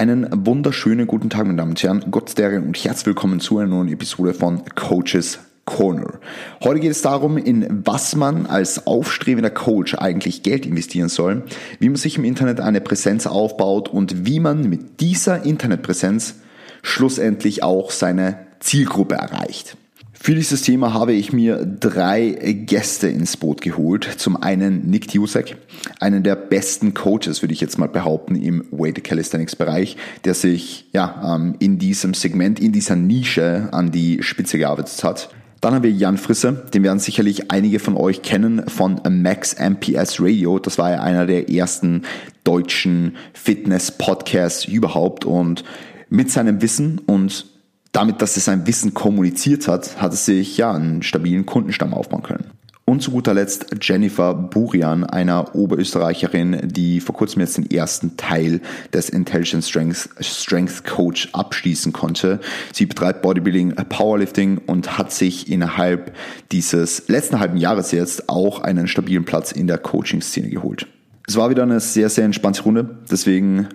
Einen wunderschönen guten Tag, meine Damen und Herren, Gott Gottsterien und herzlich willkommen zu einer neuen Episode von Coaches Corner. Heute geht es darum, in was man als aufstrebender Coach eigentlich Geld investieren soll, wie man sich im Internet eine Präsenz aufbaut und wie man mit dieser Internetpräsenz schlussendlich auch seine Zielgruppe erreicht. Für dieses Thema habe ich mir drei Gäste ins Boot geholt. Zum einen Nick Tiusek, einen der besten Coaches, würde ich jetzt mal behaupten, im Weighted Calisthenics Bereich, der sich ja ähm, in diesem Segment, in dieser Nische an die Spitze gearbeitet hat. Dann haben wir Jan Frisse, den werden sicherlich einige von euch kennen von Max MPS Radio. Das war ja einer der ersten deutschen Fitness-Podcasts überhaupt und mit seinem Wissen und damit, dass er sein Wissen kommuniziert hat, hat es sich ja einen stabilen Kundenstamm aufbauen können. Und zu guter Letzt Jennifer Burian, einer Oberösterreicherin, die vor kurzem jetzt den ersten Teil des Intelligent Strength, Strength Coach abschließen konnte. Sie betreibt Bodybuilding, Powerlifting und hat sich innerhalb dieses letzten halben Jahres jetzt auch einen stabilen Platz in der Coaching-Szene geholt. Es war wieder eine sehr, sehr entspannte Runde, deswegen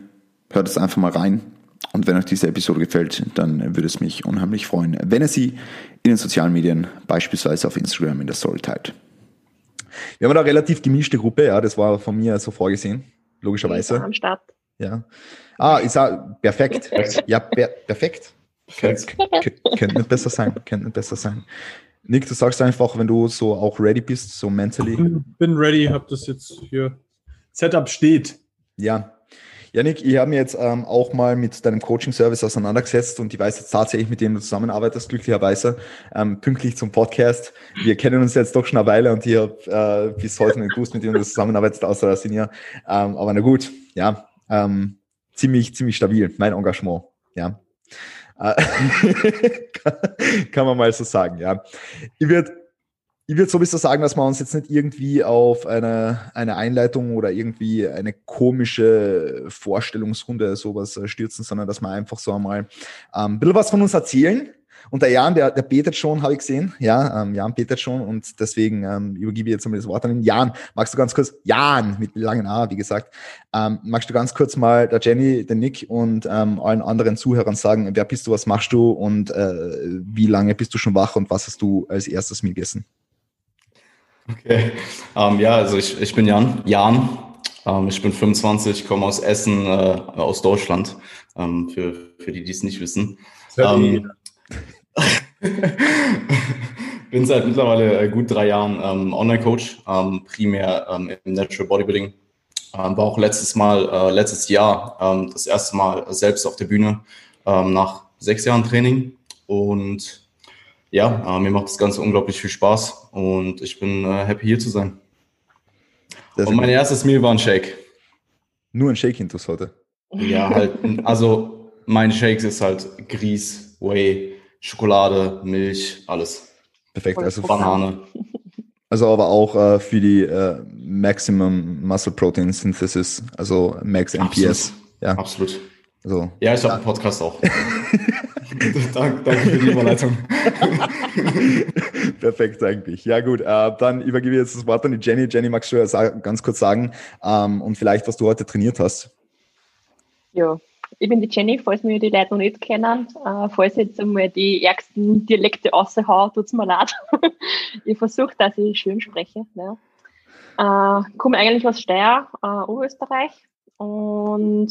hört es einfach mal rein. Und wenn euch diese Episode gefällt, dann würde es mich unheimlich freuen, wenn ihr sie in den sozialen Medien, beispielsweise auf Instagram in der Story teilt. Wir haben eine relativ gemischte Gruppe, ja, das war von mir so vorgesehen, logischerweise. Am Start. Ja. Ah, ist auch perfekt. ja, per perfekt. perfekt. Könnte nicht besser sein, könnte nicht besser sein. Nick, du sagst einfach, wenn du so auch ready bist, so mentally. Bin ready, hab das jetzt hier. Setup steht. Ja, Janik, ich habe mir jetzt ähm, auch mal mit deinem Coaching-Service auseinandergesetzt und ich weiß jetzt tatsächlich, mit dem du zusammenarbeitest, glücklicherweise, ähm, pünktlich zum Podcast. Wir kennen uns jetzt doch schon eine Weile und ich habe äh, bis heute nicht gewusst, mit dem du zusammenarbeitest, außer der Senior. Ähm, aber na gut, ja, ähm, ziemlich, ziemlich stabil, mein Engagement, ja. Äh, kann man mal so sagen, ja. Ich würde ich würde sowieso sagen, dass wir uns jetzt nicht irgendwie auf eine, eine Einleitung oder irgendwie eine komische Vorstellungsrunde sowas äh, stürzen, sondern dass wir einfach so einmal ähm, ein bisschen was von uns erzählen. Und der Jan, der, der betet schon, habe ich gesehen. Ja, ähm, Jan betet schon und deswegen ähm, übergebe ich jetzt mal das Wort an den Jan. Magst du ganz kurz, Jan mit langen A, wie gesagt, ähm, magst du ganz kurz mal der Jenny, den Nick und ähm, allen anderen Zuhörern sagen, wer bist du, was machst du und äh, wie lange bist du schon wach und was hast du als erstes gegessen? Okay, ähm, ja, also ich, ich bin Jan. Jan, ähm, ich bin 25, komme aus Essen, äh, aus Deutschland, ähm, für, für die, die es nicht wissen. Ähm, bin seit mittlerweile äh, gut drei Jahren ähm, Online-Coach, ähm, primär im Natural Bodybuilding. War auch letztes Mal, äh, letztes Jahr das erste Mal selbst auf der Bühne nach sechs Jahren Training und ja, äh, mir macht das Ganze unglaublich viel Spaß und ich bin äh, happy hier zu sein. Das und mein erstes Meal war ein Shake. Nur ein Shake intus heute? Ja, halt, also mein Shakes ist halt Grieß, Whey, Schokolade, Milch, alles. Perfekt, also Banane. Also aber auch äh, für die äh, Maximum Muscle Protein Synthesis, also Max MPS. Absolut. Ja, absolut. Also, ja, ich habe einen Podcast auch. danke, danke für die Überleitung. Perfekt eigentlich. Ja gut, äh, dann übergebe ich jetzt das Wort an die Jenny. Jenny, magst du ganz kurz sagen ähm, und vielleicht, was du heute trainiert hast? Ja, ich bin die Jenny, falls mir die Leute noch nicht kennen. Äh, falls jetzt einmal die ärgsten Dialekte raushauen, tut es mir leid. ich versuche, dass ich schön spreche. Ne? Äh, komme eigentlich aus Steyr, äh, Oberösterreich und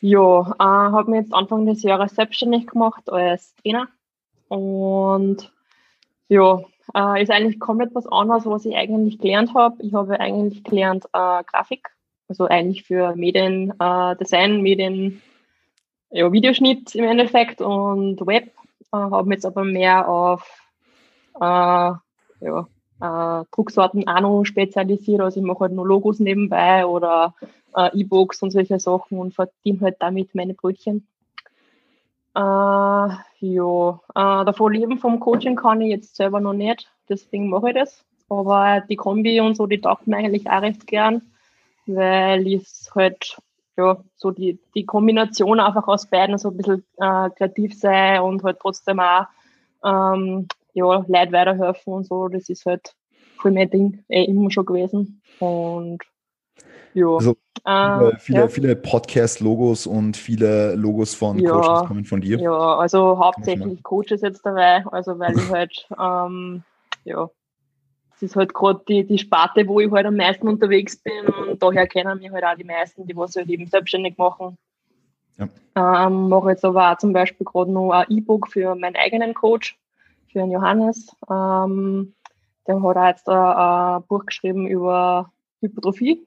ja, äh, habe mich jetzt Anfang des Jahres selbstständig gemacht als Trainer und ja, äh, ist eigentlich komplett was anderes, was ich eigentlich gelernt habe. Ich habe eigentlich gelernt äh, Grafik, also eigentlich für Medien, äh, Design, Medien, ja, Videoschnitt im Endeffekt und Web. Äh, habe mich jetzt aber mehr auf äh, ja, äh, Drucksorten auch noch spezialisiert. Also ich mache halt nur Logos nebenbei oder äh, E-Books und solche Sachen und verdiene halt damit meine Brötchen. Äh, ja, äh, davon leben vom Coaching kann ich jetzt selber noch nicht, deswegen mache ich das. Aber die Kombi und so, die taugt mir eigentlich auch recht gern, weil ich halt, ja, so die, die Kombination einfach aus beiden so ein bisschen äh, kreativ sei und halt trotzdem auch ähm, ja, Leute weiterhelfen und so, das ist halt voll mein Ding eh immer schon gewesen. Und ja. Also Viele, viele, ja. viele Podcast-Logos und viele Logos von ja, Coaches kommen von dir. Ja, also hauptsächlich Coaches jetzt dabei, also weil ich halt, ähm, ja, es ist halt gerade die, die Sparte, wo ich halt am meisten unterwegs bin und daher kennen mich halt auch die meisten, die was halt eben selbstständig machen. Ja. Ähm, mache jetzt aber auch zum Beispiel gerade noch ein E-Book für meinen eigenen Coach, für den Johannes. Ähm, der hat auch jetzt ein, ein Buch geschrieben über Hypertrophie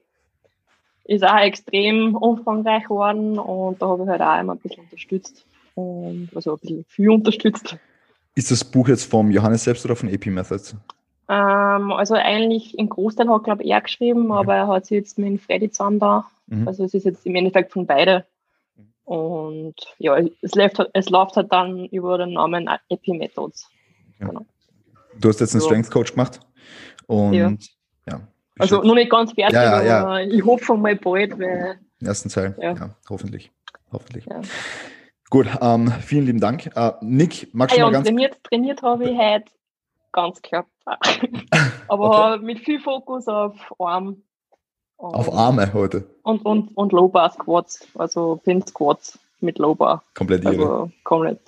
ist auch extrem umfangreich geworden und da habe ich halt auch immer ein bisschen unterstützt. Und also ein bisschen viel unterstützt. Ist das Buch jetzt vom Johannes selbst oder von AP Methods? Ähm, also eigentlich im Großteil hat, glaube ich, er geschrieben, okay. aber er hat sich jetzt mit dem Freddy Zander, mhm. also es ist jetzt im Endeffekt von beide. Und ja, es läuft, es läuft halt dann über den Namen AP Methods. Okay. Genau. Du hast jetzt einen Strength Coach gemacht und ja. ja. Also noch nicht ganz fertig, ja, ja, aber ich hoffe mal bald. Weil, Ersten Teil, ja, hoffentlich. hoffentlich. Gut, ähm, vielen lieben Dank. Äh, Nick, magst du ah, mal ganz... Trainiert, trainiert habe ich heute ganz knapp. aber okay. mit viel Fokus auf Arm. Auf Arme heute? Und, und, und Low Bar Squats, also Pin Squats mit Low Bar. Komplett irre. Also komplett.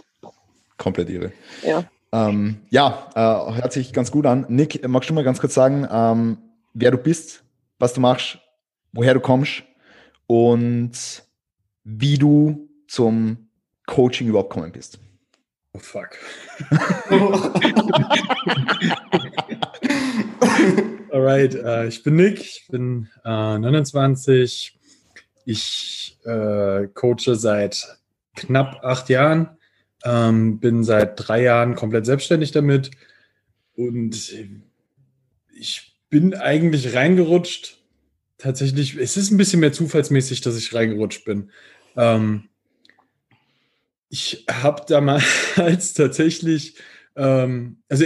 Komplett irre. Ja. Ähm, ja, äh, hört sich ganz gut an. Nick, magst du mal ganz kurz sagen, ähm, wer du bist, was du machst, woher du kommst und wie du zum Coaching überhaupt kommen bist. Oh fuck. Alright, äh, ich bin Nick, ich bin äh, 29. Ich äh, coache seit knapp acht Jahren, ähm, bin seit drei Jahren komplett selbstständig damit und ich bin eigentlich reingerutscht. Tatsächlich, es ist ein bisschen mehr zufallsmäßig, dass ich reingerutscht bin. Ähm, ich habe damals tatsächlich, ähm, also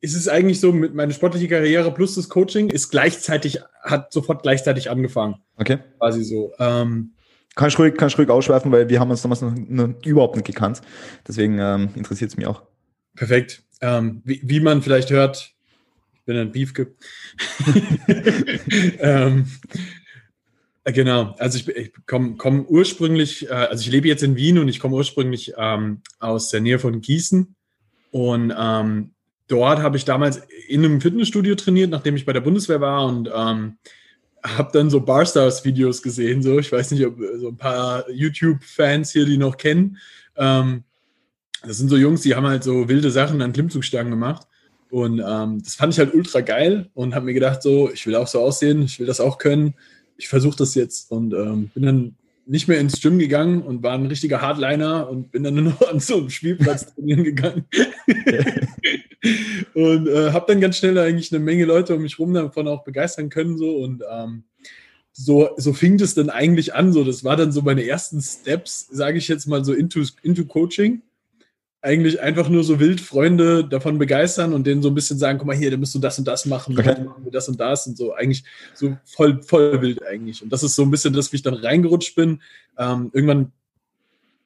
es ist eigentlich so, mit meiner sportliche Karriere plus das Coaching ist gleichzeitig, hat sofort gleichzeitig angefangen. Okay. Quasi so. Ähm, kannst ruhig, kannst ruhig ausschweifen, weil wir haben uns damals noch, noch überhaupt nicht gekannt. Deswegen ähm, interessiert es mich auch. Perfekt. Ähm, wie, wie man vielleicht hört, bin ein Beefke. ähm, äh, genau, also ich, ich komme komm ursprünglich, äh, also ich lebe jetzt in Wien und ich komme ursprünglich ähm, aus der Nähe von Gießen. Und ähm, dort habe ich damals in einem Fitnessstudio trainiert, nachdem ich bei der Bundeswehr war und ähm, habe dann so Barstars-Videos gesehen. So, ich weiß nicht, ob so ein paar YouTube-Fans hier die noch kennen. Ähm, das sind so Jungs, die haben halt so wilde Sachen an Klimmzugstangen gemacht. Und ähm, das fand ich halt ultra geil und habe mir gedacht, so, ich will auch so aussehen, ich will das auch können. Ich versuche das jetzt und ähm, bin dann nicht mehr ins Gym gegangen und war ein richtiger Hardliner und bin dann nur noch an so einem Spielplatz trainieren gegangen. und äh, habe dann ganz schnell eigentlich eine Menge Leute um mich rum davon auch begeistern können. So und ähm, so, so fing das dann eigentlich an. So, das war dann so meine ersten Steps, sage ich jetzt mal so into, into Coaching eigentlich einfach nur so wild Freunde davon begeistern und denen so ein bisschen sagen, guck mal hier, da musst du das und das machen, okay. dann machen wir das und das und so eigentlich so voll, voll wild eigentlich. Und das ist so ein bisschen das, wie ich dann reingerutscht bin. Ähm, irgendwann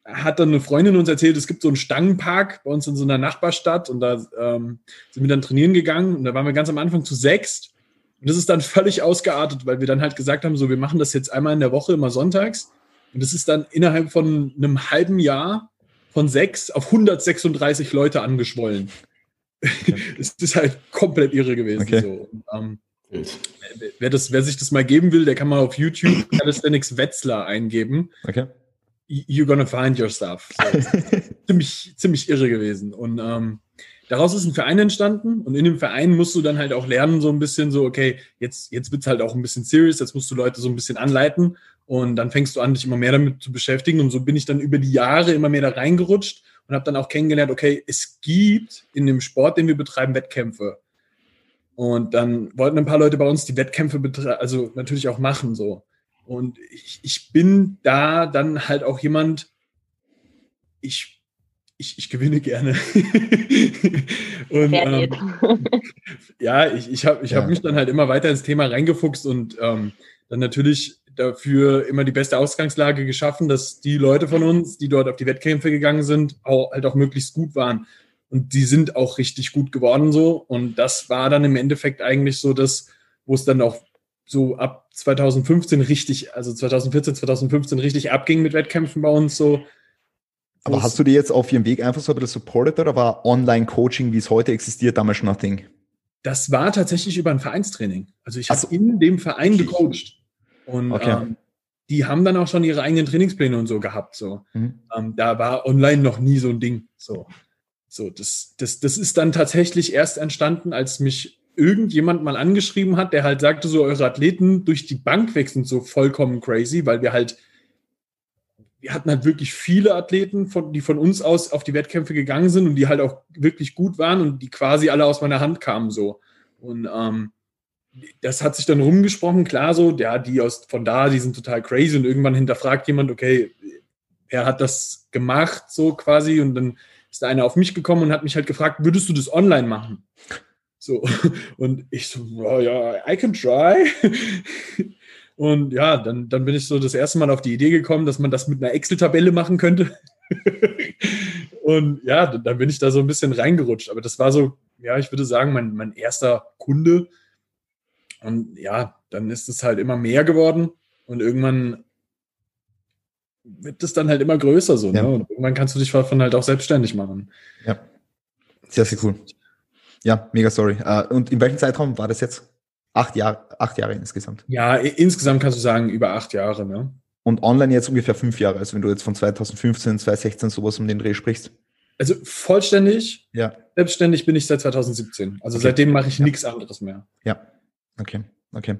hat dann eine Freundin uns erzählt, es gibt so einen Stangenpark bei uns in so einer Nachbarstadt und da ähm, sind wir dann trainieren gegangen und da waren wir ganz am Anfang zu sechst und das ist dann völlig ausgeartet, weil wir dann halt gesagt haben, so wir machen das jetzt einmal in der Woche, immer sonntags und das ist dann innerhalb von einem halben Jahr von sechs auf 136 Leute angeschwollen. Okay. es ist halt komplett irre gewesen. Okay. So. Und, ähm, wer, das, wer sich das mal geben will, der kann mal auf YouTube Calisthenics Wetzlar eingeben. Okay. You're gonna find your stuff. So, ziemlich, ziemlich irre gewesen. Und ähm, daraus ist ein Verein entstanden und in dem Verein musst du dann halt auch lernen, so ein bisschen so, okay, jetzt, jetzt wird es halt auch ein bisschen serious, jetzt musst du Leute so ein bisschen anleiten und dann fängst du an, dich immer mehr damit zu beschäftigen. Und so bin ich dann über die Jahre immer mehr da reingerutscht und habe dann auch kennengelernt, okay, es gibt in dem Sport, den wir betreiben, Wettkämpfe. Und dann wollten ein paar Leute bei uns die Wettkämpfe also natürlich auch machen so. Und ich, ich bin da dann halt auch jemand, ich, ich, ich gewinne gerne. und, ähm, ja, ich, ich habe ich ja. hab mich dann halt immer weiter ins Thema reingefuchst und ähm, dann natürlich dafür immer die beste Ausgangslage geschaffen, dass die Leute von uns, die dort auf die Wettkämpfe gegangen sind, auch, halt auch möglichst gut waren. Und die sind auch richtig gut geworden so. Und das war dann im Endeffekt eigentlich so das, wo es dann auch so ab 2015 richtig, also 2014, 2015 richtig abging mit Wettkämpfen bei uns so. Aber hast du dir jetzt auf ihrem Weg einfach so ein bisschen supported oder war Online-Coaching, wie es heute existiert, damals schon ein Das war tatsächlich über ein Vereinstraining. Also ich habe so. in dem Verein gecoacht. Und okay. ähm, die haben dann auch schon ihre eigenen Trainingspläne und so gehabt. So. Mhm. Ähm, da war online noch nie so ein Ding. So, so das, das, das ist dann tatsächlich erst entstanden, als mich irgendjemand mal angeschrieben hat, der halt sagte, so eure Athleten durch die Bank wechseln so vollkommen crazy, weil wir halt, wir hatten halt wirklich viele Athleten, von, die von uns aus auf die Wettkämpfe gegangen sind und die halt auch wirklich gut waren und die quasi alle aus meiner Hand kamen so. Und ähm, das hat sich dann rumgesprochen, klar so, ja, die aus von da, die sind total crazy und irgendwann hinterfragt jemand, okay, wer hat das gemacht, so quasi, und dann ist da einer auf mich gekommen und hat mich halt gefragt, würdest du das online machen? So, und ich so, oh, ja, I can try. Und ja, dann, dann bin ich so das erste Mal auf die Idee gekommen, dass man das mit einer Excel-Tabelle machen könnte. und ja, dann bin ich da so ein bisschen reingerutscht. Aber das war so, ja, ich würde sagen, mein, mein erster Kunde. Und ja, dann ist es halt immer mehr geworden. Und irgendwann wird es dann halt immer größer so. Ne? Ja. Ne? Und irgendwann kannst du dich davon halt auch selbstständig machen. Ja. Sehr, sehr cool. Ja, mega sorry. Äh, und in welchem Zeitraum war das jetzt? Acht Jahre, acht Jahre insgesamt. Ja, insgesamt kannst du sagen, über acht Jahre, ne? Und online jetzt ungefähr fünf Jahre, also wenn du jetzt von 2015, 2016 sowas um den Dreh sprichst. Also vollständig, ja. selbstständig bin ich seit 2017. Also okay. seitdem mache ich ja. nichts anderes mehr. Ja, okay, okay.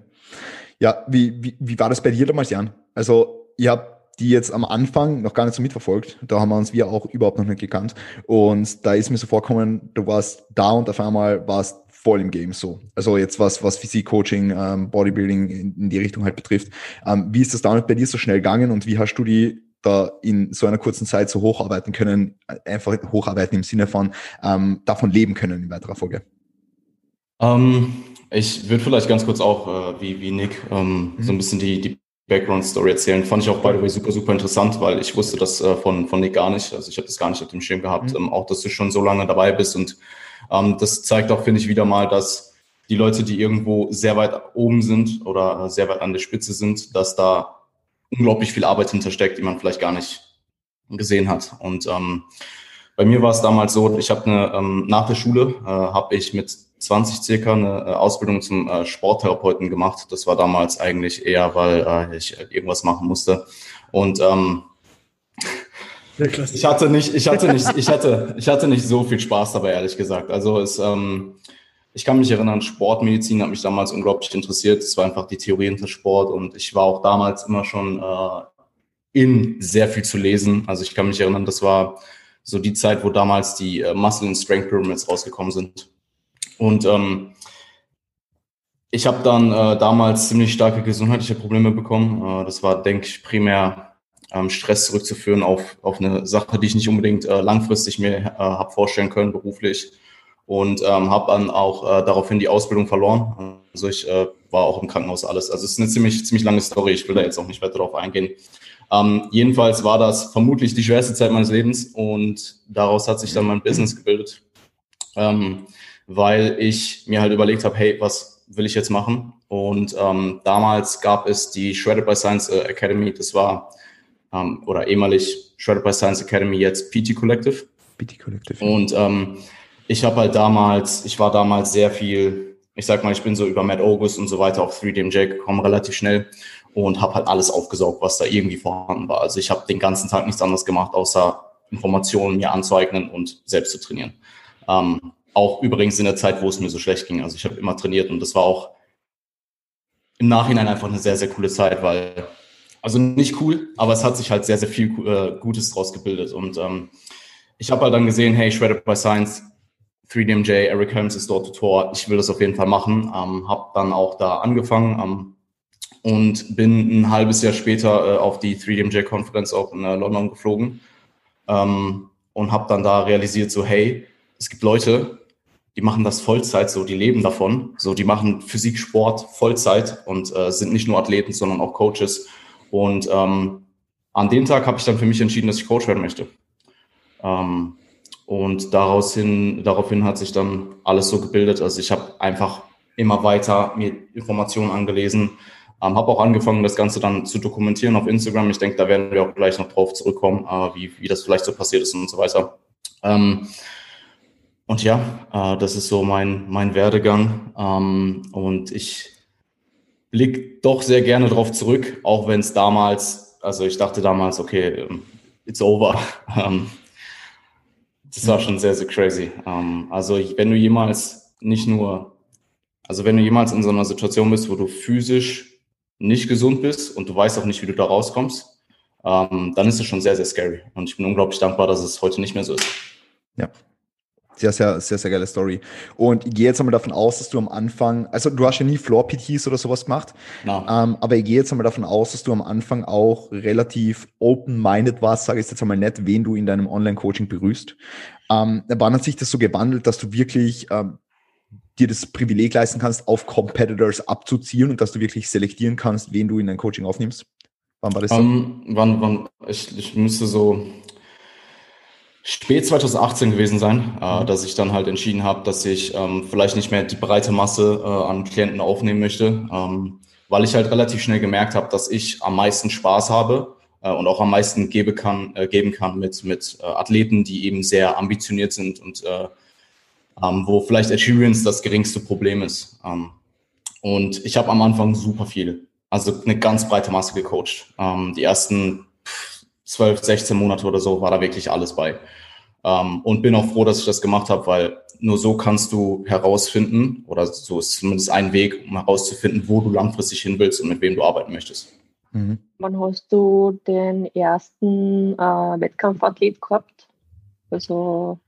Ja, wie, wie, wie war das bei dir damals, Jan? Also ihr habt die jetzt am Anfang noch gar nicht so mitverfolgt. Da haben wir uns wir auch überhaupt noch nicht gekannt. Und da ist mir so vorkommen, du warst da und auf einmal warst voll im Game so. Also jetzt was, was Physik-Coaching, ähm, Bodybuilding in, in, die Richtung halt betrifft. Ähm, wie ist das damit bei dir so schnell gegangen und wie hast du die da in so einer kurzen Zeit so hocharbeiten können, einfach hocharbeiten im Sinne von ähm, davon leben können in weiterer Folge? Um, ähm, ich würde vielleicht ganz kurz auch, äh, wie, wie Nick, ähm, mhm. so ein bisschen die, die Background-Story erzählen. Fand ich auch, by the way, super, super interessant, weil ich wusste das äh, von, von Nick gar nicht. Also ich habe das gar nicht auf dem Schirm gehabt. Mhm. Ähm, auch, dass du schon so lange dabei bist. Und ähm, das zeigt auch, finde ich, wieder mal, dass die Leute, die irgendwo sehr weit oben sind oder äh, sehr weit an der Spitze sind, dass da unglaublich viel Arbeit hintersteckt, die man vielleicht gar nicht gesehen hat. Und ähm, bei mir war es damals so, ich habe eine, ähm, nach der Schule äh, habe ich mit 20 circa eine äh, Ausbildung zum äh, Sporttherapeuten gemacht. Das war damals eigentlich eher, weil äh, ich irgendwas machen musste. Und ähm, ich hatte nicht, ich hatte nicht, ich hatte, ich hatte nicht so viel Spaß dabei, ehrlich gesagt. Also es, ähm, ich kann mich erinnern, Sportmedizin hat mich damals unglaublich interessiert. Es war einfach die Theorie hinter Sport und ich war auch damals immer schon äh, in sehr viel zu lesen. Also ich kann mich erinnern, das war so die Zeit, wo damals die äh, Muscle and Strength Pyramids rausgekommen sind. Und ähm, ich habe dann äh, damals ziemlich starke gesundheitliche Probleme bekommen. Äh, das war, denke ich, primär ähm, Stress zurückzuführen auf, auf eine Sache, die ich nicht unbedingt äh, langfristig mir äh, habe vorstellen können, beruflich. Und ähm, habe dann auch äh, daraufhin die Ausbildung verloren. Also ich äh, war auch im Krankenhaus alles. Also es ist eine ziemlich, ziemlich lange Story. Ich will da jetzt auch nicht weiter darauf eingehen. Ähm, jedenfalls war das vermutlich die schwerste Zeit meines Lebens und daraus hat sich dann mein Business gebildet. Ähm, weil ich mir halt überlegt habe, hey, was will ich jetzt machen? Und ähm, damals gab es die Shredded by Science äh, Academy, das war, ähm, oder ehemalig Shredded by Science Academy, jetzt PT Collective. PT Collective. Und ähm, ich habe halt damals, ich war damals sehr viel, ich sag mal, ich bin so über Matt August und so weiter auf 3DMJ gekommen, relativ schnell und habe halt alles aufgesaugt, was da irgendwie vorhanden war. Also ich habe den ganzen Tag nichts anderes gemacht, außer Informationen mir anzueignen und selbst zu trainieren. Ähm, auch übrigens in der Zeit, wo es mir so schlecht ging. Also ich habe immer trainiert und das war auch im Nachhinein einfach eine sehr, sehr coole Zeit, weil, also nicht cool, aber es hat sich halt sehr, sehr viel äh, Gutes draus gebildet. Und ähm, ich habe halt dann gesehen, hey, Shredded by Science, 3DMJ, Eric Helms ist dort Tutor, ich will das auf jeden Fall machen. Ähm, habe dann auch da angefangen ähm, und bin ein halbes Jahr später äh, auf die 3DMJ-Konferenz auch in äh, London geflogen ähm, und habe dann da realisiert, so hey, es gibt Leute, die machen das Vollzeit, so die leben davon. So, die machen Physik, Sport Vollzeit und äh, sind nicht nur Athleten, sondern auch Coaches. Und ähm, an dem Tag habe ich dann für mich entschieden, dass ich Coach werden möchte. Ähm, und daraus hin, daraufhin hat sich dann alles so gebildet. Also ich habe einfach immer weiter mir Informationen angelesen. Ähm, habe auch angefangen, das Ganze dann zu dokumentieren auf Instagram. Ich denke, da werden wir auch gleich noch drauf zurückkommen, äh, wie, wie das vielleicht so passiert ist und so weiter. Ähm, und ja, äh, das ist so mein, mein Werdegang. Ähm, und ich blicke doch sehr gerne darauf zurück, auch wenn es damals, also ich dachte damals, okay, ähm, it's over. Ähm, das war schon sehr, sehr crazy. Ähm, also wenn du jemals nicht nur, also wenn du jemals in so einer Situation bist, wo du physisch nicht gesund bist und du weißt auch nicht, wie du da rauskommst, ähm, dann ist es schon sehr, sehr scary. Und ich bin unglaublich dankbar, dass es heute nicht mehr so ist. Ja, sehr, sehr, sehr, sehr geile Story. Und ich gehe jetzt einmal davon aus, dass du am Anfang, also du hast ja nie Floor-PTs oder sowas gemacht, ähm, aber ich gehe jetzt einmal davon aus, dass du am Anfang auch relativ open-minded warst, sage ich jetzt einmal nett, wen du in deinem Online-Coaching berührst. Ähm, wann hat sich das so gewandelt, dass du wirklich ähm, dir das Privileg leisten kannst, auf Competitors abzuziehen und dass du wirklich selektieren kannst, wen du in dein Coaching aufnimmst? Wann war das so? Um, ähm, wann, wann, ich, ich müsste so spät 2018 gewesen sein, äh, mhm. dass ich dann halt entschieden habe, dass ich ähm, vielleicht nicht mehr die breite Masse äh, an Klienten aufnehmen möchte, ähm, weil ich halt relativ schnell gemerkt habe, dass ich am meisten Spaß habe äh, und auch am meisten gebe kann, äh, geben kann mit, mit äh, Athleten, die eben sehr ambitioniert sind und äh, ähm, wo vielleicht Achievements das geringste Problem ist. Ähm, und ich habe am Anfang super viel, also eine ganz breite Masse gecoacht. Ähm, die ersten 12, 16 Monate oder so war da wirklich alles bei. Ähm, und bin auch froh, dass ich das gemacht habe, weil nur so kannst du herausfinden, oder so ist zumindest ein Weg, um herauszufinden, wo du langfristig hin willst und mit wem du arbeiten möchtest. Mhm. Wann hast du den ersten äh, Wettkampfathlet gehabt? Also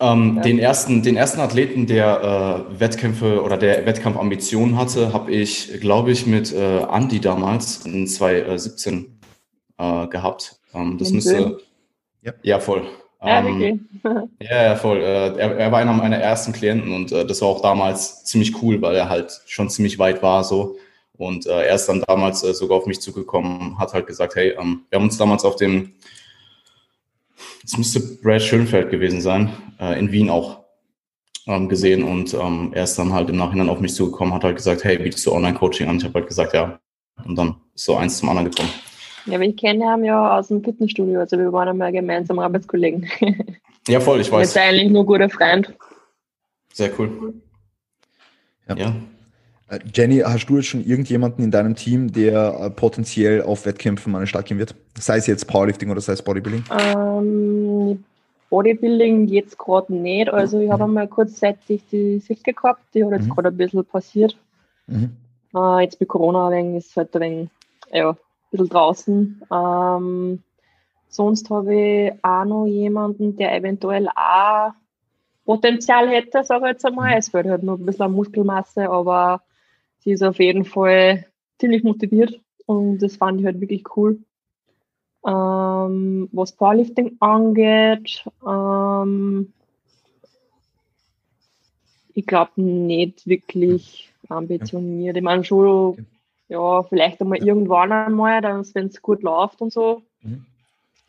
ähm, ja. den, ersten, den ersten Athleten, der äh, Wettkämpfe oder der Wettkampfambitionen hatte, habe ich, glaube ich, mit äh, Andy damals in 2017 äh, gehabt. Ähm, das müsste. Ja. ja, voll. Ja, ähm, okay. ja, ja, voll. Äh, er, er, war einer meiner ersten Klienten und äh, das war auch damals ziemlich cool, weil er halt schon ziemlich weit war so. Und äh, er ist dann damals äh, sogar auf mich zugekommen, hat halt gesagt, hey, ähm, wir haben uns damals auf dem, es müsste Brad Schönfeld gewesen sein, äh, in Wien auch ähm, gesehen und ähm, er ist dann halt im Nachhinein auf mich zugekommen, hat halt gesagt, hey, bietest du Online-Coaching an? Ich habe halt gesagt, ja. Und dann ist so eins zum anderen gekommen. Ja, aber ich kenne ihn ja aus dem Fitnessstudio, also wir waren einmal gemeinsam Arbeitskollegen. Ja, voll, ich weiß. Jetzt eigentlich nur guter Freund. Sehr cool. Ja. ja. Äh, Jenny, hast du jetzt schon irgendjemanden in deinem Team, der äh, potenziell auf Wettkämpfen mal stark gehen wird? Sei es jetzt Powerlifting oder sei es Bodybuilding? Ähm, Bodybuilding jetzt gerade nicht. Also ich mhm. habe einmal kurzzeitig die Silke gehabt, die hat jetzt mhm. gerade ein bisschen passiert. Mhm. Äh, jetzt bei Corona ein wenig, ist halt ein wenig, ja, bisschen draußen. Ähm, sonst habe ich auch noch jemanden, der eventuell auch Potenzial hätte, sage ich jetzt einmal. Es fehlt halt nur ein bisschen Muskelmasse, aber sie ist auf jeden Fall ziemlich motiviert und das fand ich halt wirklich cool. Ähm, was Powerlifting angeht, ähm, ich glaube nicht wirklich ambitioniert. Ich meine schon ja, vielleicht einmal irgendwann einmal, wenn es gut läuft und so. Mhm.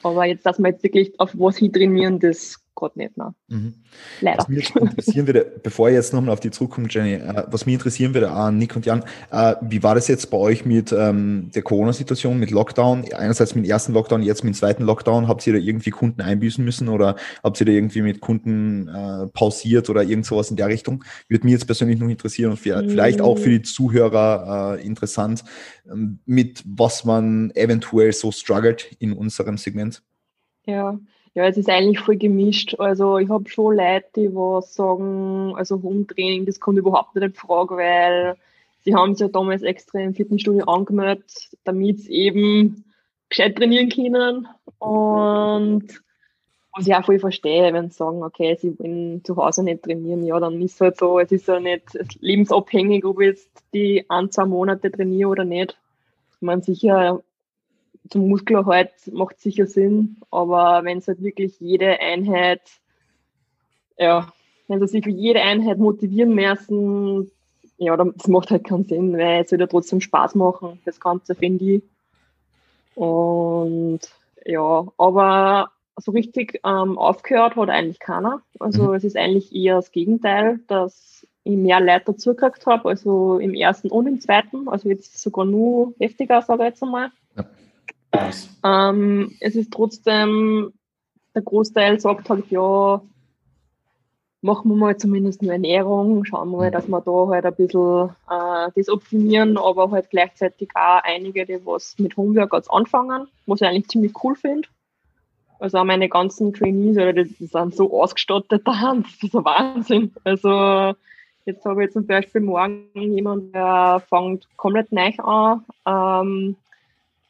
Aber jetzt, dass wir jetzt wirklich auf was hin trainieren, das gerade nicht. Ne? Mhm. Leider. Was mich interessieren würde, bevor ich jetzt nochmal auf die zurückkomme, Jenny, äh, was mich interessieren würde, äh, Nick und Jan, äh, wie war das jetzt bei euch mit ähm, der Corona-Situation, mit Lockdown? Einerseits mit dem ersten Lockdown, jetzt mit dem zweiten Lockdown. Habt ihr da irgendwie Kunden einbüßen müssen oder habt ihr da irgendwie mit Kunden äh, pausiert oder irgend sowas in der Richtung? Würde mich jetzt persönlich noch interessieren und vielleicht auch für die Zuhörer äh, interessant, ähm, mit was man eventuell so struggelt in unserem Segment. Ja, ja, es ist eigentlich voll gemischt. Also ich habe schon Leute, die was sagen, also Hometraining, das kommt überhaupt nicht in Frage, weil sie haben sich ja damals extra im Fitnessstudio angemeldet, damit sie eben gescheit trainieren können. Und was ich auch voll verstehe, wenn sie sagen, okay, sie wollen zu Hause nicht trainieren, ja, dann ist es halt so, es ist ja nicht lebensabhängig, ob ich jetzt die ein, zwei Monate trainiere oder nicht. Ich meine, sicher zum Muskelerhalt macht sicher Sinn, aber wenn es halt wirklich jede Einheit, ja, wenn sie sich für jede Einheit motivieren müssen, ja, das macht halt keinen Sinn, weil es wird ja trotzdem Spaß machen, das Ganze, finde ich. Und ja, aber so richtig ähm, aufgehört hat eigentlich keiner. Also mhm. es ist eigentlich eher das Gegenteil, dass ich mehr Leute dazugekriegt habe, also im ersten und im zweiten, also jetzt sogar nur heftiger, sage ich jetzt einmal. Ja. Ähm, es ist trotzdem, der Großteil sagt halt, ja, machen wir mal zumindest nur Ernährung, schauen wir mal, dass wir da halt ein bisschen äh, das optimieren, aber halt gleichzeitig auch einige, die was mit Homeworkouts anfangen, was ich eigentlich ziemlich cool finde. Also auch meine ganzen Trainees, oder die, die sind so ausgestattet da, das ist ein Wahnsinn. Also jetzt habe ich zum Beispiel morgen jemanden, der fängt komplett neu an, ähm,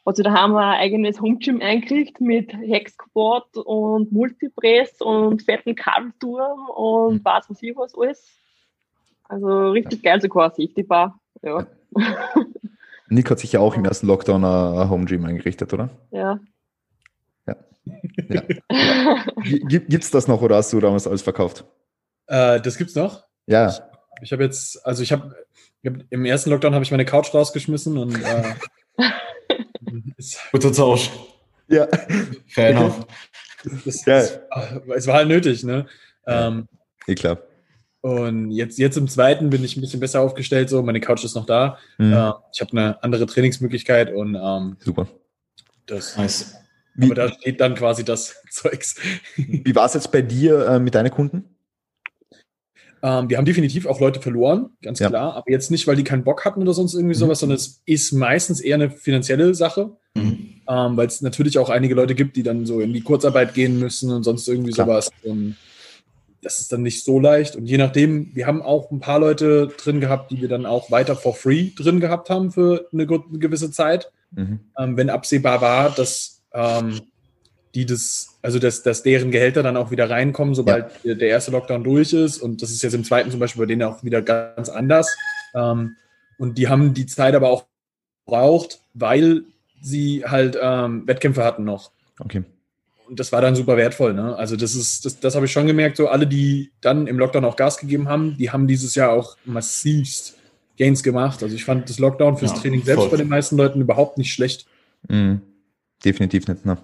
also da haben wir ein eigenes Homegym eingerichtet mit Hexquad und Multipress und fetten Kabelturm und mhm. was weiß ich was alles. Also richtig geil, so quasi Safety Bar. Ja. Nick hat sich ja auch im ersten Lockdown ein Homegym eingerichtet, oder? Ja. Ja. ja. Gibt es das noch oder hast du damals alles verkauft? Äh, das gibt's noch. Ja. Ich, ich habe jetzt, also ich habe im ersten Lockdown habe ich meine Couch rausgeschmissen und äh, Guter Tausch. Ja. Fair enough. Das, das, es war halt nötig, ne? Ja. Ähm, eh klar. Und jetzt, jetzt im zweiten bin ich ein bisschen besser aufgestellt, so meine Couch ist noch da. Mhm. Äh, ich habe eine andere Trainingsmöglichkeit und ähm, super. Das nice. Aber da steht dann quasi das Zeugs. Wie war es jetzt bei dir äh, mit deinen Kunden? Ähm, wir haben definitiv auch Leute verloren, ganz ja. klar, aber jetzt nicht, weil die keinen Bock hatten oder sonst irgendwie mhm. sowas, sondern es ist meistens eher eine finanzielle Sache, mhm. ähm, weil es natürlich auch einige Leute gibt, die dann so in die Kurzarbeit gehen müssen und sonst irgendwie klar. sowas. Und das ist dann nicht so leicht. Und je nachdem, wir haben auch ein paar Leute drin gehabt, die wir dann auch weiter for free drin gehabt haben für eine, gewisse Zeit, mhm. ähm, wenn absehbar war, dass ähm, die das, also dass, dass deren Gehälter dann auch wieder reinkommen, sobald ja. der erste Lockdown durch ist. Und das ist jetzt im zweiten zum Beispiel bei denen auch wieder ganz anders. Ähm, und die haben die Zeit aber auch braucht, weil sie halt ähm, Wettkämpfe hatten noch. Okay. Und das war dann super wertvoll. Ne? Also das ist, das, das habe ich schon gemerkt. So alle, die dann im Lockdown auch Gas gegeben haben, die haben dieses Jahr auch massivst Gains gemacht. Also ich fand das Lockdown fürs ja, Training selbst voll. bei den meisten Leuten überhaupt nicht schlecht. Mhm. Definitiv nicht, ne?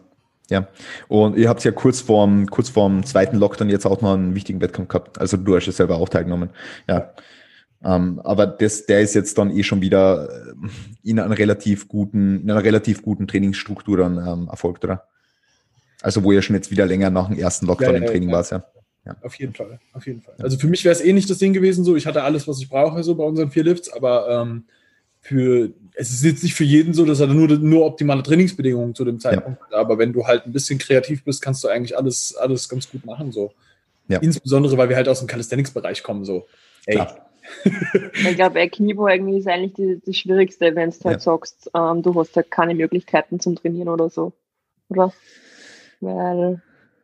Ja, und ihr habt ja kurz vorm, kurz vorm zweiten Lockdown jetzt auch noch einen wichtigen Wettkampf gehabt. Also du hast ja selber auch teilgenommen. Ja. Ähm, aber das, der ist jetzt dann eh schon wieder äh, in einer relativ guten, in einer relativ guten Trainingsstruktur dann ähm, erfolgt, oder? Also wo ihr schon jetzt wieder länger nach dem ersten Lockdown ja, ja, im Training ja. war, ja. Ja. Auf jeden Fall, auf jeden Fall. Also für mich wäre es eh nicht das Ding gewesen, so ich hatte alles, was ich brauche, so bei unseren vier Lifts, aber ähm, für, es ist jetzt nicht für jeden so, dass er nur, nur optimale Trainingsbedingungen zu dem Zeitpunkt hat. Aber wenn du halt ein bisschen kreativ bist, kannst du eigentlich alles, alles ganz gut machen. So. Ja. Insbesondere, weil wir halt aus dem Calisthenics-Bereich kommen. So. Ey. ich glaube, bei Kniebeugen ist eigentlich die, das Schwierigste, wenn du halt ja. sagst, ähm, du hast halt keine Möglichkeiten zum Trainieren oder so. Oder? Weil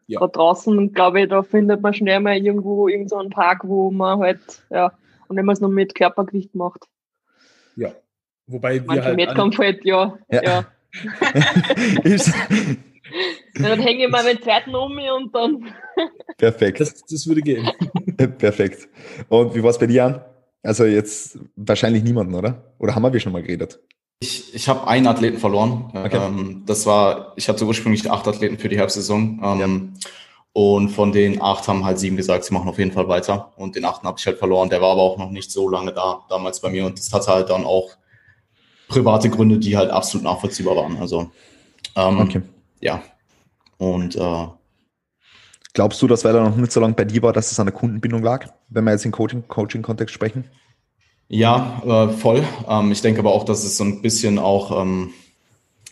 ja. da draußen, glaube ich, da findet man schnell mal irgendwo irgendeinen so Park, wo man halt, ja, und wenn man es nur mit Körpergewicht macht. Ja, Wobei wir halt. Wettkampf halt, ja. ja. ja. dann hänge ich mal meinen zweiten um mich und dann. Perfekt. Das, das würde gehen. Perfekt. Und wie war es bei dir an? Also jetzt wahrscheinlich niemanden, oder? Oder haben wir schon mal geredet? Ich, ich habe einen Athleten verloren. Okay. Ähm, das war, ich hatte ursprünglich acht Athleten für die Herbstsaison. Ähm, ja. Und von den acht haben halt sieben gesagt, sie machen auf jeden Fall weiter. Und den achten habe ich halt verloren. Der war aber auch noch nicht so lange da, damals bei mir. Und das hatte halt dann auch private Gründe, die halt absolut nachvollziehbar waren. Also ähm, okay. ja. Und äh, glaubst du, dass weil er noch nicht so lange bei dir war, dass es an der Kundenbindung lag, wenn wir jetzt im Coaching-Kontext Coaching sprechen? Ja, äh, voll. Ähm, ich denke aber auch, dass es so ein bisschen auch ähm,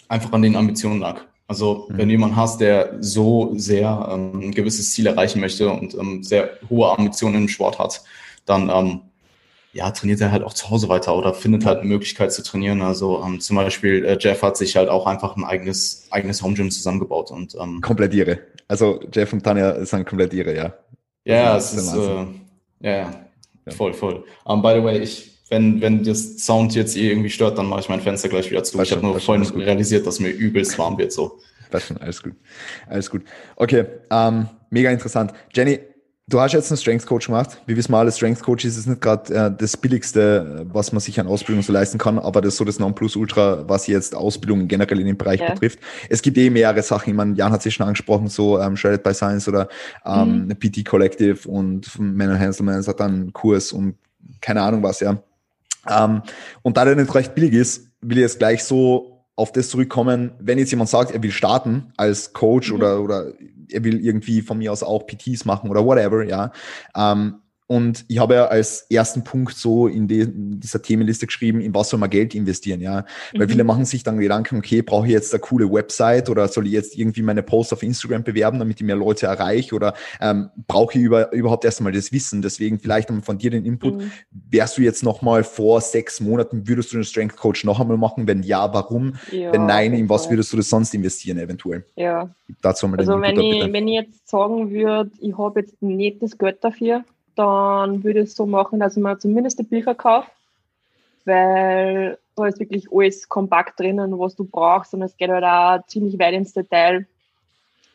einfach an den Ambitionen lag. Also mhm. wenn jemand hast, der so sehr ähm, ein gewisses Ziel erreichen möchte und ähm, sehr hohe Ambitionen im Sport hat, dann ähm, ja, trainiert er halt auch zu Hause weiter oder findet halt eine Möglichkeit zu trainieren. Also ähm, zum Beispiel äh, Jeff hat sich halt auch einfach ein eigenes, eigenes Home Gym zusammengebaut und ähm, komplett ihre. Also Jeff und Tanja sind komplett ihre, ja. Ja, also, es ist, äh, ja, ja, voll, voll. Um, by the way, ich, wenn, wenn das Sound jetzt irgendwie stört, dann mache ich mein Fenster gleich wieder zu. ich habe nur vorhin realisiert, dass mir übelst warm wird so. Das schon, alles gut. Alles gut. Okay, ähm, mega interessant. Jenny, Du hast jetzt einen Strength Coach gemacht. Wie wissen wir alle, Strength Coach ist nicht gerade äh, das Billigste, was man sich an Ausbildung so leisten kann, aber das ist so das Nonplusultra, was jetzt Ausbildung generell in dem Bereich ja. betrifft. Es gibt eh mehrere Sachen. Ich meine, Jan hat sich schon angesprochen, so ähm, Shredded by Science oder ähm, mhm. PT Collective und Manuel Hanselman hat dann einen Kurs und keine Ahnung was, ja. Ähm, und da der nicht recht billig ist, will ich jetzt gleich so auf das zurückkommen, wenn jetzt jemand sagt, er will starten als Coach mhm. oder, oder er will irgendwie von mir aus auch PTs machen oder whatever, ja. Ähm, und ich habe ja als ersten Punkt so in, die, in dieser Themenliste geschrieben, in was soll man Geld investieren, ja. Weil mhm. viele machen sich dann Gedanken, okay, brauche ich jetzt eine coole Website oder soll ich jetzt irgendwie meine Posts auf Instagram bewerben, damit ich mehr Leute erreiche oder ähm, brauche ich über, überhaupt erstmal das Wissen? Deswegen vielleicht von dir den Input. Mhm. Wärst du jetzt nochmal vor sechs Monaten, würdest du den Strength Coach noch einmal machen? Wenn ja, warum? Ja, wenn nein, in was würdest du das sonst investieren eventuell? Ja. Dazu mal also wenn ich, wenn ich jetzt sagen würde, ich habe jetzt nicht das Geld dafür, dann würde ich es so machen, dass ich mir zumindest die Bücher kaufe, weil da ist wirklich alles kompakt drinnen, was du brauchst und es geht halt auch ziemlich weit ins Detail.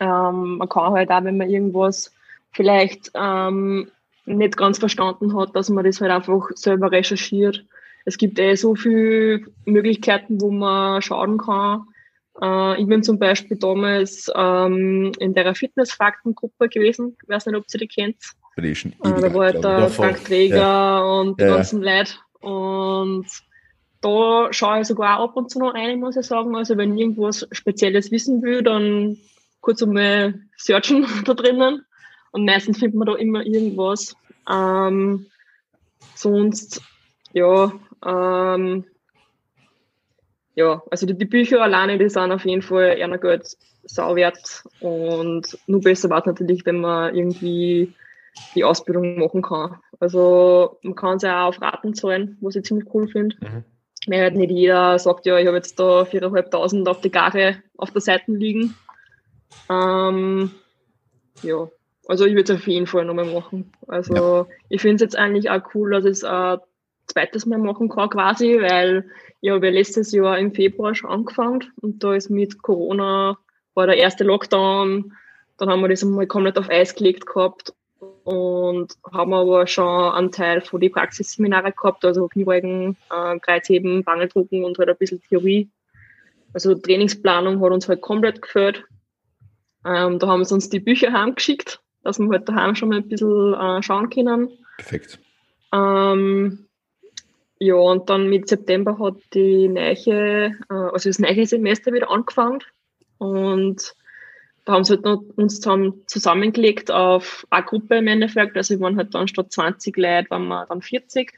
Ähm, man kann halt auch, wenn man irgendwas vielleicht ähm, nicht ganz verstanden hat, dass man das halt einfach selber recherchiert. Es gibt eh so viele Möglichkeiten, wo man schauen kann. Äh, ich bin zum Beispiel damals ähm, in der Fitnessfaktengruppe gewesen. Ich weiß nicht, ob ihr die kennt. Bin ich schon ewig Da war halt der Frank Träger ja. und die ja, ganzen ja. Leute. Und da schaue ich sogar auch ab und zu noch ein, muss ich sagen. Also wenn ich irgendwas Spezielles wissen will, dann kurz einmal searchen da drinnen. Und meistens findet man da immer irgendwas. Ähm, sonst, ja, ähm, ja, also die, die, Bücher alleine, die sind auf jeden Fall eher Geld sauwert. Und nur besser war es natürlich, wenn man irgendwie die Ausbildung machen kann. Also man kann es ja auch auf Raten zahlen, was ich ziemlich cool finde. Mhm. Weil halt nicht jeder sagt, ja, ich habe jetzt da 4.500 auf die Gare auf der Seite liegen. Ähm, ja, also ich würde es auf jeden Fall nochmal machen. Also ja. ich finde es jetzt eigentlich auch cool, dass ich es ein zweites Mal machen kann quasi, weil ich habe letztes Jahr im Februar schon angefangen und da ist mit Corona war der erste Lockdown, dann haben wir das einmal komplett auf Eis gelegt gehabt und haben aber schon einen Teil von den Praxisseminare gehabt, also Kniebeugen, äh, Kreuzheben, Bangeldrucken und halt ein bisschen Theorie. Also Trainingsplanung hat uns halt komplett gefällt. Ähm, da haben sie uns die Bücher heimgeschickt, dass wir halt daheim schon mal ein bisschen äh, schauen können. Perfekt. Ähm, ja, und dann mit September hat die neue, äh, also das neue Semester wieder angefangen und da haben sie halt uns zusammen, zusammengelegt auf eine Gruppe im Endeffekt. Also wir waren halt dann statt 20 Leute, waren wir dann 40.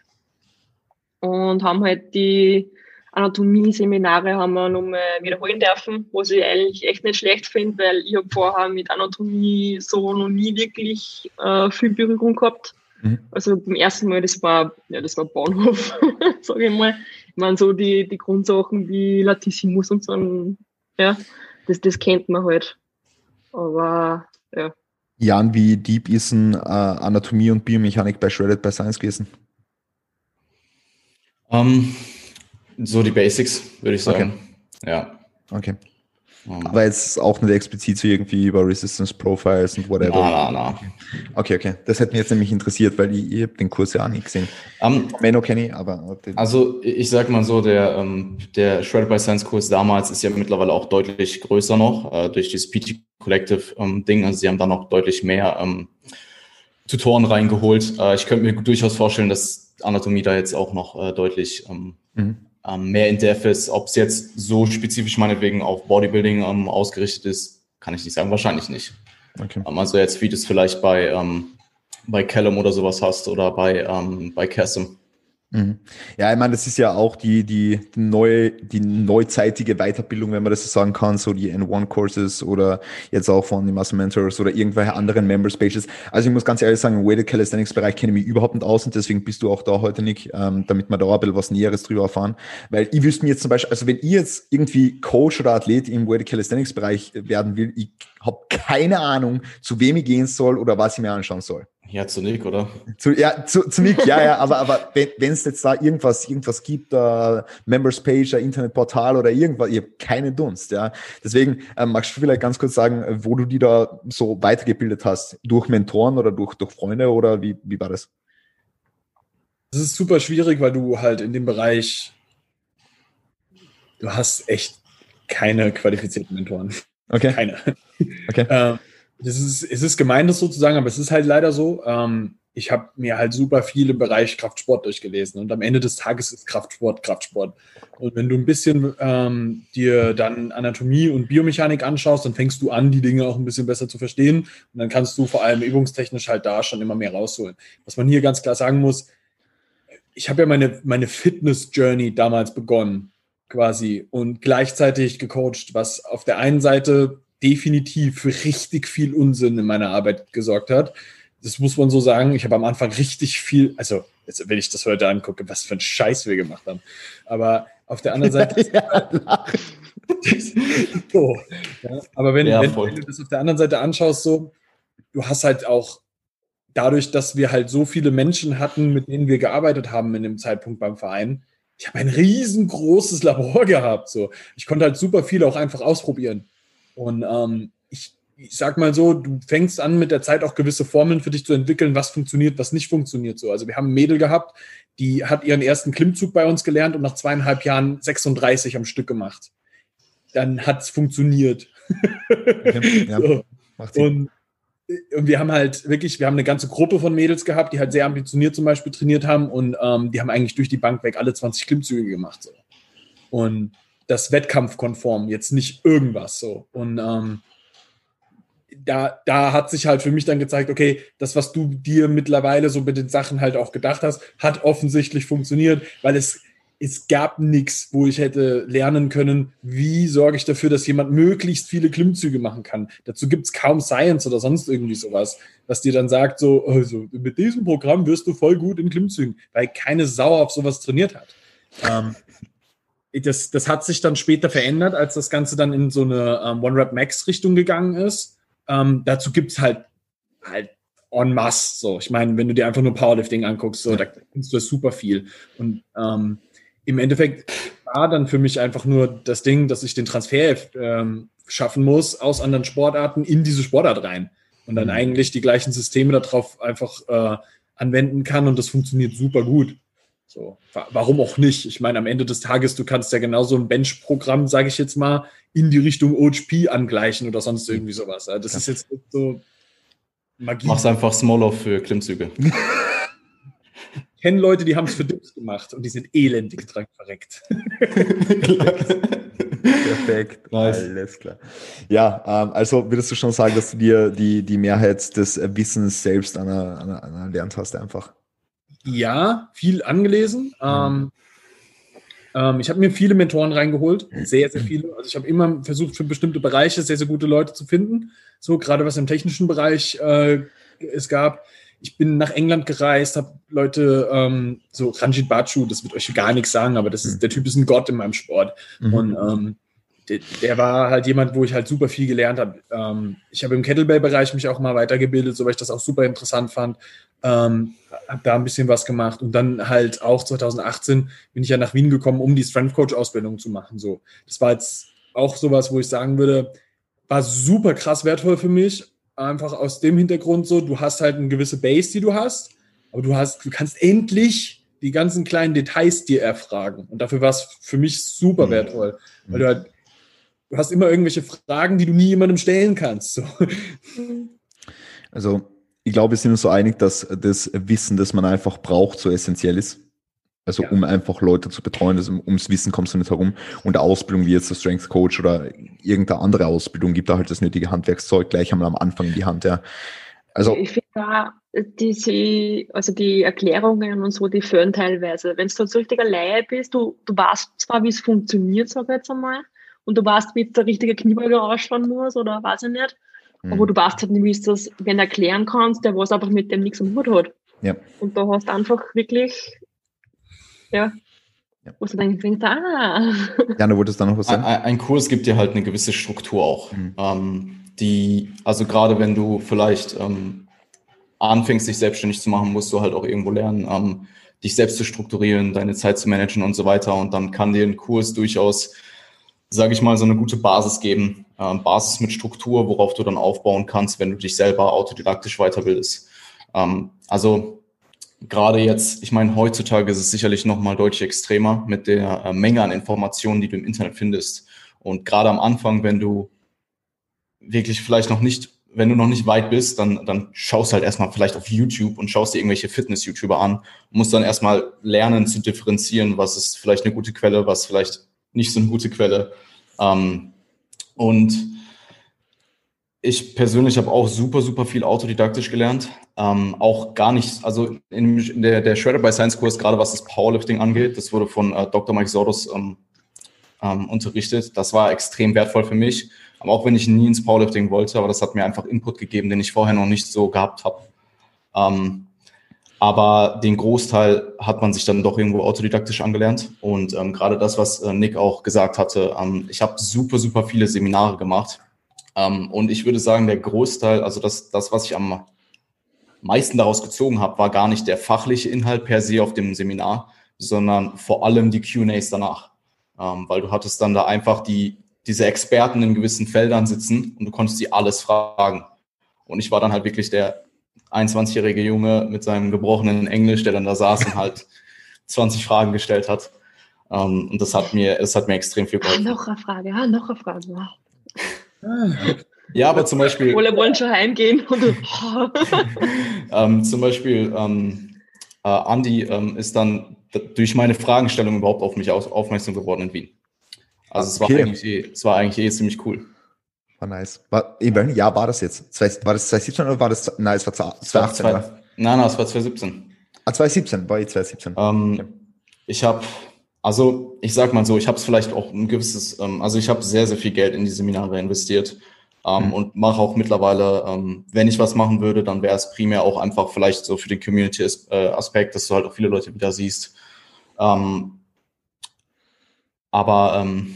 Und haben halt die Anatomie-Seminare haben wir nochmal wiederholen dürfen, was ich eigentlich echt nicht schlecht finde, weil ich habe vorher mit Anatomie so noch nie wirklich äh, viel Berührung gehabt. Mhm. Also beim ersten Mal, das war, ja, das war Bahnhof, sage ich mal. Ich meine, so die, die Grundsachen wie Latissimus und so, ja, das, das kennt man halt. Aber ja. Jan, wie deep ist ein äh, Anatomie und Biomechanik bei Shredded bei Science gewesen? Um, ähm, so die Basics, würde ich sagen. Okay. Ja. Okay. Um, Aber jetzt auch nicht explizit so irgendwie über Resistance Profiles und whatever. Na, na, na. Okay, okay. Das hätte mich jetzt nämlich interessiert, weil ich, ich habe den Kurs ja auch nicht gesehen. Um, Menno kenne ich, aber. Also ich sag mal so, der, ähm, der Shredded by Science Kurs damals ist ja mittlerweile auch deutlich größer noch, äh, durch das PT Collective ähm, Ding. Also sie haben da noch deutlich mehr ähm, Tutoren reingeholt. Äh, ich könnte mir durchaus vorstellen, dass Anatomie da jetzt auch noch äh, deutlich ähm, mhm. Ähm, mehr in Depth ist. Ob es jetzt so spezifisch meinetwegen auf Bodybuilding ähm, ausgerichtet ist, kann ich nicht sagen. Wahrscheinlich nicht. Okay. Ähm, also jetzt, wie du es vielleicht bei, ähm, bei Callum oder sowas hast oder bei, ähm, bei Cassim. Mhm. Ja, ich meine, das ist ja auch die, die, die neue, die neuzeitige Weiterbildung, wenn man das so sagen kann, so die N1-Courses oder jetzt auch von den Muscle Mentors oder irgendwelche anderen Member Spaces. Also ich muss ganz ehrlich sagen, im Weighted Calisthenics Bereich kenne ich mich überhaupt nicht aus und deswegen bist du auch da heute nicht, ähm, damit wir da ein bisschen was Näheres drüber erfahren. Weil ich wüsste mir jetzt zum Beispiel, also wenn ich jetzt irgendwie Coach oder Athlet im Weighted Calisthenics Bereich werden will, ich habe keine Ahnung, zu wem ich gehen soll oder was ich mir anschauen soll. Ja, zu Nick, oder? Zu, ja, zu, zu Nick, ja, ja, aber, aber wenn es jetzt da irgendwas, irgendwas gibt, uh, Members Page, ein Internetportal oder irgendwas, ihr habt keine Dunst, ja. Deswegen ähm, magst du vielleicht ganz kurz sagen, wo du die da so weitergebildet hast? Durch Mentoren oder durch, durch Freunde oder wie, wie war das? Das ist super schwierig, weil du halt in dem Bereich, du hast echt keine qualifizierten Mentoren. Okay. Keine. Okay. Ähm, das ist, es ist gemein, das sozusagen, aber es ist halt leider so. Ähm, ich habe mir halt super viel im Bereich Kraftsport durchgelesen und am Ende des Tages ist Kraftsport Kraftsport. Und wenn du ein bisschen ähm, dir dann Anatomie und Biomechanik anschaust, dann fängst du an, die Dinge auch ein bisschen besser zu verstehen und dann kannst du vor allem übungstechnisch halt da schon immer mehr rausholen. Was man hier ganz klar sagen muss, ich habe ja meine, meine Fitness-Journey damals begonnen, quasi, und gleichzeitig gecoacht, was auf der einen Seite definitiv für richtig viel Unsinn in meiner Arbeit gesorgt hat das muss man so sagen. Ich habe am Anfang richtig viel, also jetzt, wenn ich das heute angucke, was für ein Scheiß wir gemacht haben. Aber auf der anderen Seite. ja, so, ja, aber wenn, ja, wenn, wenn, du das auf der anderen Seite anschaust, so, du hast halt auch dadurch, dass wir halt so viele Menschen hatten, mit denen wir gearbeitet haben in dem Zeitpunkt beim Verein, ich habe ein riesengroßes Labor gehabt. So. Ich konnte halt super viel auch einfach ausprobieren. Und ähm, ich ich sag mal so, du fängst an mit der Zeit auch gewisse Formeln für dich zu entwickeln, was funktioniert, was nicht funktioniert so. Also wir haben ein Mädel gehabt, die hat ihren ersten Klimmzug bei uns gelernt und nach zweieinhalb Jahren 36 am Stück gemacht. Dann hat es funktioniert. Ja, so. und, und, wir haben halt wirklich, wir haben eine ganze Gruppe von Mädels gehabt, die halt sehr ambitioniert zum Beispiel trainiert haben und ähm, die haben eigentlich durch die Bank weg alle 20 Klimmzüge gemacht. So. Und das wettkampfkonform, jetzt nicht irgendwas so. Und ähm, da, da hat sich halt für mich dann gezeigt, okay, das, was du dir mittlerweile so mit den Sachen halt auch gedacht hast, hat offensichtlich funktioniert, weil es, es gab nichts, wo ich hätte lernen können, wie sorge ich dafür, dass jemand möglichst viele Klimmzüge machen kann. Dazu gibt es kaum Science oder sonst irgendwie sowas, was dir dann sagt, so, also mit diesem Programm wirst du voll gut in Klimmzügen, weil keine Sau auf sowas trainiert hat. Ähm, das, das hat sich dann später verändert, als das Ganze dann in so eine ähm, One-Rap-Max-Richtung gegangen ist ähm, dazu gibt es halt, halt en masse. So, ich meine, wenn du dir einfach nur Powerlifting anguckst, so, da findest du super viel. Und ähm, im Endeffekt war dann für mich einfach nur das Ding, dass ich den Transfer ähm, schaffen muss aus anderen Sportarten in diese Sportart rein und dann mhm. eigentlich die gleichen Systeme darauf einfach äh, anwenden kann und das funktioniert super gut. So, warum auch nicht? Ich meine, am Ende des Tages, du kannst ja genauso ein Bench-Programm, sage ich jetzt mal, in die Richtung OHP angleichen oder sonst irgendwie sowas. Das ja. ist jetzt so Magie. Mach's einfach smaller für Klimmzüge. ich kenne Leute, die haben es für Dips gemacht und die sind elendig dran verreckt. Perfekt, nice. alles klar. Ja, ähm, also würdest du schon sagen, dass du dir die, die Mehrheit des Wissens selbst anerlernt hast einfach? Ja, viel angelesen. Mhm. Ähm, ähm, ich habe mir viele Mentoren reingeholt, sehr, sehr viele. Also ich habe immer versucht, für bestimmte Bereiche sehr, sehr gute Leute zu finden. So gerade was im technischen Bereich äh, es gab. Ich bin nach England gereist, habe Leute, ähm, so Ranjit Bachu, das wird euch gar nichts sagen, aber das ist, der Typ ist ein Gott in meinem Sport. Mhm. Und ähm, der, der, war halt jemand, wo ich halt super viel gelernt habe. Ähm, ich habe im Kettlebell-Bereich mich auch mal weitergebildet, so weil ich das auch super interessant fand. Ähm, habe da ein bisschen was gemacht und dann halt auch 2018 bin ich ja nach Wien gekommen, um die Strength Coach Ausbildung zu machen. So, das war jetzt auch sowas, wo ich sagen würde, war super krass wertvoll für mich. Einfach aus dem Hintergrund so, du hast halt eine gewisse Base, die du hast, aber du hast, du kannst endlich die ganzen kleinen Details dir erfragen. Und dafür war es für mich super mhm. wertvoll, weil du halt du hast immer irgendwelche Fragen, die du nie jemandem stellen kannst. So. Also, ich glaube, wir sind uns so einig, dass das Wissen, das man einfach braucht, so essentiell ist. Also ja. um einfach Leute zu betreuen, also ums Wissen kommst du nicht herum. Und Ausbildung wie jetzt der Strength Coach oder irgendeine andere Ausbildung gibt da halt das nötige Handwerkszeug gleich einmal am Anfang in die Hand. Ja. Also ich finde da diese, also die Erklärungen und so, die führen teilweise. Wenn du so richtiger Laie bist, du, du weißt zwar, wie es funktioniert, sag ich jetzt einmal, und du weißt, wie jetzt der richtige Kniebeuger ausschauen muss oder weiß ich nicht. Mhm. Aber du weißt halt nicht, wie du das wenn erklären kannst, der was einfach mit dem nichts am Hut hat. Ja. Und da hast du einfach wirklich, ja, ja. Wo du denkst, denkst ah. Ja, du wolltest da noch was sagen? Ein, ein, Kurs gibt dir halt eine gewisse Struktur auch. Mhm. Ähm, die, also gerade wenn du vielleicht ähm, anfängst, dich selbstständig zu machen, musst du halt auch irgendwo lernen, ähm, dich selbst zu strukturieren, deine Zeit zu managen und so weiter. Und dann kann dir ein Kurs durchaus sage ich mal, so eine gute Basis geben. Ähm, Basis mit Struktur, worauf du dann aufbauen kannst, wenn du dich selber autodidaktisch weiterbildest. Ähm, also gerade jetzt, ich meine, heutzutage ist es sicherlich nochmal deutlich extremer mit der äh, Menge an Informationen, die du im Internet findest. Und gerade am Anfang, wenn du wirklich vielleicht noch nicht wenn du noch nicht weit bist, dann, dann schaust halt erstmal vielleicht auf YouTube und schaust dir irgendwelche Fitness-YouTuber an musst dann erstmal lernen zu differenzieren, was ist vielleicht eine gute Quelle, was vielleicht nicht so eine gute Quelle. Ähm, und ich persönlich habe auch super, super viel autodidaktisch gelernt. Ähm, auch gar nicht, also in, der, der Shredder by Science Kurs, gerade was das Powerlifting angeht, das wurde von äh, Dr. Mike Soros ähm, ähm, unterrichtet. Das war extrem wertvoll für mich. Aber auch wenn ich nie ins Powerlifting wollte, aber das hat mir einfach Input gegeben, den ich vorher noch nicht so gehabt habe. Aber den Großteil hat man sich dann doch irgendwo autodidaktisch angelernt. Und ähm, gerade das, was äh, Nick auch gesagt hatte, ähm, ich habe super, super viele Seminare gemacht. Ähm, und ich würde sagen, der Großteil, also das, das, was ich am meisten daraus gezogen habe, war gar nicht der fachliche Inhalt per se auf dem Seminar, sondern vor allem die QAs danach. Ähm, weil du hattest dann da einfach die, diese Experten in gewissen Feldern sitzen und du konntest sie alles fragen. Und ich war dann halt wirklich der 21-jährige Junge mit seinem gebrochenen Englisch, der dann da saß und halt 20 Fragen gestellt hat. Um, ähm, und das hat mir, das hat mir extrem viel geholfen. Ah, noch eine Frage, ah, noch eine Frage. Ja, aber zum Beispiel. Alle wollen schon heimgehen. ähm, zum Beispiel, ähm, äh, Andy ähm, ist dann durch meine Fragestellung überhaupt auf mich aufmerksam geworden in Wien. Also es, war eigentlich eh, es war eigentlich eh ziemlich cool. War nice. War, eben, ja, war das jetzt? War das 2017 oder war das, nein, es war 2018, Nein, nein, es war 2017. Ah, 2017, war eh 2017. Ähm, okay. Ich habe, also ich sag mal so, ich habe es vielleicht auch ein gewisses, ähm, also ich habe sehr, sehr viel Geld in die Seminare investiert ähm, mhm. und mache auch mittlerweile, ähm, wenn ich was machen würde, dann wäre es primär auch einfach vielleicht so für den Community-Aspekt, äh, dass du halt auch viele Leute wieder siehst. Ähm, aber ähm,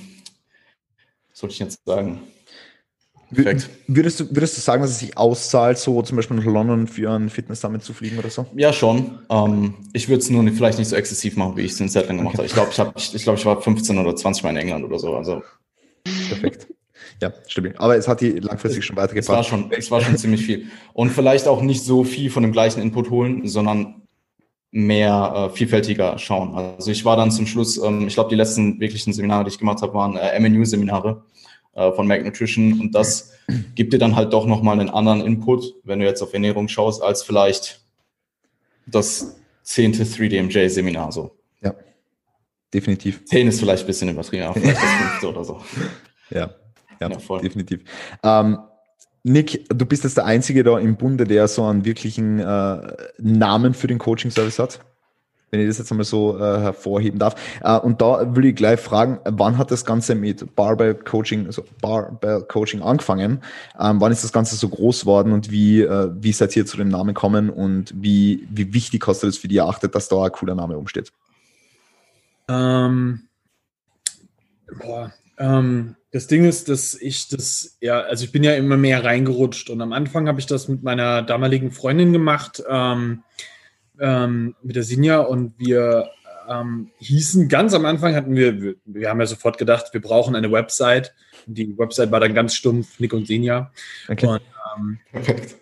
was sollte ich jetzt sagen? Perfekt. Würdest du, würdest du sagen, dass es sich auszahlt, so zum Beispiel nach London für einen Fitness damit zu fliegen oder so? Ja, schon. Ähm, ich würde es nur nicht, vielleicht nicht so exzessiv machen, wie ich es in Zettel gemacht okay. habe. Ich glaube, ich, hab, ich, ich, glaub, ich war 15 oder 20 Mal in England oder so. Also. Perfekt. Ja, stimmt. Aber es hat die langfristig schon weitergebracht. Es war schon, es war schon ziemlich viel. Und vielleicht auch nicht so viel von dem gleichen Input holen, sondern mehr äh, vielfältiger schauen. Also ich war dann zum Schluss, ähm, ich glaube, die letzten wirklichen Seminare, die ich gemacht habe, waren äh, MNU-Seminare äh, von Mac Nutrition und das gibt dir dann halt doch nochmal einen anderen Input, wenn du jetzt auf Ernährung schaust, als vielleicht das zehnte 3DMJ-Seminar so. Ja, definitiv. Zehn ist vielleicht ein bisschen übertrieben, aber vielleicht das fünfte oder so. Ja, ja, ja definitiv. Ähm, Nick, du bist jetzt der Einzige da im Bunde, der so einen wirklichen äh, Namen für den Coaching-Service hat. Wenn ich das jetzt einmal so äh, hervorheben darf. Äh, und da will ich gleich fragen, wann hat das Ganze mit Barbell Coaching, also Barbell Coaching angefangen? Ähm, wann ist das Ganze so groß worden und wie, äh, wie seid ihr zu dem Namen gekommen und wie, wie wichtig hast du das für dich erachtet, dass da ein cooler Name umsteht? Ähm, boah, ähm, das Ding ist, dass ich das, ja, also ich bin ja immer mehr reingerutscht und am Anfang habe ich das mit meiner damaligen Freundin gemacht, ähm, ähm, mit der Sinja und wir ähm, hießen, ganz am Anfang hatten wir, wir, wir, haben ja sofort gedacht, wir brauchen eine Website. Und die Website war dann ganz stumpf, Nick und Sinja. Okay. Und, ähm, Perfekt.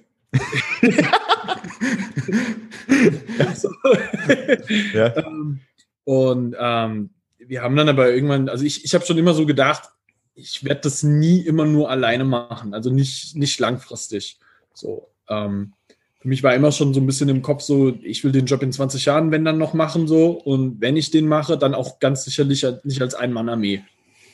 also, ja. Ähm, und ähm, wir haben dann aber irgendwann, also ich, ich habe schon immer so gedacht, ich werde das nie immer nur alleine machen, also nicht, nicht langfristig. So, ähm, für mich war immer schon so ein bisschen im Kopf so, ich will den Job in 20 Jahren, wenn dann noch machen so und wenn ich den mache, dann auch ganz sicherlich nicht als Ein-Mann-Armee.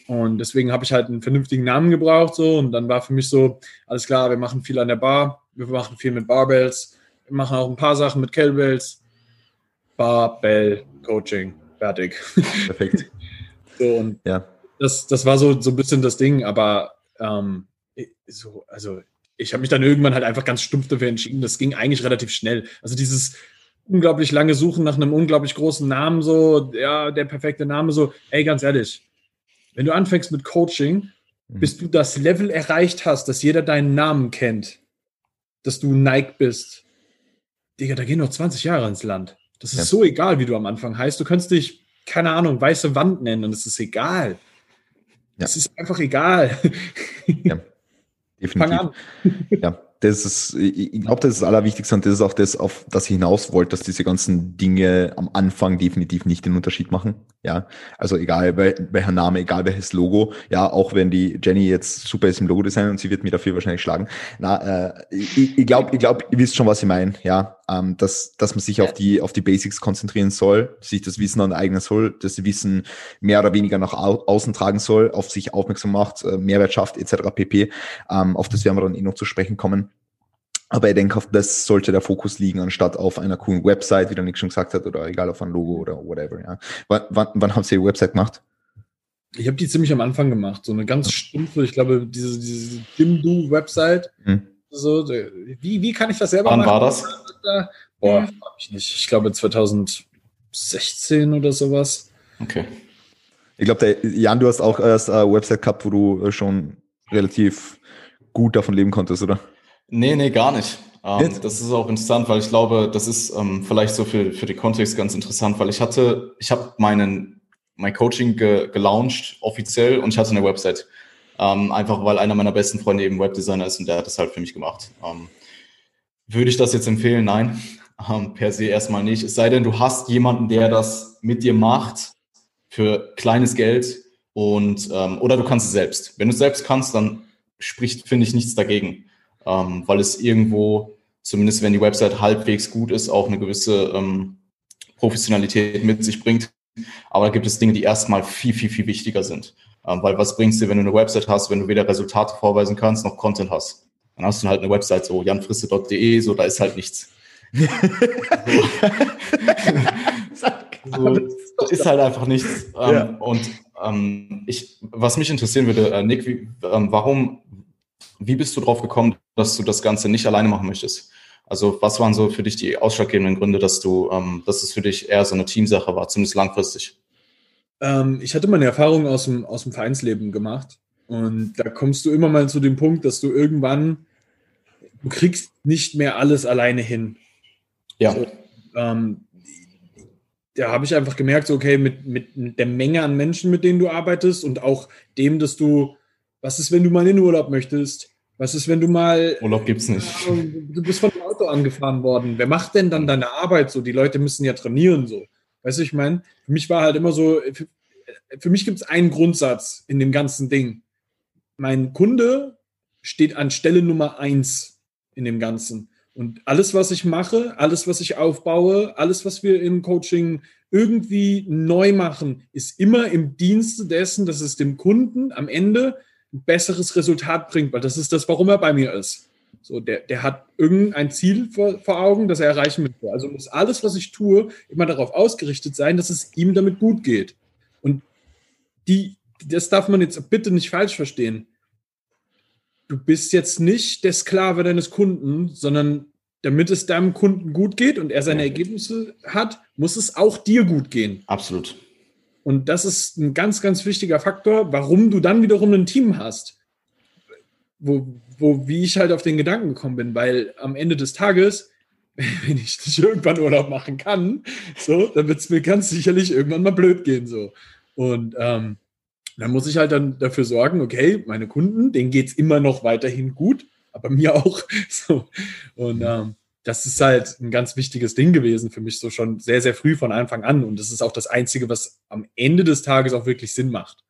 Und deswegen habe ich halt einen vernünftigen Namen gebraucht so und dann war für mich so, alles klar, wir machen viel an der Bar, wir machen viel mit Barbells, wir machen auch ein paar Sachen mit Kettlebells, Barbell Coaching, fertig. Perfekt. so und ja das, das war so, so ein bisschen das Ding, aber ähm, so, also ich habe mich dann irgendwann halt einfach ganz stumpf dafür entschieden. Das ging eigentlich relativ schnell. Also dieses unglaublich lange Suchen nach einem unglaublich großen Namen, so, ja, der perfekte Name, so, ey, ganz ehrlich, wenn du anfängst mit Coaching, mhm. bis du das Level erreicht hast, dass jeder deinen Namen kennt, dass du Nike bist, Digga, da gehen noch 20 Jahre ins Land. Das ist ja. so egal, wie du am Anfang heißt. Du kannst dich, keine Ahnung, weiße Wand nennen und es ist egal. Ja. Es ist einfach egal. Ja, definitiv. Fang an. Ja, das ist, ich glaube, das ist das Allerwichtigste und das ist auch das, auf das ich hinaus wollte, dass diese ganzen Dinge am Anfang definitiv nicht den Unterschied machen. Ja, also egal welcher Name, egal welches Logo. Ja, auch wenn die Jenny jetzt super ist im Logo-Design und sie wird mir dafür wahrscheinlich schlagen. Na, äh, ich, glaube, ich glaube, ihr wisst schon, was ich meine. Ja, ähm, dass, dass man sich ja. auf die, auf die Basics konzentrieren soll, sich das Wissen aneignen soll, das Wissen mehr oder weniger nach au außen tragen soll, auf sich aufmerksam macht, äh, Mehrwert schafft, etc. pp. Ähm, auf das werden wir dann eh noch zu sprechen kommen. Aber ich denke, auf das sollte der Fokus liegen, anstatt auf einer coolen Website, wie der Nick schon gesagt hat, oder egal auf ein Logo oder whatever. Ja. Wann, wann, wann habt ihr die Website gemacht? Ich habe die ziemlich am Anfang gemacht. So eine ganz stumpfe, ich glaube, diese, diese Dimdo-Website. Hm. So, wie, wie kann ich das selber Wann machen? Wann war das? Boah, hm. ich nicht. Ich glaube 2016 oder sowas. Okay. Ich glaube, Jan, du hast auch erst eine Website gehabt, wo du äh, schon relativ gut davon leben konntest, oder? Nee, nee, gar nicht. Ähm, das ist auch interessant, weil ich glaube, das ist ähm, vielleicht so für, für den Kontext ganz interessant, weil ich hatte, ich habe meinen mein Coaching ge gelauncht offiziell und ich hatte eine Website. Ähm, einfach weil einer meiner besten Freunde eben Webdesigner ist und der hat das halt für mich gemacht. Ähm, würde ich das jetzt empfehlen? Nein, ähm, per se erstmal nicht. Es sei denn, du hast jemanden, der das mit dir macht für kleines Geld und ähm, oder du kannst es selbst. Wenn du es selbst kannst, dann spricht, finde ich, nichts dagegen ähm, weil es irgendwo, zumindest wenn die Website halbwegs gut ist, auch eine gewisse ähm, Professionalität mit sich bringt. Aber da gibt es Dinge, die erstmal viel, viel, viel wichtiger sind. Ähm, weil was bringst du, wenn du eine Website hast, wenn du weder Resultate vorweisen kannst, noch Content hast? Dann hast du halt eine Website, so janfrisse.de, so da ist halt nichts. so, ist halt einfach nichts. Ähm, ja. Und ähm, ich, was mich interessieren würde, äh, Nick, wie, ähm, warum, wie bist du drauf gekommen, dass du das Ganze nicht alleine machen möchtest? Also was waren so für dich die ausschlaggebenden Gründe, dass du, ähm, dass es für dich eher so eine Teamsache war, zumindest langfristig? Ähm, ich hatte meine Erfahrungen aus dem, aus dem Vereinsleben gemacht und da kommst du immer mal zu dem Punkt, dass du irgendwann, du kriegst nicht mehr alles alleine hin. Ja. So, ähm, da habe ich einfach gemerkt, so, okay, mit, mit, mit der Menge an Menschen, mit denen du arbeitest und auch dem, dass du, was ist, wenn du mal in den Urlaub möchtest? Was ist, wenn du mal. Urlaub gibt's nicht. Du bist von dem Auto angefahren worden. Wer macht denn dann deine Arbeit so? Die Leute müssen ja trainieren so. Weißt du, ich meine, für mich war halt immer so, für, für mich gibt es einen Grundsatz in dem ganzen Ding. Mein Kunde steht an Stelle Nummer eins in dem Ganzen. Und alles, was ich mache, alles, was ich aufbaue, alles, was wir im Coaching irgendwie neu machen, ist immer im Dienste dessen, dass es dem Kunden am Ende ein besseres Resultat bringt, weil das ist das, warum er bei mir ist. So, der, der hat irgendein Ziel vor, vor Augen, das er erreichen möchte. Also muss alles, was ich tue, immer darauf ausgerichtet sein, dass es ihm damit gut geht. Und die, das darf man jetzt bitte nicht falsch verstehen. Du bist jetzt nicht der Sklave deines Kunden, sondern damit es deinem Kunden gut geht und er seine Ergebnisse hat, muss es auch dir gut gehen. Absolut. Und das ist ein ganz, ganz wichtiger Faktor, warum du dann wiederum ein Team hast. Wo, wo, wie ich halt auf den Gedanken gekommen bin, weil am Ende des Tages, wenn ich nicht irgendwann Urlaub machen kann, so, dann wird es mir ganz sicherlich irgendwann mal blöd gehen. So. Und ähm, dann muss ich halt dann dafür sorgen, okay, meine Kunden, denen geht es immer noch weiterhin gut, aber mir auch. So. Und ähm, das ist halt ein ganz wichtiges Ding gewesen für mich, so schon sehr, sehr früh von Anfang an. Und das ist auch das Einzige, was am Ende des Tages auch wirklich Sinn macht.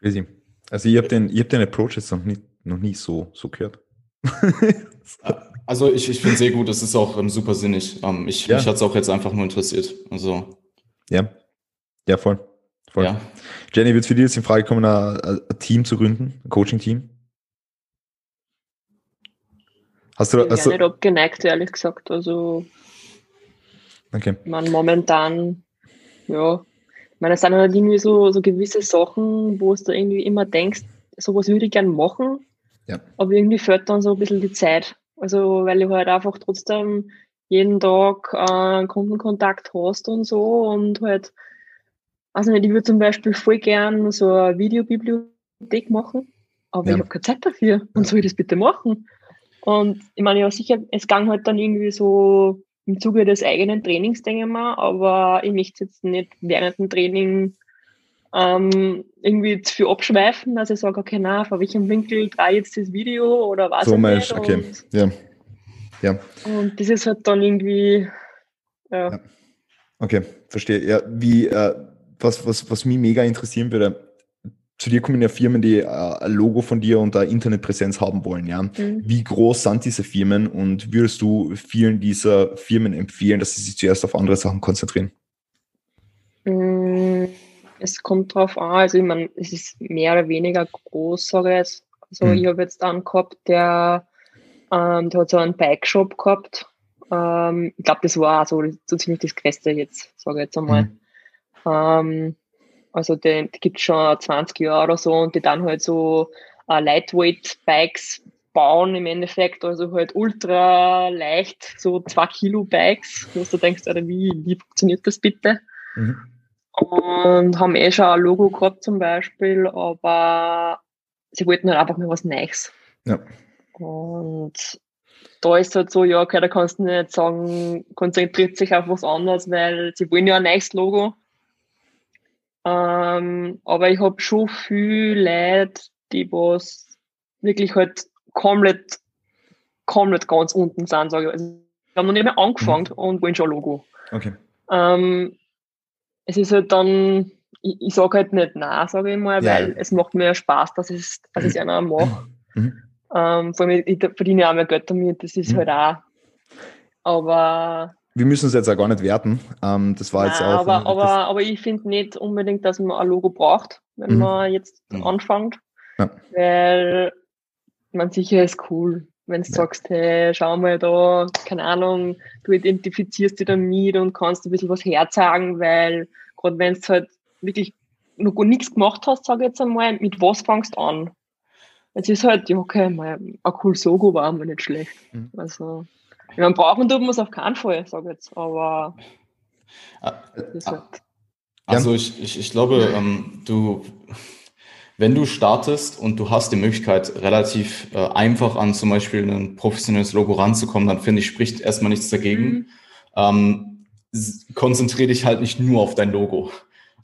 Crazy. Also ihr habt den, ihr habt den Approach jetzt noch nie, noch nie so, so gehört. also ich, ich finde es sehr gut, es ist auch ähm, super sinnig. Ähm, ich, ja. Mich hat es auch jetzt einfach nur interessiert. Also. Ja. Ja, voll. voll. Ja. Jenny, wird für dich jetzt in Frage kommen, ein, ein Team zu gründen, ein Coaching-Team? Hast du, ich bin nicht abgeneigt, ehrlich gesagt. Also, okay. man momentan, ja, ich meine, es sind halt irgendwie so, so gewisse Sachen, wo du irgendwie immer denkst, sowas würde ich gerne machen, ja. aber irgendwie fehlt dann so ein bisschen die Zeit. Also, weil du halt einfach trotzdem jeden Tag äh, Kundenkontakt hast und so und halt, also nicht, ich würde zum Beispiel voll gern so eine Videobibliothek machen, aber ja. ich habe keine Zeit dafür. Und soll ich das bitte machen? Und ich meine, ja, sicher, es ging halt dann irgendwie so im Zuge des eigenen Trainings, denke ich mal, aber ich möchte jetzt nicht während dem Training ähm, irgendwie zu viel abschweifen, dass ich sage, okay, na, vor welchem Winkel drehe ich jetzt das Video oder was so meinst, okay. Und, ja. ja. Und das ist halt dann irgendwie, ja. ja. Okay, verstehe. Ja, wie, äh, was, was, was mich mega interessieren würde, zu dir kommen ja Firmen, die äh, ein Logo von dir und eine Internetpräsenz haben wollen. Ja? Mhm. Wie groß sind diese Firmen und würdest du vielen dieser Firmen empfehlen, dass sie sich zuerst auf andere Sachen konzentrieren? Mm, es kommt drauf an. Also, ich meine, es ist mehr oder weniger groß, sage ich jetzt. Also, mhm. ich habe jetzt einen gehabt, der, ähm, der hat so einen Bike-Shop gehabt. Ähm, ich glaube, das war so, so ziemlich das Größte jetzt, sage ich jetzt einmal. Mhm. Ähm, also die, die gibt es schon 20 Jahre oder so und die dann halt so uh, Lightweight-Bikes bauen im Endeffekt, also halt ultra leicht, so 2 Kilo Bikes, wo du denkst, oder wie, wie funktioniert das bitte? Mhm. Und haben eh schon ein Logo gehabt zum Beispiel, aber sie wollten halt einfach mal was Neues. Ja. Und da ist halt so, ja, okay, da kannst du nicht sagen, konzentriert sich auf was anderes, weil sie wollen ja ein neues Logo ähm, aber ich habe schon viel Leute, die was wirklich halt komplett, komplett ganz unten sind, sage ich. Also, die haben noch nicht mehr angefangen mhm. und wollen schon ein Logo. Okay. Ähm, es ist halt dann, ich, ich sage halt nicht nein, sage ich mal, ja. weil es macht mir Spaß, dass ich es dass ich's einer mache. Mhm. Ähm, vor allem, ich, ich verdiene ja auch mehr Geld damit, das ist mhm. halt auch. Aber wir müssen es jetzt auch gar nicht werten. Ähm, das war Nein, jetzt auch. Aber, aber, aber ich finde nicht unbedingt, dass man ein Logo braucht, wenn mhm. man jetzt mhm. anfängt. Ja. Weil man sicher ist cool, wenn du ja. sagst, hey, schau mal da, keine Ahnung, du identifizierst dich damit und kannst ein bisschen was herzagen, weil gerade wenn du halt wirklich noch gar nichts gemacht hast, sage ich jetzt einmal, mit was fangst du an? Jetzt ist halt, ja, okay, mal ein cooles Logo war aber nicht schlecht. Mhm. Also, ja, brauchen tut man es auf keinen Fall, sage ich jetzt, aber. Ah, halt also, ich, ich, ich glaube, ähm, du, wenn du startest und du hast die Möglichkeit, relativ äh, einfach an zum Beispiel ein professionelles Logo ranzukommen, dann finde ich, spricht erstmal nichts dagegen. Mhm. Ähm, konzentriere dich halt nicht nur auf dein Logo.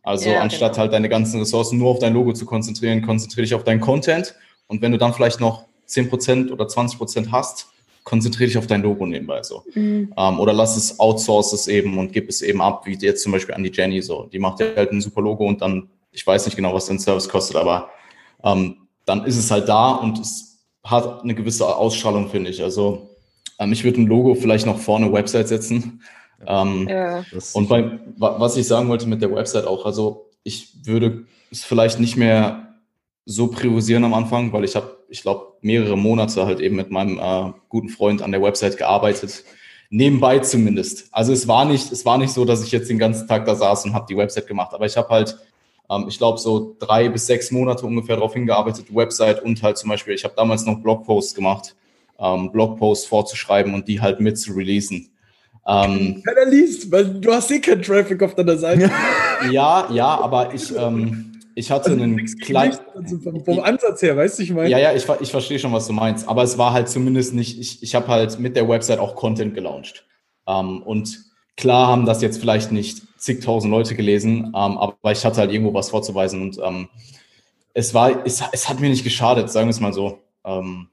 Also ja, anstatt genau. halt deine ganzen Ressourcen nur auf dein Logo zu konzentrieren, konzentriere dich auf deinen Content. Und wenn du dann vielleicht noch 10% oder 20% hast, konzentriere dich auf dein Logo nebenbei so. Mhm. Ähm, oder lass es, outsource es eben und gib es eben ab, wie jetzt zum Beispiel an die Jenny so. Die macht ja halt ein super Logo und dann, ich weiß nicht genau, was dein Service kostet, aber ähm, dann ist es halt da und es hat eine gewisse Ausstrahlung, finde ich. Also ähm, ich würde ein Logo vielleicht noch vorne Website setzen. Ähm, ja. Und bei, was ich sagen wollte mit der Website auch, also ich würde es vielleicht nicht mehr so priorisieren am Anfang, weil ich habe, ich glaube, mehrere Monate halt eben mit meinem äh, guten Freund an der Website gearbeitet. Nebenbei zumindest. Also es war nicht, es war nicht so, dass ich jetzt den ganzen Tag da saß und habe die Website gemacht. Aber ich habe halt, ähm, ich glaube, so drei bis sechs Monate ungefähr darauf hingearbeitet, Website und halt zum Beispiel, ich habe damals noch Blogposts gemacht, ähm, Blogposts vorzuschreiben und die halt mit zu releasen. Ähm, Keiner liest, weil du hast eh keinen Traffic auf deiner Seite. ja, ja, aber ich, ähm, ich hatte also einen kleinen. Also vom, vom, Ansatz her, weißt du, ich meine. Ja, ja, ich, ich verstehe schon, was du meinst. Aber es war halt zumindest nicht, ich, ich habe halt mit der Website auch Content gelauncht. Ähm, und klar haben das jetzt vielleicht nicht zigtausend Leute gelesen, ähm, aber ich hatte halt irgendwo was vorzuweisen und ähm, es war, es, es hat mir nicht geschadet, sagen wir es mal so. Ähm,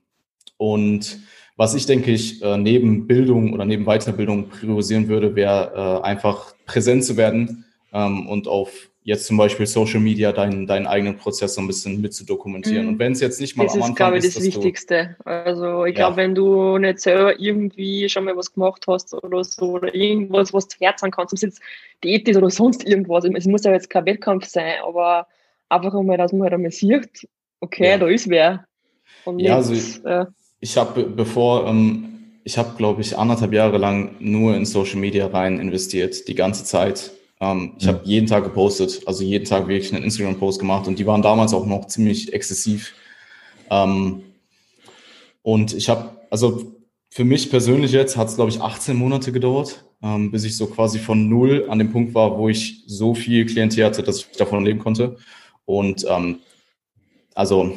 und was ich denke ich äh, neben Bildung oder neben Weiterbildung priorisieren würde, wäre äh, einfach präsent zu werden ähm, und auf jetzt zum Beispiel Social Media deinen, deinen eigenen Prozess so ein bisschen mit zu dokumentieren. Mhm. Und wenn es jetzt nicht mal das am Anfang ist, glaube ich, das Wichtigste. Also ich ja. glaube, wenn du nicht selber irgendwie schon mal was gemacht hast oder so oder irgendwas, was du herzern kannst, ob es jetzt Diät ist oder sonst irgendwas. Es muss ja jetzt kein Wettkampf sein, aber einfach einmal, dass man halt einmal sieht, okay, ja. da ist wer. Und ja, jetzt, also ich, äh, ich habe bevor, ähm, ich habe, glaube ich, anderthalb Jahre lang nur in Social Media rein investiert, die ganze Zeit. Ähm, ich mhm. habe jeden Tag gepostet, also jeden Tag wirklich einen Instagram-Post gemacht und die waren damals auch noch ziemlich exzessiv. Ähm, und ich habe, also für mich persönlich jetzt hat es, glaube ich, 18 Monate gedauert, ähm, bis ich so quasi von null an dem Punkt war, wo ich so viel Klientel hatte, dass ich davon leben konnte. Und ähm, also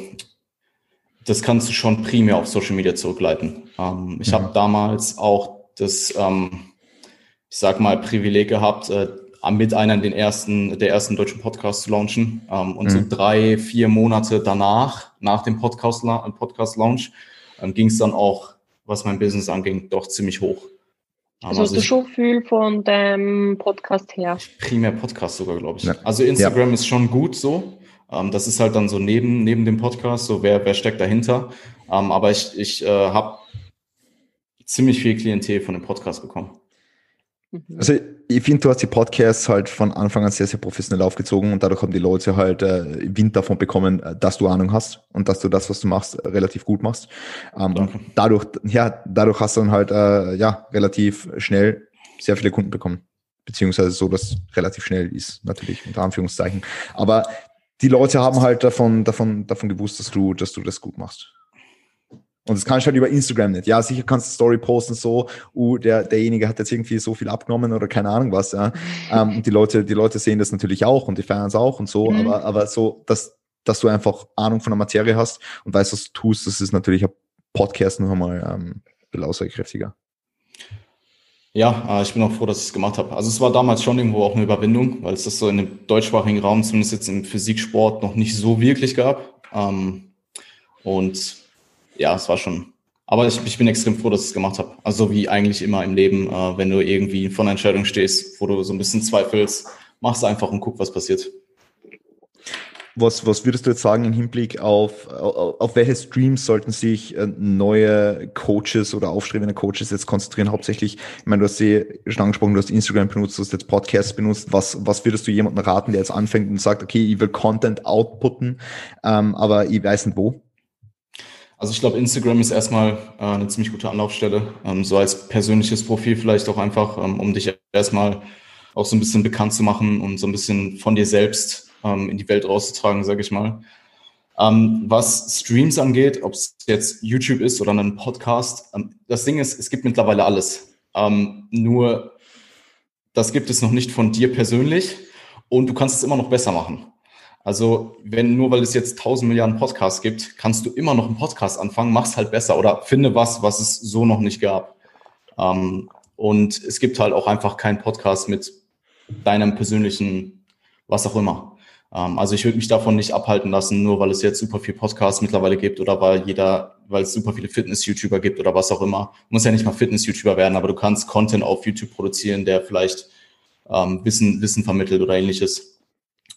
das kannst du schon primär auf Social Media zurückleiten. Ähm, ich mhm. habe damals auch das, ähm, ich sag mal, Privileg gehabt, äh, mit einer den ersten, der ersten deutschen Podcasts zu launchen. Ähm, und mhm. so drei, vier Monate danach, nach dem Podcast, Podcast Launch, ähm, ging es dann auch, was mein Business anging, doch ziemlich hoch. Also, also hast du schon viel von dem Podcast her? Primär Podcast sogar, glaube ich. Ja. Also Instagram ja. ist schon gut so. Ähm, das ist halt dann so neben, neben dem Podcast, so wer, wer steckt dahinter. Ähm, aber ich, ich äh, habe ziemlich viel Klientel von dem Podcast bekommen. Also ich finde, du hast die Podcasts halt von Anfang an sehr, sehr professionell aufgezogen und dadurch haben die Leute halt äh, Wind davon bekommen, äh, dass du Ahnung hast und dass du das, was du machst, relativ gut machst. Ähm, und dadurch, ja, dadurch hast du dann halt äh, ja relativ schnell sehr viele Kunden bekommen. Beziehungsweise so, dass relativ schnell ist, natürlich, unter Anführungszeichen. Aber die Leute haben halt davon, davon, davon gewusst, dass du, dass du das gut machst. Und das kannst du halt über Instagram nicht. Ja, sicher kannst du Story posten so, uh, der, derjenige hat jetzt irgendwie so viel abgenommen oder keine Ahnung was, ja. ähm, und die Leute, die Leute sehen das natürlich auch und die feiern es auch und so, mhm. aber, aber so, dass, dass du einfach Ahnung von der Materie hast und weißt, was du tust, das ist natürlich ein Podcast noch einmal ähm, bisschen aussagekräftiger. Ja, äh, ich bin auch froh, dass ich es gemacht habe. Also es war damals schon irgendwo auch eine Überwindung, weil es das so in dem deutschsprachigen Raum, zumindest jetzt im Physiksport, noch nicht so wirklich gab. Ähm, und ja, es war schon. Aber ich, ich bin extrem froh, dass ich es gemacht habe. Also wie eigentlich immer im Leben, äh, wenn du irgendwie vor einer Entscheidung stehst, wo du so ein bisschen zweifelst, mach es einfach und guck, was passiert. Was, was würdest du jetzt sagen im Hinblick auf, auf, auf welche Streams sollten sich äh, neue Coaches oder aufstrebende Coaches jetzt konzentrieren? Hauptsächlich, ich meine, du hast sie schon angesprochen, du hast Instagram benutzt, du hast jetzt Podcasts benutzt. Was, was würdest du jemandem raten, der jetzt anfängt und sagt, okay, ich will Content outputten, ähm, aber ich weiß nicht wo? Also ich glaube, Instagram ist erstmal äh, eine ziemlich gute Anlaufstelle, ähm, so als persönliches Profil vielleicht auch einfach, ähm, um dich erstmal auch so ein bisschen bekannt zu machen und so ein bisschen von dir selbst ähm, in die Welt rauszutragen, sage ich mal. Ähm, was Streams angeht, ob es jetzt YouTube ist oder ein Podcast, ähm, das Ding ist, es gibt mittlerweile alles. Ähm, nur das gibt es noch nicht von dir persönlich und du kannst es immer noch besser machen. Also, wenn nur weil es jetzt tausend Milliarden Podcasts gibt, kannst du immer noch einen Podcast anfangen, mach's halt besser oder finde was, was es so noch nicht gab. Ähm, und es gibt halt auch einfach keinen Podcast mit deinem persönlichen, was auch immer. Ähm, also ich würde mich davon nicht abhalten lassen, nur weil es jetzt super viel Podcasts mittlerweile gibt oder weil jeder, weil es super viele Fitness-YouTuber gibt oder was auch immer. Muss ja nicht mal Fitness-YouTuber werden, aber du kannst Content auf YouTube produzieren, der vielleicht ähm, Wissen, Wissen vermittelt oder ähnliches.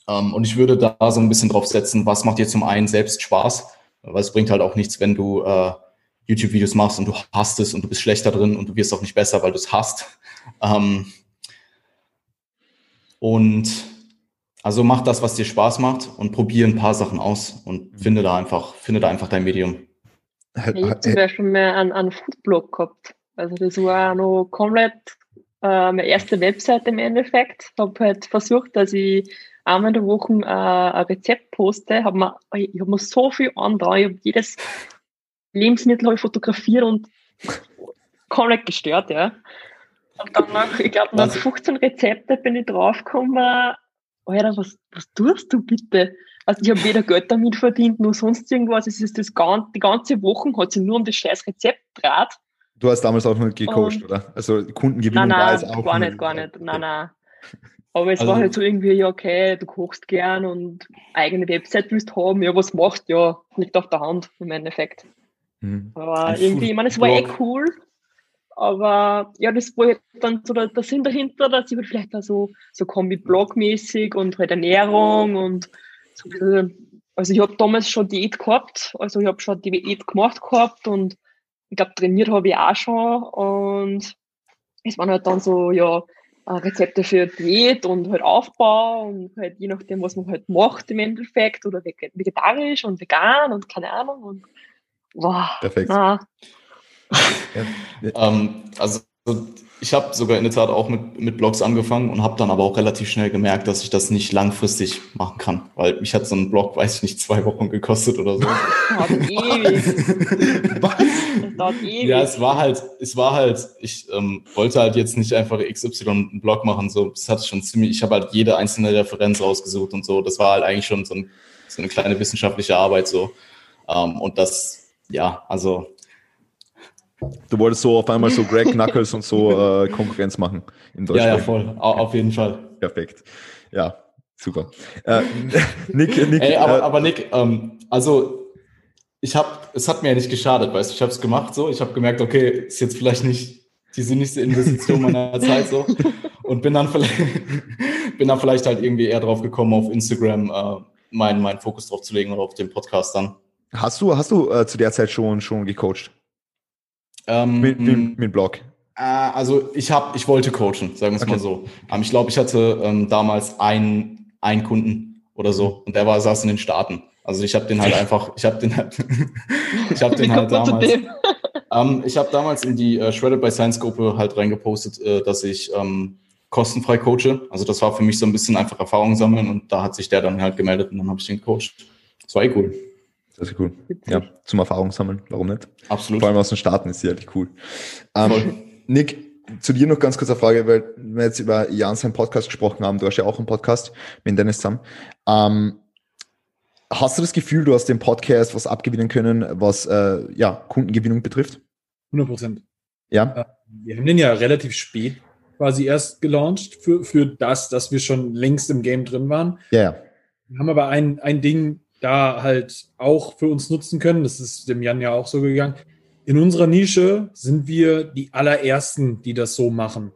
Ähm, und ich würde da so ein bisschen drauf setzen, was macht dir zum einen selbst Spaß, weil es bringt halt auch nichts, wenn du äh, YouTube-Videos machst und du hast es und du bist schlechter drin und du wirst auch nicht besser, weil du es hast. Ähm, und also mach das, was dir Spaß macht und probier ein paar Sachen aus und mhm. finde da einfach, finde da einfach dein Medium. Ich habe zum Beispiel mal einen, einen Foodblog gehabt. Also das war noch komplett äh, meine erste Webseite im Endeffekt. Ich habe halt versucht, dass ich einmal in der Woche äh, ein Rezept poste, hab mir, ich habe mir so viel andauert, ich habe jedes Lebensmittel ich fotografiert und komplett gestört, ja. Und dann nach, ich glaube, nach 15 Rezepte bin ich draufgekommen, Alter, was, was tust du bitte? Also ich habe weder Geld damit verdient, noch sonst irgendwas. Es ist das ganze, die ganze Woche hat sich nur um das scheiß Rezept draht. Du hast damals auch nicht gecoacht, oder? Also Kundengewinnung nein, nein, war es auch gar nicht, gar nicht. Nein, nein. Aber es also, war halt so irgendwie, ja, okay, du kochst gern und eigene Website willst haben, ja, was machst, ja, liegt auf der Hand im Endeffekt. Mhm. Aber irgendwie, ich meine, es war eh cool, aber ja, das war halt dann so der, der Sinn dahinter, dass ich halt vielleicht auch so, so Kombi-Blog-mäßig und halt Ernährung und so ein bisschen, also ich habe damals schon Diät gehabt, also ich habe schon Diät gemacht gehabt und ich glaube, trainiert habe ich auch schon und es waren halt dann so, ja, Rezepte für Diät und halt Aufbau und halt je nachdem, was man halt macht im Endeffekt oder vegetarisch und vegan und keine Ahnung und wow. Perfekt. Ah. ähm, also ich habe sogar in der Tat auch mit, mit Blogs angefangen und habe dann aber auch relativ schnell gemerkt, dass ich das nicht langfristig machen kann, weil mich hat so ein Blog, weiß ich nicht, zwei Wochen gekostet oder so. Das ewig. das dauert ewig. Ja, es war halt, es war halt, ich ähm, wollte halt jetzt nicht einfach XY einen Blog machen, so, es hat schon ziemlich, ich habe halt jede einzelne Referenz rausgesucht und so, das war halt eigentlich schon so, ein, so eine kleine wissenschaftliche Arbeit so. Ähm, und das, ja, also Du wolltest so auf einmal so Greg Knuckles und so äh, Konkurrenz machen in Deutschland. Ja, ja, voll. Auf jeden Fall. Perfekt. Ja, super. Äh, Nick, Nick, Ey, aber, äh, aber Nick, ähm, also ich habe, es hat mir ja nicht geschadet, weißt du, ich habe es gemacht so, ich habe gemerkt, okay, ist jetzt vielleicht nicht die sinnigste Investition meiner Zeit so und bin dann vielleicht, bin dann vielleicht halt irgendwie eher drauf gekommen, auf Instagram äh, meinen, meinen Fokus drauf zu legen oder auf den Podcast dann. Hast du, hast du äh, zu der Zeit schon, schon gecoacht? Ähm, mit, mit, mit Blog? Äh, also ich habe, ich wollte coachen, sagen wir es okay. mal so. Ähm, ich glaube, ich hatte ähm, damals einen, einen Kunden oder so und der war saß in den Staaten. Also ich habe den halt einfach, ich habe den halt, ich habe den halt damals. Ähm, ich habe damals in die äh, Shredded by Science Gruppe halt reingepostet, äh, dass ich ähm, kostenfrei coache. Also das war für mich so ein bisschen einfach Erfahrung sammeln und da hat sich der dann halt gemeldet und dann habe ich den gecoacht. Das war eh cool. Das ist cool. Ja, zum Erfahrung sammeln, warum nicht? Absolut. Vor allem aus den Staaten ist sicherlich cool. Ähm, Nick, zu dir noch ganz kurz eine Frage, weil wir jetzt über Jan seinen Podcast gesprochen haben. Du hast ja auch einen Podcast mit Dennis zusammen. Ähm, hast du das Gefühl, du hast dem Podcast was abgewinnen können, was äh, ja, Kundengewinnung betrifft? 100 Prozent. Ja. Äh, wir haben den ja relativ spät quasi erst gelauncht für, für das, dass wir schon längst im Game drin waren. Ja, ja. Wir haben aber ein, ein Ding da halt auch für uns nutzen können. Das ist dem Jan ja auch so gegangen. In unserer Nische sind wir die allerersten, die das so machen.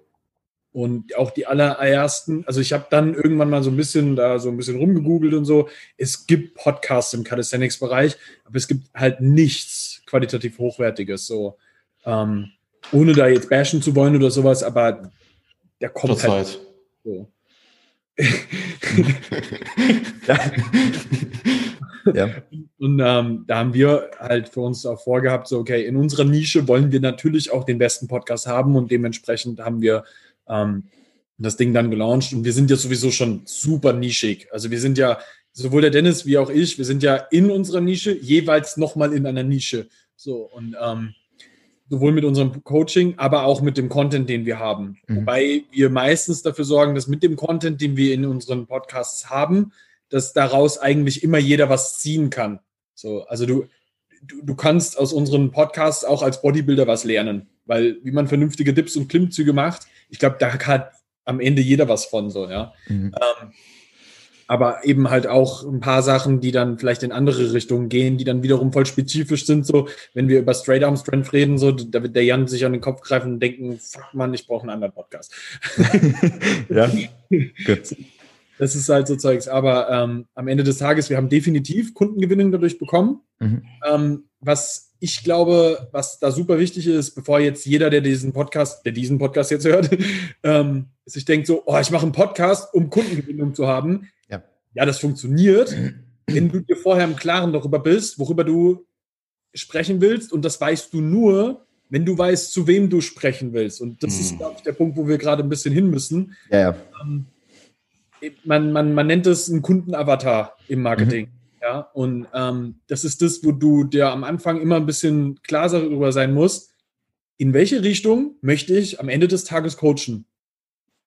Und auch die allerersten, also ich habe dann irgendwann mal so ein bisschen da so ein bisschen rumgegoogelt und so. Es gibt Podcasts im Calisthenics-Bereich, aber es gibt halt nichts qualitativ Hochwertiges. So, ähm, ohne da jetzt bashen zu wollen oder sowas, aber der kommt Zur halt. So. ja. Und ähm, da haben wir halt für uns auch vorgehabt, so, okay, in unserer Nische wollen wir natürlich auch den besten Podcast haben und dementsprechend haben wir ähm, das Ding dann gelauncht und wir sind ja sowieso schon super nischig. Also wir sind ja, sowohl der Dennis wie auch ich, wir sind ja in unserer Nische, jeweils nochmal in einer Nische. So und ähm, sowohl mit unserem Coaching, aber auch mit dem Content, den wir haben. Mhm. Wobei wir meistens dafür sorgen, dass mit dem Content, den wir in unseren Podcasts haben, dass daraus eigentlich immer jeder was ziehen kann. So, also du, du, du kannst aus unseren Podcasts auch als Bodybuilder was lernen, weil wie man vernünftige Dips und Klimmzüge macht, ich glaube, da hat am Ende jeder was von so, ja. Mhm. Ähm, aber eben halt auch ein paar Sachen, die dann vielleicht in andere Richtungen gehen, die dann wiederum voll spezifisch sind. So, wenn wir über Straight Arm Strength reden, so, da wird der Jan sich an den Kopf greifen und denken, fuck man, ich brauche einen anderen Podcast. ja, gut. Das ist halt so Zeugs. Aber ähm, am Ende des Tages, wir haben definitiv Kundengewinnung dadurch bekommen. Mhm. Ähm, was ich glaube, was da super wichtig ist, bevor jetzt jeder, der diesen Podcast, der diesen Podcast jetzt hört, ähm, sich denkt so, oh, ich mache einen Podcast, um Kundengewinnung zu haben ja, das funktioniert, wenn du dir vorher im Klaren darüber bist, worüber du sprechen willst. Und das weißt du nur, wenn du weißt, zu wem du sprechen willst. Und das hm. ist, glaube ich, der Punkt, wo wir gerade ein bisschen hin müssen. Ja, ja. Ähm, man, man, man nennt es einen Kundenavatar im Marketing. Mhm. Ja, und ähm, das ist das, wo du dir am Anfang immer ein bisschen klar darüber sein musst, in welche Richtung möchte ich am Ende des Tages coachen.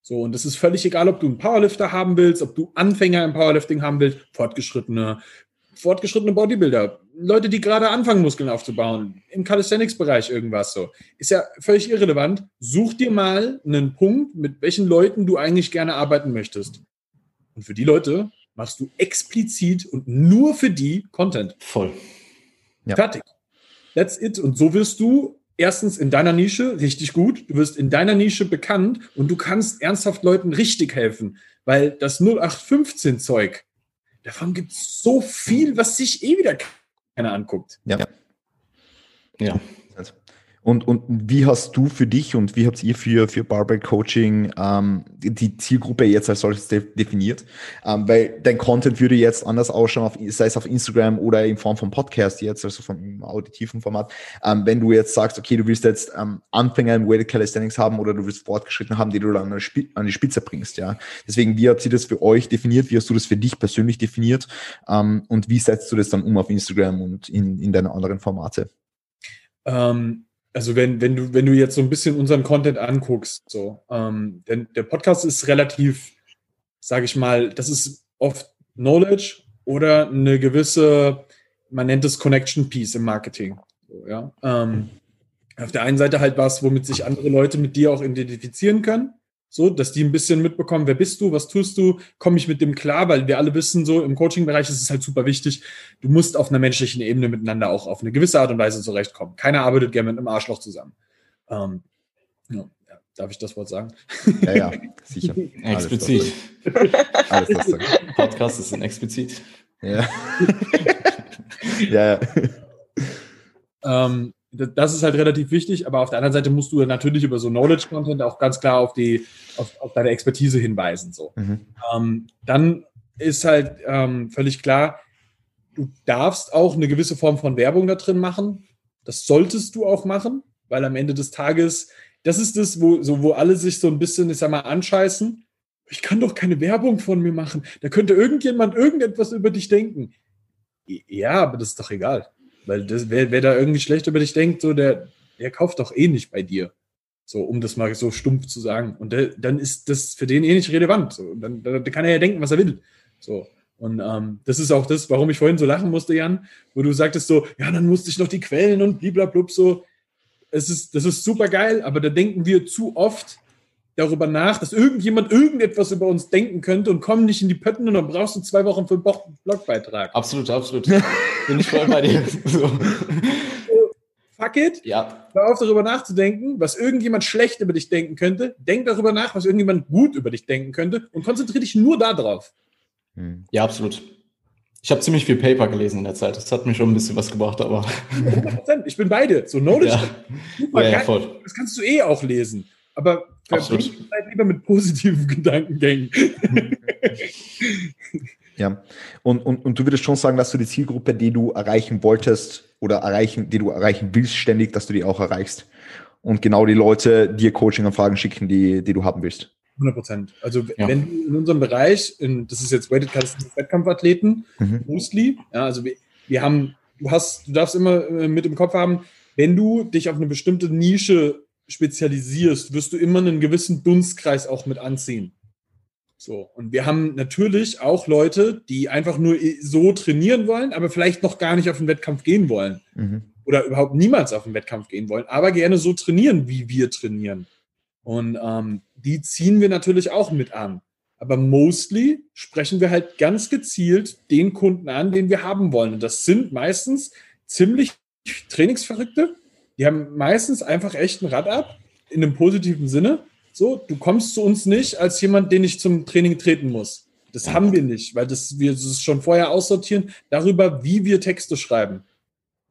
So, und es ist völlig egal, ob du einen Powerlifter haben willst, ob du Anfänger im Powerlifting haben willst, fortgeschrittene, fortgeschrittene Bodybuilder, Leute, die gerade anfangen, Muskeln aufzubauen, im Calisthenics-Bereich irgendwas so. Ist ja völlig irrelevant. Such dir mal einen Punkt, mit welchen Leuten du eigentlich gerne arbeiten möchtest. Und für die Leute machst du explizit und nur für die Content. Voll. Ja. Fertig. That's it. Und so wirst du erstens in deiner Nische richtig gut, du wirst in deiner Nische bekannt und du kannst ernsthaft Leuten richtig helfen, weil das 0815-Zeug, davon gibt es so viel, was sich eh wieder keiner anguckt. Ja. Ja. Und, und wie hast du für dich und wie habt ihr für, für Barbell Coaching ähm, die Zielgruppe jetzt als solches de definiert? Ähm, weil dein Content würde jetzt anders ausschauen, auf, sei es auf Instagram oder in Form von Podcast jetzt, also vom auditiven Format. Ähm, wenn du jetzt sagst, okay, du willst jetzt ähm, Anfänger im Weighted Calisthenics haben oder du willst fortgeschritten haben, die du dann an die Spitze bringst, ja. Deswegen, wie habt ihr das für euch definiert? Wie hast du das für dich persönlich definiert? Ähm, und wie setzt du das dann um auf Instagram und in, in deine anderen Formate? Ähm also wenn, wenn du, wenn du jetzt so ein bisschen unseren Content anguckst, so, ähm, denn der Podcast ist relativ, sage ich mal, das ist oft Knowledge oder eine gewisse, man nennt es Connection Piece im Marketing. So, ja? Ähm, auf der einen Seite halt was, womit sich andere Leute mit dir auch identifizieren können. So, dass die ein bisschen mitbekommen, wer bist du, was tust du, komme ich mit dem klar, weil wir alle wissen, so im Coaching-Bereich ist es halt super wichtig, du musst auf einer menschlichen Ebene miteinander auch auf eine gewisse Art und Weise zurechtkommen. Keiner arbeitet gerne mit einem Arschloch zusammen. Ähm, ja, darf ich das Wort sagen? Ja, ja, sicher. explizit. Alles das sagen. Podcast ist ein explizit. Ja. ja, ja. Ähm, das ist halt relativ wichtig, aber auf der anderen Seite musst du natürlich über so Knowledge-Content auch ganz klar auf die, auf, auf deine Expertise hinweisen. So. Mhm. Ähm, dann ist halt ähm, völlig klar, du darfst auch eine gewisse Form von Werbung da drin machen. Das solltest du auch machen, weil am Ende des Tages, das ist das, wo, so, wo alle sich so ein bisschen, ich sag mal, anscheißen. Ich kann doch keine Werbung von mir machen. Da könnte irgendjemand irgendetwas über dich denken. Ja, aber das ist doch egal. Weil das, wer, wer da irgendwie schlecht über dich denkt, so, der, der kauft doch eh nicht bei dir. So, um das mal so stumpf zu sagen. Und der, dann ist das für den eh nicht relevant. So, dann, dann kann er ja denken, was er will. So. Und ähm, das ist auch das, warum ich vorhin so lachen musste, Jan, wo du sagtest so, ja, dann musste ich noch die Quellen und bliblablub so. Es ist, das ist super geil, aber da denken wir zu oft, darüber nach, dass irgendjemand irgendetwas über uns denken könnte und kommen nicht in die Pötten und dann brauchst du zwei Wochen für einen Blogbeitrag. Absolut, absolut. Bin ich voll bei dir. So. Fuck it. Ja. Hör auf, darüber nachzudenken, was irgendjemand schlecht über dich denken könnte. Denk darüber nach, was irgendjemand gut über dich denken könnte und konzentriere dich nur darauf. Hm. Ja, absolut. Ich habe ziemlich viel Paper gelesen in der Zeit. Das hat mir schon ein bisschen was gebracht, aber. 100%. Ich bin beide. So Knowledge. Ja. Super, ja, ja, voll. Das kannst du eh auch lesen. Aber verbringt Zeit lieber mit positiven Gedankengängen. Ja, und, und, und du würdest schon sagen, dass du die Zielgruppe, die du erreichen wolltest oder erreichen, die du erreichen willst, ständig, dass du die auch erreichst. Und genau die Leute dir Coaching-Anfragen schicken, die, die du haben willst. 100 Prozent. Also ja. wenn du in unserem Bereich, in, das ist jetzt Weighted Calisthenics Wettkampfathleten, mhm. mostly, ja, also wir, wir haben, du hast, du darfst immer äh, mit im Kopf haben, wenn du dich auf eine bestimmte Nische spezialisierst, wirst du immer einen gewissen Dunstkreis auch mit anziehen. So. Und wir haben natürlich auch Leute, die einfach nur so trainieren wollen, aber vielleicht noch gar nicht auf den Wettkampf gehen wollen. Mhm. Oder überhaupt niemals auf den Wettkampf gehen wollen, aber gerne so trainieren, wie wir trainieren. Und ähm, die ziehen wir natürlich auch mit an. Aber mostly sprechen wir halt ganz gezielt den Kunden an, den wir haben wollen. Und das sind meistens ziemlich Trainingsverrückte, die haben meistens einfach echt ein Rad ab, in einem positiven Sinne. So, du kommst zu uns nicht als jemand, den ich zum Training treten muss. Das haben wir nicht, weil das, wir das schon vorher aussortieren darüber, wie wir Texte schreiben.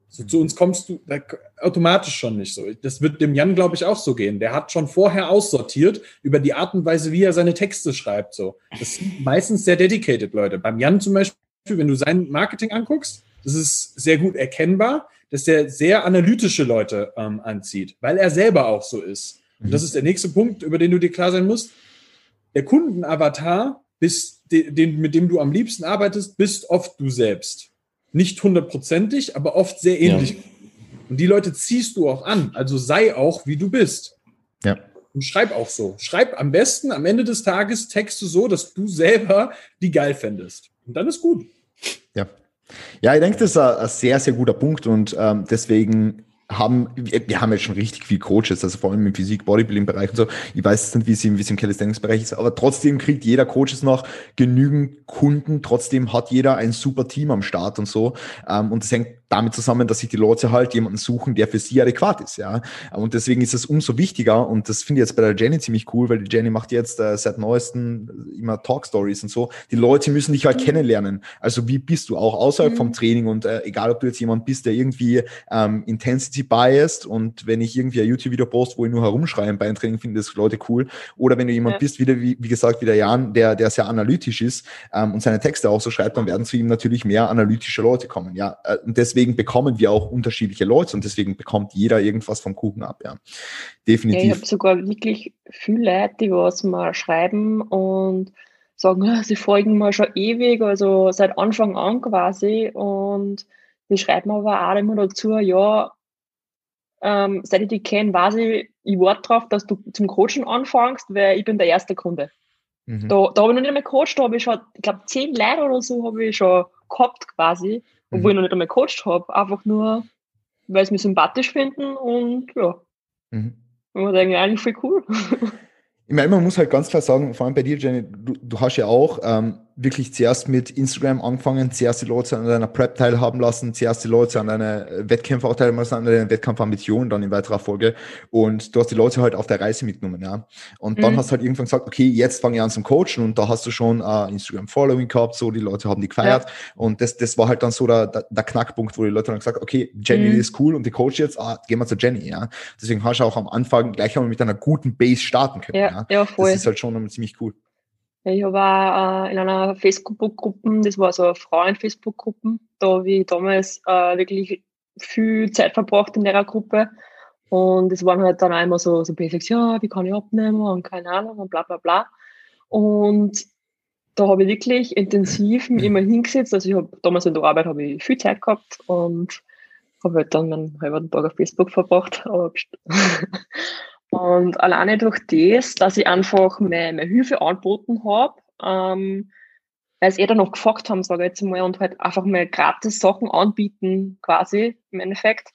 So, zu uns kommst du automatisch schon nicht so. Das wird dem Jan, glaube ich, auch so gehen. Der hat schon vorher aussortiert über die Art und Weise, wie er seine Texte schreibt. So, das sind meistens sehr dedicated Leute. Beim Jan zum Beispiel, wenn du sein Marketing anguckst, das ist sehr gut erkennbar dass der sehr analytische Leute ähm, anzieht, weil er selber auch so ist. Und das mhm. ist der nächste Punkt, über den du dir klar sein musst. Der Kundenavatar, bist, den, mit dem du am liebsten arbeitest, bist oft du selbst. Nicht hundertprozentig, aber oft sehr ähnlich. Ja. Und die Leute ziehst du auch an. Also sei auch, wie du bist. Ja. Und schreib auch so. Schreib am besten am Ende des Tages Texte so, dass du selber die geil fändest. Und dann ist gut. Ja. Ja, ich denke, das ist ein, ein sehr, sehr guter Punkt und ähm, deswegen haben, wir haben jetzt schon richtig viel Coaches, also vor allem im Physik, Bodybuilding-Bereich und so. Ich weiß nicht, wie es im, wie es im Calisthenics-Bereich ist, aber trotzdem kriegt jeder Coaches noch genügend Kunden. Trotzdem hat jeder ein super Team am Start und so. Ähm, und das hängt damit zusammen, dass sich die Leute halt jemanden suchen, der für sie adäquat ist, ja. Und deswegen ist es umso wichtiger und das finde ich jetzt bei der Jenny ziemlich cool, weil die Jenny macht jetzt äh, seit neuesten immer Talk Stories und so. Die Leute müssen dich halt mhm. kennenlernen. Also wie bist du auch außerhalb mhm. vom Training und äh, egal, ob du jetzt jemand bist, der irgendwie ähm, Intensity biased und wenn ich irgendwie ein YouTube-Video post, wo ich nur herumschreie beim Training, finden das Leute cool. Oder wenn du jemand ja. bist, wie, wie, wie gesagt, wie der Jan, der, der sehr analytisch ist ähm, und seine Texte auch so schreibt, dann werden zu ihm natürlich mehr analytische Leute kommen, ja. Äh, und deswegen deswegen bekommen wir auch unterschiedliche Leute und deswegen bekommt jeder irgendwas vom Kuchen ab, ja. Definitiv. Ja, ich habe sogar wirklich viele Leute, die was mal schreiben und sagen, ah, sie folgen mir schon ewig, also seit Anfang an quasi und die schreiben aber auch immer dazu, ja, ähm, seit ich dich kenne, weiß ich, ich warte darauf, dass du zum Coachen anfängst, weil ich bin der erste Kunde. Mhm. Da, da habe ich noch nicht einmal gecoacht, da habe ich schon, ich glaube, zehn Leute oder so habe ich schon gehabt quasi obwohl ich noch nicht einmal gecoacht habe. Einfach nur, weil sie mich sympathisch finden und ja. Mhm. Und man denkt, eigentlich voll cool. Ich meine, man muss halt ganz klar sagen, vor allem bei dir, Jenny, du, du hast ja auch ähm, wirklich zuerst mit Instagram angefangen, zuerst die Leute an deiner Prep teilhaben lassen, zuerst die Leute an deiner Wettkämpfe auch teilhaben lassen, an deiner Wettkampfambition dann in weiterer Folge. Und du hast die Leute halt auf der Reise mitgenommen, ja. Und mhm. dann hast du halt irgendwann gesagt, okay, jetzt fange ich an zum Coachen und da hast du schon äh, Instagram-Following gehabt, so die Leute haben die gefeiert. Ja. Und das, das war halt dann so der, der, der Knackpunkt, wo die Leute dann gesagt okay, Jenny mhm. ist cool und die Coach jetzt, ah, gehen wir zu Jenny, ja. Deswegen hast du auch am Anfang gleich einmal mit einer guten Base starten können. Ja, ja. ja voll. Das ist halt schon ziemlich cool. Ich habe auch äh, in einer Facebook-Gruppe, das war so eine Frauen-Facebook-Gruppe, da habe ich damals äh, wirklich viel Zeit verbracht in der Gruppe. Und es waren halt dann immer so, so Basics, ja, wie kann ich abnehmen und keine Ahnung und bla bla bla. Und da habe ich wirklich intensiv mich immer hingesetzt. Also ich habe damals in der Arbeit habe ich viel Zeit gehabt und habe halt dann meinen halben Tag auf Facebook verbracht. Und alleine durch das, dass ich einfach meine, meine Hilfe angeboten habe, ähm, weil sie eh dann noch gefragt haben, sage ich jetzt mal, und halt einfach mal gratis Sachen anbieten, quasi im Endeffekt,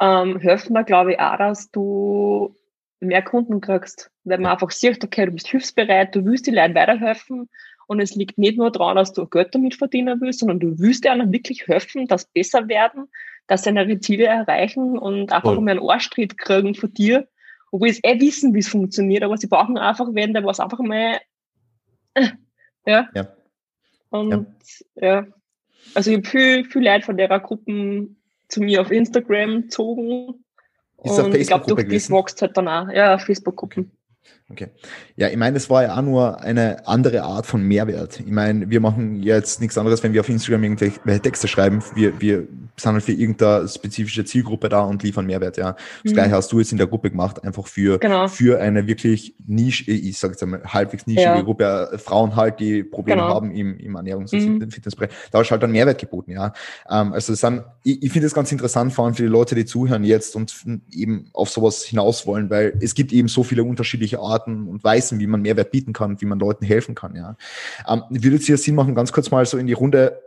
ähm, helfen mir, glaube ich, auch, dass du mehr Kunden kriegst. Weil man einfach sieht, okay, du bist hilfsbereit, du willst die Leuten weiterhelfen und es liegt nicht nur daran, dass du Geld damit verdienen willst, sondern du willst dir wirklich helfen, dass besser werden, dass sie ihre Ziele erreichen und einfach Voll. mal einen Arschtritt kriegen von dir obwohl sie eh wissen, wie es funktioniert, aber sie brauchen einfach wenn der was einfach mal, äh, ja. ja. Und ja. ja. Also ich habe viel, viel Leute von der Gruppe zu mir auf Instagram gezogen. Ist und ich glaube, durch das wächst halt dann auch. Ja, Facebook-Gruppen. Okay. Ja, ich meine, es war ja auch nur eine andere Art von Mehrwert. Ich meine, wir machen jetzt nichts anderes, wenn wir auf Instagram irgendwelche Texte schreiben. Wir, wir sind halt für irgendeine spezifische Zielgruppe da und liefern Mehrwert, ja. Das mhm. gleiche hast du jetzt in der Gruppe gemacht, einfach für, genau. für eine wirklich Nische, ich sage jetzt einmal halbwegs nischige ja. Gruppe, äh, Frauen halt, die Probleme genau. haben im, im Ernährungs- und mhm. Fitnessbereich. Da du halt dann Mehrwert geboten, ja. Ähm, also es sind, ich, ich finde es ganz interessant, vor allem für die Leute, die zuhören jetzt und eben auf sowas hinaus wollen, weil es gibt eben so viele unterschiedliche Arten Arten und Weisen, wie man Mehrwert bieten kann, wie man Leuten helfen kann. Ja. Ähm, würde es hier Sinn machen, ganz kurz mal so in die Runde,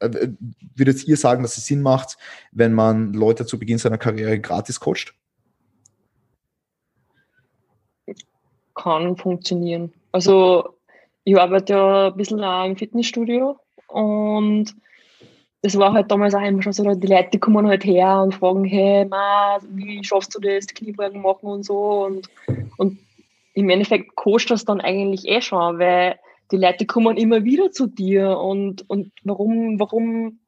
äh, würdet ihr sagen, dass es Sinn macht, wenn man Leute zu Beginn seiner Karriere gratis coacht? Kann funktionieren. Also ich arbeite ja ein bisschen im Fitnessstudio und das war halt damals auch immer schon so, die Leute die kommen halt her und fragen, hey, Ma, wie schaffst du das, Kniebeugen machen und so und, und im Endeffekt kostet das dann eigentlich eh schon, weil die Leute kommen immer wieder zu dir und, und warum, warum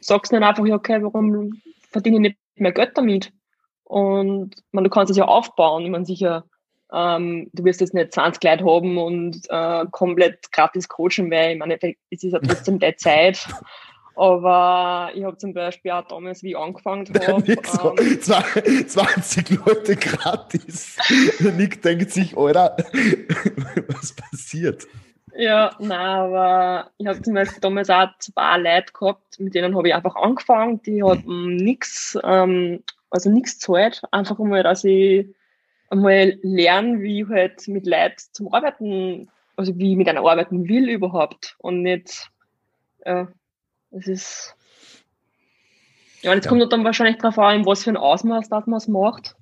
sagst du nicht einfach, ja, okay, warum verdiene ich nicht mehr Geld damit? Und man, du kannst es ja aufbauen. Ich meine, sicher, ähm, du wirst jetzt nicht 20 Leute haben und äh, komplett gratis coachen, weil im Endeffekt ist es ja trotzdem der Zeit. Aber ich habe zum Beispiel auch damals, wie ich angefangen habe. So, ähm, 20 Leute gratis. Nick denkt sich, Alter, was passiert? Ja, nein, aber ich habe zum Beispiel damals auch zwei Leute gehabt, mit denen habe ich einfach angefangen, die hatten nichts, ähm, also nichts zahlt, einfach einmal, dass ich einmal lerne, wie ich halt mit Leuten zum Arbeiten, also wie ich mit einer arbeiten will überhaupt und nicht, ja, es ist. Ja, jetzt ja. kommt dann wahrscheinlich darauf an, was für ein Ausmaß das man es macht.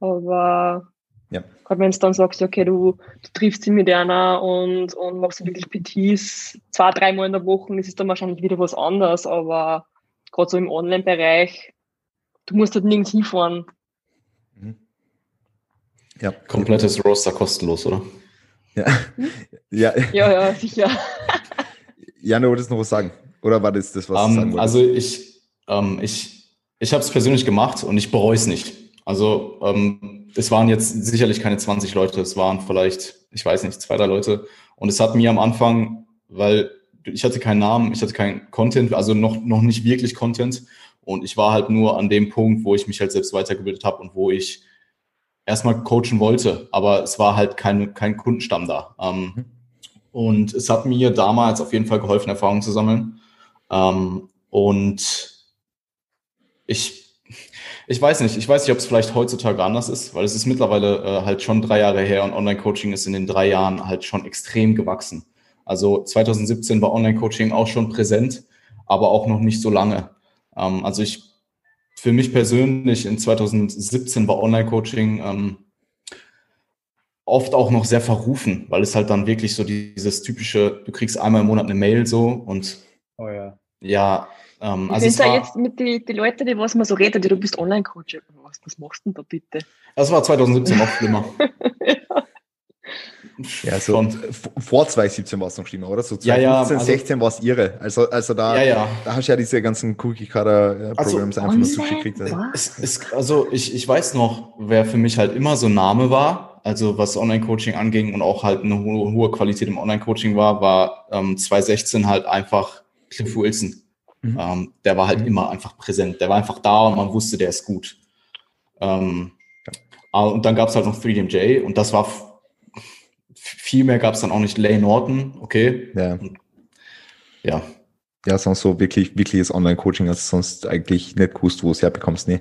Aber ja. gerade wenn du dann sagst, okay, du, du triffst sie mit einer und, und machst wirklich PTs zwei, dreimal in der Woche, das ist dann wahrscheinlich wieder was anderes. Aber gerade so im Online-Bereich, du musst halt nirgends hinfahren. Mhm. Ja. Komplettes Roster kostenlos, oder? Ja. Hm? ja. ja, ja, sicher. Jan, du wolltest noch was sagen? Oder war das das, was um, du sagen ähm, Also ich, ähm, ich, ich habe es persönlich gemacht und ich bereue es nicht. Also ähm, es waren jetzt sicherlich keine 20 Leute, es waren vielleicht, ich weiß nicht, zwei, drei Leute. Und es hat mir am Anfang, weil ich hatte keinen Namen, ich hatte keinen Content, also noch, noch nicht wirklich Content. Und ich war halt nur an dem Punkt, wo ich mich halt selbst weitergebildet habe und wo ich erstmal coachen wollte, aber es war halt kein, kein Kundenstamm da. Ähm, mhm. Und es hat mir damals auf jeden Fall geholfen, Erfahrungen zu sammeln. Ähm, und ich, ich weiß nicht, ich weiß nicht, ob es vielleicht heutzutage anders ist, weil es ist mittlerweile äh, halt schon drei Jahre her und Online-Coaching ist in den drei Jahren halt schon extrem gewachsen. Also 2017 war Online-Coaching auch schon präsent, aber auch noch nicht so lange. Ähm, also ich, für mich persönlich in 2017 war Online-Coaching ähm, oft auch noch sehr verrufen, weil es halt dann wirklich so dieses typische, du kriegst einmal im Monat eine Mail so und Oh ja. ja, ähm, Ich also ja war, jetzt mit den die Leuten, die was man so redet, die du bist Online-Coach. Was, was machst du denn da bitte? das war 2017 noch schlimmer. Ja, so Schon. v- vor 2017 war es noch schlimmer, oder? So Ja, ja, 2015, also- 16 war es irre. Also, also da, Ja, ja. da hast du ja diese ganzen Cookie-Cutter-Programs einfach nur zugeschickt. Was? Es, es, also ich, ich weiß noch, wer für mich halt immer so ein Name war, also was Online-Coaching anging und auch halt eine hohe, hohe Qualität im Online-Coaching war, war ähm, 2016 halt einfach Cliff Wilson. Mhm. Ähm, der war halt Mhm. immer einfach präsent. Der war einfach da und man wusste, der ist gut. Ähm, ah, und dann gab es halt noch 3DMJ und das war viel mehr gab es dann auch nicht. Lay Norton, okay. Ja. Ja, ja, sonst so wirklich, wirkliches Online-Coaching, also sonst eigentlich nicht gewusst, wo du es herbekommst, nee.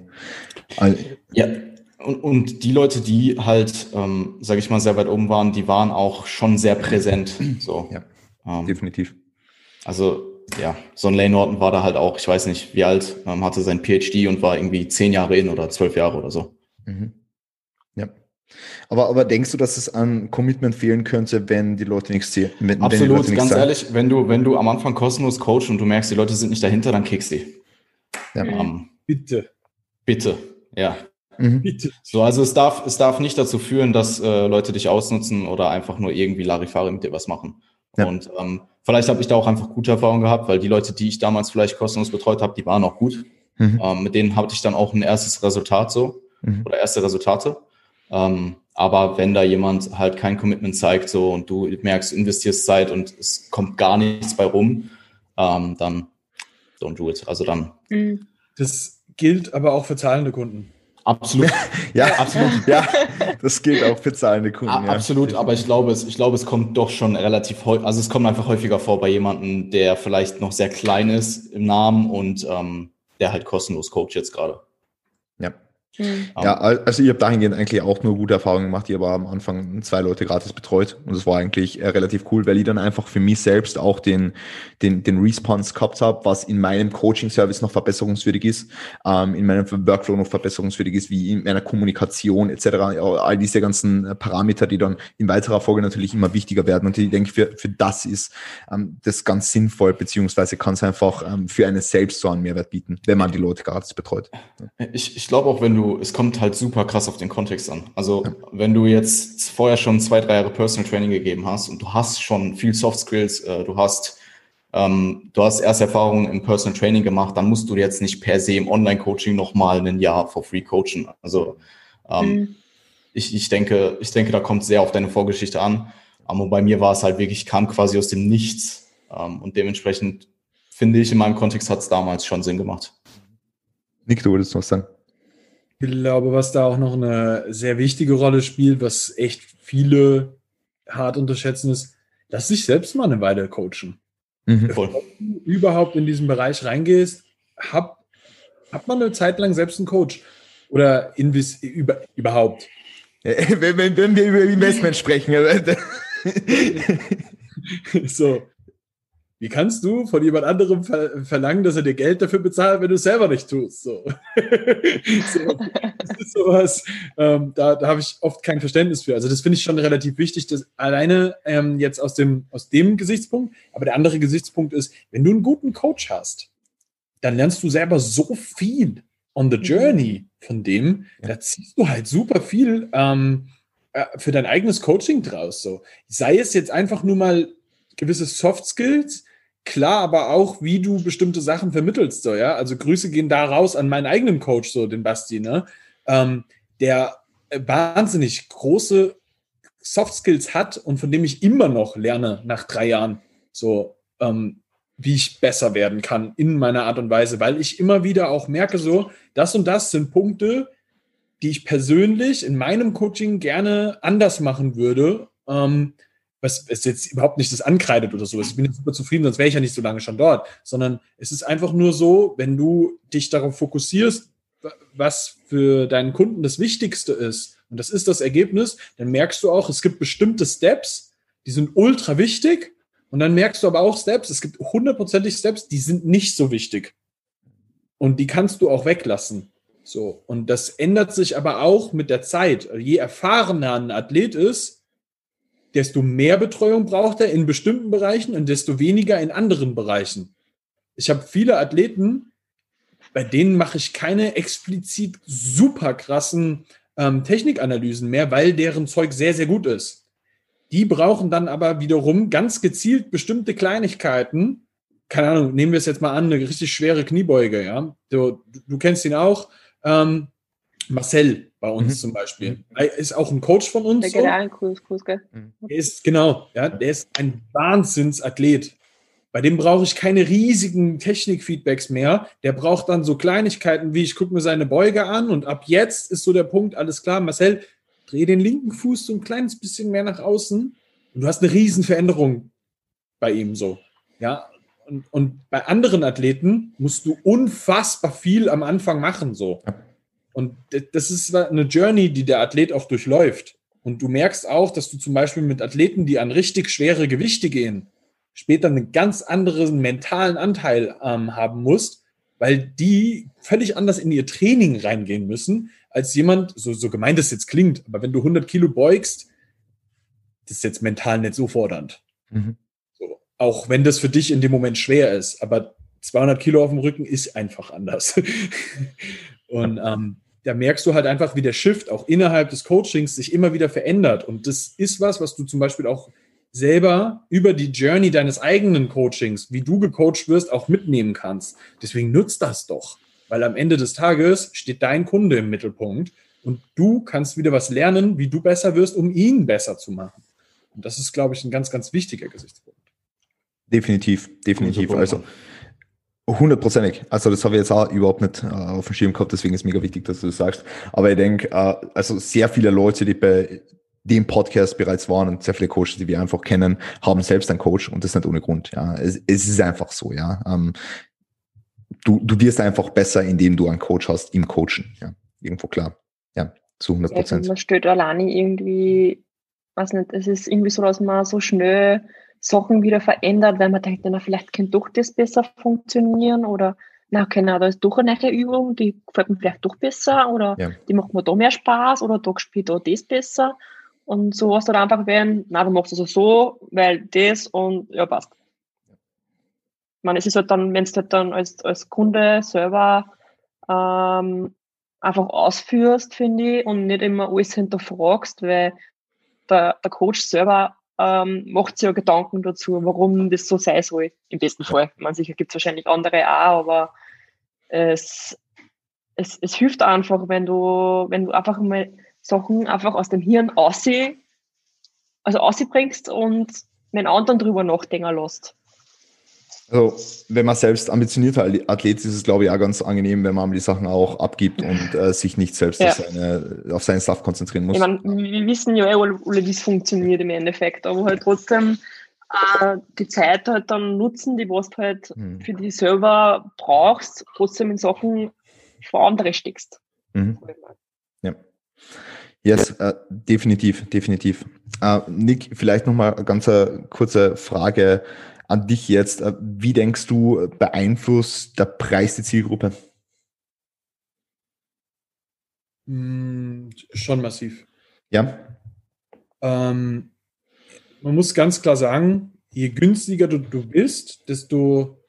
Ja, und, und die Leute, die halt, ähm, sage ich mal, sehr weit oben waren, die waren auch schon sehr präsent. So. Ja. Ähm, Definitiv. also ja, so ein Lane Norton war da halt auch, ich weiß nicht, wie alt, ähm, hatte sein PhD und war irgendwie zehn Jahre in oder zwölf Jahre oder so. Mhm. Ja. Aber, aber denkst du, dass es an Commitment fehlen könnte, wenn die Leute nichts sehen? Wenn die Absolut, Leute ganz sagen? ehrlich, wenn du, wenn du am Anfang kostenlos coachst und du merkst, die Leute sind nicht dahinter, dann kickst die. Ja. Ähm, Bitte, bitte, ja. Mhm. bitte. So, also es darf, es darf nicht dazu führen, dass äh, Leute dich ausnutzen oder einfach nur irgendwie Larifari mit dir was machen. Ja. Und ähm, vielleicht habe ich da auch einfach gute Erfahrungen gehabt, weil die Leute, die ich damals vielleicht kostenlos betreut habe, die waren auch gut. Mhm. Ähm, mit denen hatte ich dann auch ein erstes Resultat so Mhm. oder erste Resultate. Ähm, aber wenn da jemand halt kein Commitment zeigt so und du merkst, du investierst Zeit und es kommt gar nichts bei rum, ähm, dann don't do it. Also dann Mhm. Das gilt aber auch für zahlende Kunden. Absolut, Ja, absolut. ja, das gilt auch für zahlende Kunden. A- ja. Absolut, aber ich glaube, es, ich glaube, es kommt doch schon relativ häufig, also es kommt einfach häufiger vor bei jemandem, der vielleicht noch sehr klein ist im Namen und ähm, der halt kostenlos coacht jetzt gerade. Ja. Mhm. Ja, al- also ich habe dahingehend eigentlich auch nur gute Erfahrungen gemacht. Ich habe am Anfang zwei Leute gratis betreut und das war eigentlich äh, relativ cool, weil ich dann einfach für mich selbst auch den, den, den Response gehabt habe, was in meinem Coaching-Service noch verbesserungswürdig ist, ähm, in meinem Workflow noch verbesserungswürdig ist, wie in meiner Kommunikation etc. Ja, All diese ganzen äh, Parameter, die dann in weiterer Folge natürlich immer wichtiger werden. Und ich denke, für, für das ist ähm, das ganz sinnvoll, beziehungsweise kann es einfach ähm, für einen selbst so einen Mehrwert bieten, wenn man die Leute gratis betreut. Ich, ich glaube auch, wenn du, es kommt halt super krass auf den Kontext an. Also wenn du jetzt vorher schon zwei, drei Jahre Personal Training gegeben hast und du hast schon viel Soft Skills, äh, du hast ähm, du hast erste Erfahrungen im Personal Training gemacht, dann musst du jetzt nicht per se im Online-Coaching nochmal ein Jahr for free coachen. Also ähm, Mhm. ich, ich denke, ich denke, da kommt sehr auf deine Vorgeschichte an. Aber bei mir war es halt wirklich, kam quasi aus dem Nichts. Ähm, und dementsprechend finde ich, in meinem Kontext hat es damals schon Sinn gemacht. Nick, du würdest noch sagen? Ich glaube, was da auch noch eine sehr wichtige Rolle spielt, was echt viele hart unterschätzen, ist, lass dich selbst mal eine Weile coachen. Mhm. Wenn du überhaupt in diesen Bereich reingehst, hab, hab mal eine Zeit lang selbst einen Coach. Oder invis über, überhaupt. Äh, Wenn, wenn, wenn wir über Investment sprechen. so. Wie kannst du von jemand anderem ver verlangen, dass er dir Geld dafür bezahlt, wenn du es selber nicht tust? So. so. Das ist sowas, ähm, da, da habe ich oft kein Verständnis für. Also das finde ich schon relativ wichtig, dass alleine ähm, jetzt aus dem, aus dem Gesichtspunkt, aber der andere Gesichtspunkt ist, wenn du einen guten Coach hast, dann lernst du selber so viel on the journey von dem, Ja. da ziehst du halt super viel ähm, äh, für dein eigenes Coaching draus. So. Sei es jetzt einfach nur mal gewisse Soft Skills, klar, aber auch, wie du bestimmte Sachen vermittelst. So, ja? Also Grüße gehen da raus an meinen eigenen Coach, so den Basti, ne? ähm, der äh, wahnsinnig große Soft Skills hat und von dem ich immer noch lerne nach drei Jahren, so ähm, wie ich besser werden kann in meiner Art und Weise, weil ich immer wieder auch merke, so, das und das sind Punkte, die ich persönlich in meinem Coaching gerne anders machen würde. Ähm, was es jetzt überhaupt nicht das ankreidet oder so. Ich bin super zufrieden, sonst wäre ich ja nicht so lange schon dort. Sondern es ist einfach nur so, wenn du dich darauf fokussierst, was für deinen Kunden das Wichtigste ist, und das ist das Ergebnis, dann merkst du auch, es gibt bestimmte Steps, die sind ultra wichtig. Und dann merkst du aber auch Steps, es gibt hundertprozentig Steps, die sind nicht so wichtig. Und die kannst du auch weglassen. So. Und das ändert sich aber auch mit der Zeit. Je erfahrener ein Athlet ist, desto mehr Betreuung braucht er in bestimmten Bereichen und desto weniger in anderen Bereichen. Ich habe viele Athleten, bei denen mache ich keine explizit super krassen ähm, Technikanalysen mehr, weil deren Zeug sehr, sehr gut ist. Die brauchen dann aber wiederum ganz gezielt bestimmte Kleinigkeiten. Keine Ahnung, nehmen wir es jetzt mal an, eine richtig schwere Kniebeuge, ja. Du, du kennst ihn auch. Ähm, Marcel bei uns mhm. zum Beispiel. Er ist auch ein Coach von uns. Der so. Kurs, Kurs, gell? Mhm. Er ist, genau, ja, der ist ein Wahnsinnsathlet. Bei dem brauche ich keine riesigen Technikfeedbacks mehr. Der braucht dann so Kleinigkeiten wie, ich gucke mir seine Beuge an und ab jetzt ist so der Punkt, alles klar, Marcel, dreh den linken Fuß so ein kleines bisschen mehr nach außen und du hast eine riesen Veränderung bei ihm so. Ja, und, und bei anderen Athleten musst du unfassbar viel am Anfang machen so. Und das ist eine Journey, die der Athlet auch durchläuft. Und du merkst auch, dass du zum Beispiel mit Athleten, die an richtig schwere Gewichte gehen, später einen ganz anderen mentalen Anteil ähm, haben musst, weil die völlig anders in ihr Training reingehen müssen, als jemand, so, so gemeint es jetzt klingt, aber wenn du 100 Kilo beugst, das ist jetzt mental nicht so fordernd. Mhm. So, auch wenn das für dich in dem Moment schwer ist, aber 200 Kilo auf dem Rücken ist einfach anders. Und ähm, da merkst du halt einfach, wie der Shift auch innerhalb des Coachings sich immer wieder verändert. Und das ist was, was du zum Beispiel auch selber über die Journey deines eigenen Coachings, wie du gecoacht wirst, auch mitnehmen kannst. Deswegen nutzt das doch, weil am Ende des Tages steht dein Kunde im Mittelpunkt und du kannst wieder was lernen, wie du besser wirst, um ihn besser zu machen. Und das ist, glaube ich, ein ganz, ganz wichtiger Gesichtspunkt. Definitiv, definitiv. Also Hundertprozentig. Also das habe ich jetzt auch überhaupt nicht äh, auf dem Schirm gehabt, deswegen ist mega wichtig, dass du das sagst. Aber ich denke, äh, also sehr viele Leute, die bei dem Podcast bereits waren und sehr viele Coaches, die wir einfach kennen, haben selbst einen Coach und das nicht ohne Grund. Ja, es, es ist einfach so. Ja, ähm, du du wirst einfach besser, indem du einen Coach hast im Coachen. Ja, irgendwo klar. Ja, zu 100 Prozent. Ja, man stellt alleine irgendwie, weiß nicht, es ist irgendwie so, dass man so schnell Sachen wieder verändert, weil man denkt, na, vielleicht könnte doch das besser funktionieren oder na, okay, na, da ist doch eine neue Übung, die gefällt mir vielleicht doch besser oder ja. die macht mir da mehr Spaß oder da spielt da das besser. Und so was dann einfach werden, na, du machst es also so, weil das und ja, passt. Ich meine, es ist halt dann, wenn du halt dann als, als Kunde selber ähm, einfach ausführst, finde ich, und nicht immer alles hinterfragst, weil der, der Coach selber ähm, macht sich ja Gedanken dazu, warum das so sein soll, im besten Fall. Man sicher gibt es wahrscheinlich andere auch, aber es, es, es hilft einfach, wenn du, wenn du einfach mal Sachen einfach aus dem Hirn aussehen, also ausbringst und den anderen drüber nachdenken lässt. Also, wenn man selbst ambitionierter Athlet ist, ist es, glaube ich, auch ganz angenehm, wenn man die Sachen auch abgibt und äh, sich nicht selbst ja. auf, seine, auf seinen Stuff konzentrieren muss. Ich meine, wir wissen ja eh alle, wie es funktioniert im Endeffekt, aber halt trotzdem äh, die Zeit halt dann nutzen, die was du halt hm. für dich selber brauchst, trotzdem in Sachen vor andere steckst. Mhm. Ja. Yes, äh, definitiv, definitiv. Äh, Nick, vielleicht nochmal eine ganz äh, kurze Frage an dich jetzt. Äh, wie denkst du, beeinflusst der Preis die Zielgruppe? Mm, schon massiv. Ja. Ähm, man muss ganz klar sagen, je günstiger du, du bist, desto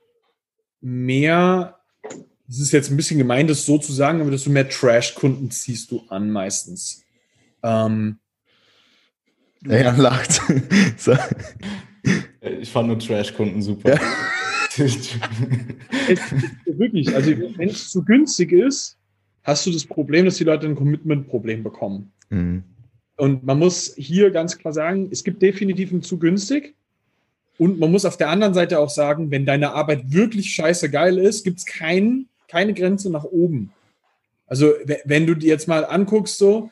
mehr, das ist jetzt ein bisschen gemein, das so zu sagen, aber desto mehr Trash-Kunden ziehst du an meistens. Ähm, er lacht. so. Ich fand nur Trash-Kunden super. Ja. es, wirklich, also wenn es zu günstig ist, hast du das Problem, dass die Leute ein Commitment-Problem bekommen. Mhm. Und man muss hier ganz klar sagen, es gibt definitiv ein zu günstig. Und man muss auf der anderen Seite auch sagen, wenn deine Arbeit wirklich scheiße geil ist, gibt es kein, keine Grenze nach oben. Also wenn du dir jetzt mal anguckst, so,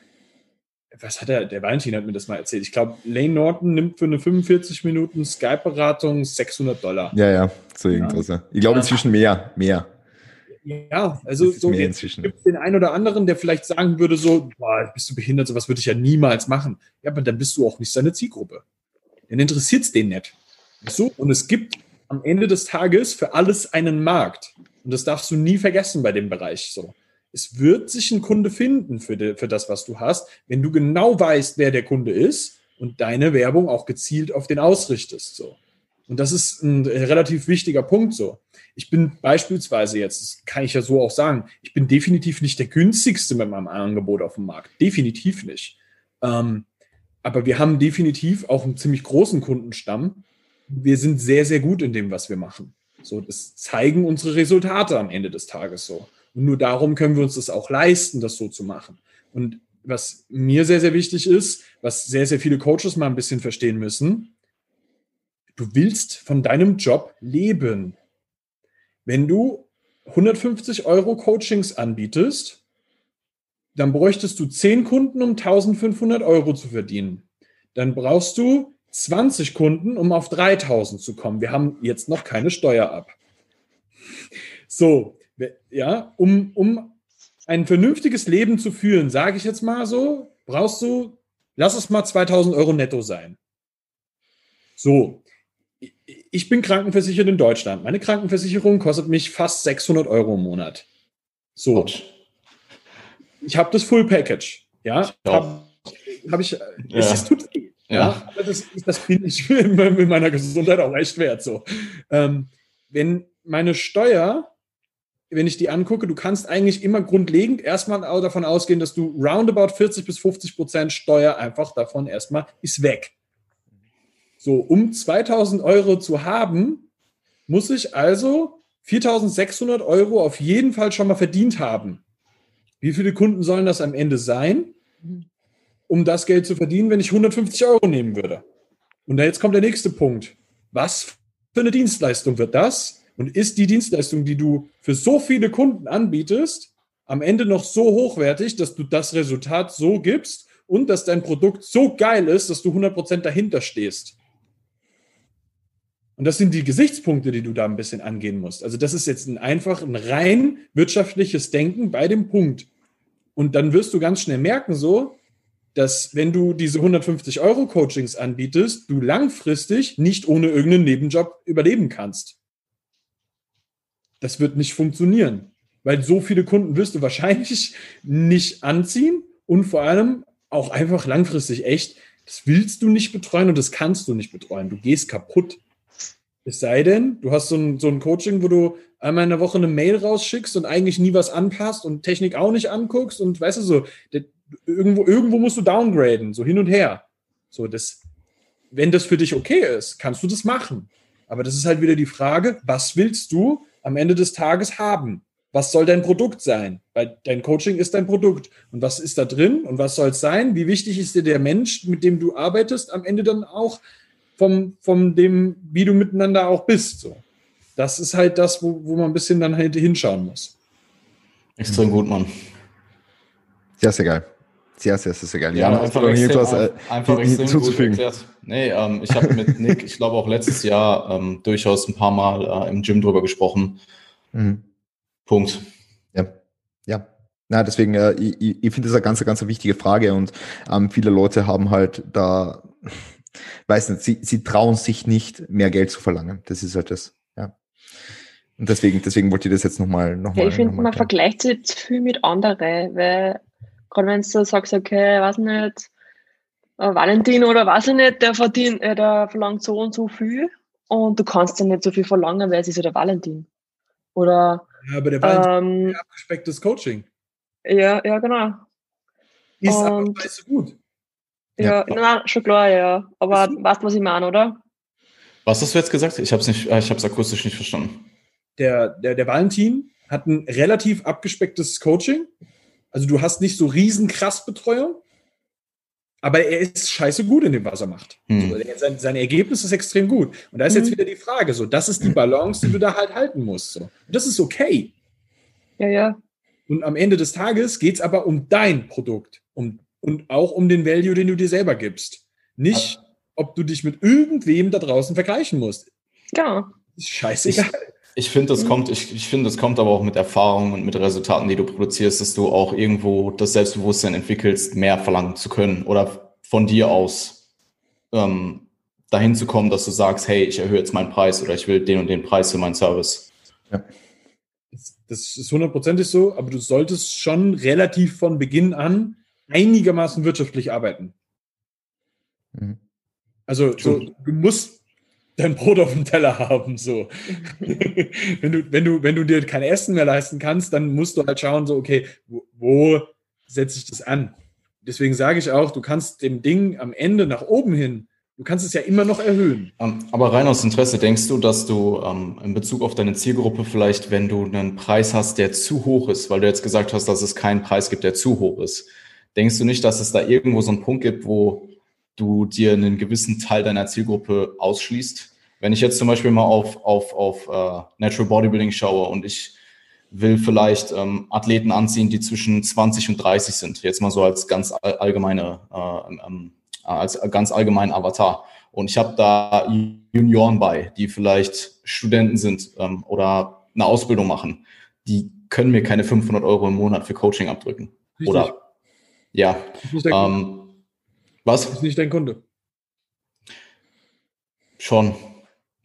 was hat er, der Valentin hat mir das mal erzählt. Ich glaube, Lane Norton nimmt für eine 45 Minuten Skype-Beratung 600 Dollar. Ja, ja, so irgendwas. Ja. Ich glaube inzwischen mehr, mehr. Ja, also so gibt es den einen oder anderen, der vielleicht sagen würde so, boah, bist du behindert, sowas würde ich ja niemals machen. Ja, aber dann bist du auch nicht seine Zielgruppe. Dann interessiert es den nicht. So, und es gibt am Ende des Tages für alles einen Markt. Und das darfst du nie vergessen bei dem Bereich. So es wird sich ein Kunde finden für, die, für das, was du hast. Wenn du genau weißt, wer der Kunde ist und deine Werbung auch gezielt auf den ausrichtest. So. Und das ist ein relativ wichtiger Punkt so. Ich bin beispielsweise jetzt, das kann ich ja so auch sagen, ich bin definitiv nicht der günstigste mit meinem Angebot auf dem Markt. Definitiv nicht. Ähm, aber wir haben definitiv auch einen ziemlich großen Kundenstamm. Wir sind sehr, sehr gut in dem, was wir machen. So, das zeigen unsere Resultate am Ende des Tages so. Und nur darum können wir uns das auch leisten, das so zu machen. Und was mir sehr, sehr wichtig ist, was sehr, sehr viele Coaches mal ein bisschen verstehen müssen, du willst von deinem Job leben. Wenn du 150 Euro Coachings anbietest, dann bräuchtest du 10 Kunden, um 1500 Euro zu verdienen. Dann brauchst du 20 Kunden, um auf 3000 zu kommen. Wir haben jetzt noch keine Steuer ab. So, ja, um, um ein vernünftiges Leben zu führen, sage ich jetzt mal so, brauchst du, lass es mal 2000 Euro netto sein. So, ich bin krankenversichert in Deutschland. Meine Krankenversicherung kostet mich fast 600 Euro im Monat. So. Ich habe das Full Package. Ja, habe hab ich. Ja. Es, es, tut weh. Ja. ja. Das, das bin ich mit meiner Gesundheit auch echt wert. So. Ähm, wenn meine Steuer, wenn ich die angucke, du kannst eigentlich immer grundlegend erstmal davon ausgehen, dass du roundabout 40 bis 50 Prozent Steuer einfach davon erstmal ist weg. So, um 2000 Euro zu haben, muss ich also 4600 Euro auf jeden Fall schon mal verdient haben. Wie viele Kunden sollen das am Ende sein, um das Geld zu verdienen, wenn ich 150 Euro nehmen würde? Und jetzt kommt der nächste Punkt. Was für eine Dienstleistung wird das? Und ist die Dienstleistung, die du für so viele Kunden anbietest, am Ende noch so hochwertig, dass du das Resultat so gibst und dass dein Produkt so geil ist, dass du 100% dahinter stehst? Und das sind die Gesichtspunkte, die du da ein bisschen angehen musst. Also das ist jetzt ein einfach ein rein wirtschaftliches Denken bei dem Punkt. Und dann wirst du ganz schnell merken, so, dass wenn du diese 150 Euro Coachings anbietest, du langfristig nicht ohne irgendeinen Nebenjob überleben kannst. Das wird nicht funktionieren, weil so viele Kunden wirst du wahrscheinlich nicht anziehen und vor allem auch einfach langfristig echt, das willst du nicht betreuen und das kannst du nicht betreuen. Du gehst kaputt. Es sei denn, du hast so ein, so ein Coaching, wo du einmal in der Woche eine Mail rausschickst und eigentlich nie was anpasst und Technik auch nicht anguckst und weißt du so, der, irgendwo, irgendwo musst du downgraden, so hin und her. So, das, wenn das für dich okay ist, kannst du das machen. Aber das ist halt wieder die Frage, was willst du am Ende des Tages haben? Was soll dein Produkt sein? Weil dein Coaching ist dein Produkt. Und was ist da drin? Und was soll es sein? Wie wichtig ist dir der Mensch, mit dem du arbeitest, am Ende dann auch? vom, vom dem, wie du miteinander auch bist. So. Das ist halt das, wo, wo man ein bisschen dann halt hinschauen muss. Extrem gut, Mann. Sehr, sehr geil. Sehr, sehr, sehr, sehr geil. Ja, ja einfach, extrem, etwas, äh, einfach extrem hinzuzufügen. gut erklärt. Nee, ähm, ich habe mit Nick, ich glaube auch letztes Jahr ähm, durchaus ein paar Mal äh, im Gym drüber gesprochen. Mhm. Punkt. Ja, ja. Na, deswegen, äh, ich, ich finde das eine ganz, ganz wichtige Frage und ähm, viele Leute haben halt da weiß nicht, sie, sie trauen sich nicht, mehr Geld zu verlangen. Das ist halt das, ja. Und deswegen, deswegen wollte ich das jetzt nochmal noch ja, Ich finde, man vergleicht sich jetzt viel mit anderen, weil gerade wenn du sagst, okay, weiß nicht, äh, Valentin oder weiß ich nicht, der verdient, äh, der verlangt so und so viel und du kannst dann nicht so viel verlangen, weil es ist ja der Valentin. Oder ja, aber der Valentin ähm, ist ein abgespecktes Coaching. Ja, ja, genau. Ist und, aber weißt du gut. Ja, ja. Na, schon klar, ja. Aber weißt du, was ich meine, oder? Was hast du jetzt gesagt? Ich habe es nicht, äh, ich habe es akustisch nicht verstanden. Der, der, der Valentin hat ein relativ abgespecktes Coaching. Also du hast nicht so riesen krass Betreuung, aber er ist scheiße gut in dem, was er macht. Hm. Also sein, sein, Ergebnis ist extrem gut. Und da ist hm. jetzt wieder die Frage, so, das ist die Balance, die du da halt halten musst. So. Und das ist okay. Ja, ja. Und am Ende des Tages geht es aber um dein Produkt, um und auch um den Value, den du dir selber gibst. Nicht, ob du dich mit irgendwem da draußen vergleichen musst. Ja. Ist scheißegal. Ich, ich finde, das mhm. kommt, ich, ich finde, das kommt aber auch mit Erfahrung und mit Resultaten, die du produzierst, dass du auch irgendwo das Selbstbewusstsein entwickelst, mehr verlangen zu können oder von dir aus ähm, dahin zu kommen, dass du sagst, hey, ich erhöhe jetzt meinen Preis oder ich will den und den Preis für meinen Service. Ja. Das ist hundertprozentig so, aber du solltest schon relativ von Beginn an einigermaßen wirtschaftlich arbeiten. Mhm. Also so, du musst dein Brot auf dem Teller haben. So. wenn, du, wenn, du, wenn du dir kein Essen mehr leisten kannst, dann musst du halt schauen, so, okay, wo, wo setze ich das an? Deswegen sage ich auch, du kannst dem Ding am Ende nach oben hin, du kannst es ja immer noch erhöhen. Ähm, aber rein aus Interesse, denkst du, dass du ähm, in Bezug auf deine Zielgruppe vielleicht, wenn du einen Preis hast, der zu hoch ist, weil du jetzt gesagt hast, dass es keinen Preis gibt, der zu hoch ist, denkst du nicht, dass es da irgendwo so einen Punkt gibt, wo du dir einen gewissen Teil deiner Zielgruppe ausschließt. Wenn ich jetzt zum Beispiel mal auf, auf, auf uh, Natural Bodybuilding schaue und ich will vielleicht ähm, Athleten anziehen, die zwischen 20 und 30 sind, jetzt mal so als ganz allgemeine, äh, ähm, als ganz allgemeinen Avatar. Und ich habe da Junioren bei, die vielleicht Studenten sind ähm, oder eine Ausbildung machen. Die können mir keine 500 Euro im Monat für Coaching abdrücken. Richtig. Oder ja. Ähm, was? Ist nicht dein Kunde. Schon.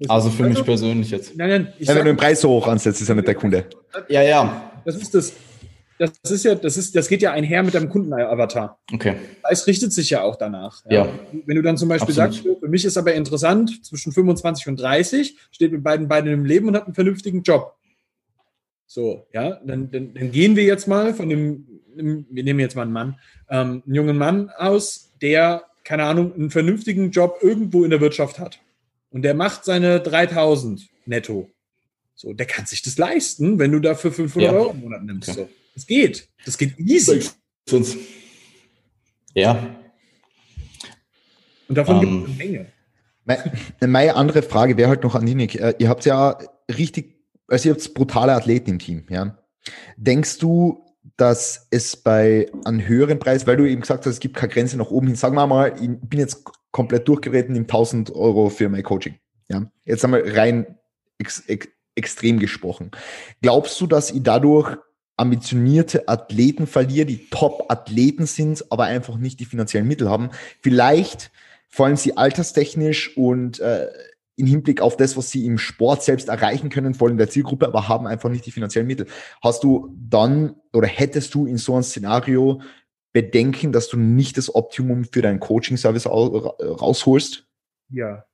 Also für mich persönlich jetzt. Nein, nein. Ich ja, wenn du den Preis so hoch ansetzt, ist er nicht der Kunde. Ja, ja. Das ist das. Das ist ja, das ist, das geht ja einher mit deinem Kundenavatar. Okay. Es richtet sich ja auch danach. Ja. ja. Wenn du dann zum Beispiel Absolut. sagst, für mich ist aber interessant, zwischen 25 und 30, steht mit beiden beiden im Leben und hat einen vernünftigen Job. So, ja, dann, dann, dann gehen wir jetzt mal von dem, wir nehmen jetzt mal einen Mann, ähm, einen jungen Mann aus, der, keine Ahnung, einen vernünftigen Job irgendwo in der Wirtschaft hat. Und der macht seine 3000 netto. So, der kann sich das leisten, wenn du dafür 500 ja. Euro im Monat nimmst. Okay. So. Das geht. Das geht easy. Ja. Und davon um, gibt es eine Menge. Meine andere Frage wäre halt noch an Ninik. Äh, ihr habt ja richtig, also ihr habt brutale Athleten im Team, ja. Denkst du, dass es bei einem höheren Preis, weil du eben gesagt hast, es gibt keine Grenze nach oben hin, sagen wir mal, ich bin jetzt komplett durchgeritten im 1000 Euro für mein Coaching. Ja, jetzt einmal rein ex, ex, extrem gesprochen. Glaubst du, dass ich dadurch ambitionierte Athleten verliere, die Top-Athleten sind, aber einfach nicht die finanziellen Mittel haben? Vielleicht fallen sie alterstechnisch und äh, im Hinblick auf das, was sie im Sport selbst erreichen können, voll in der Zielgruppe, aber haben einfach nicht die finanziellen Mittel. Hast du dann oder hättest du in so einem Szenario Bedenken, dass du nicht das Optimum für deinen Coaching-Service rausholst? Ja.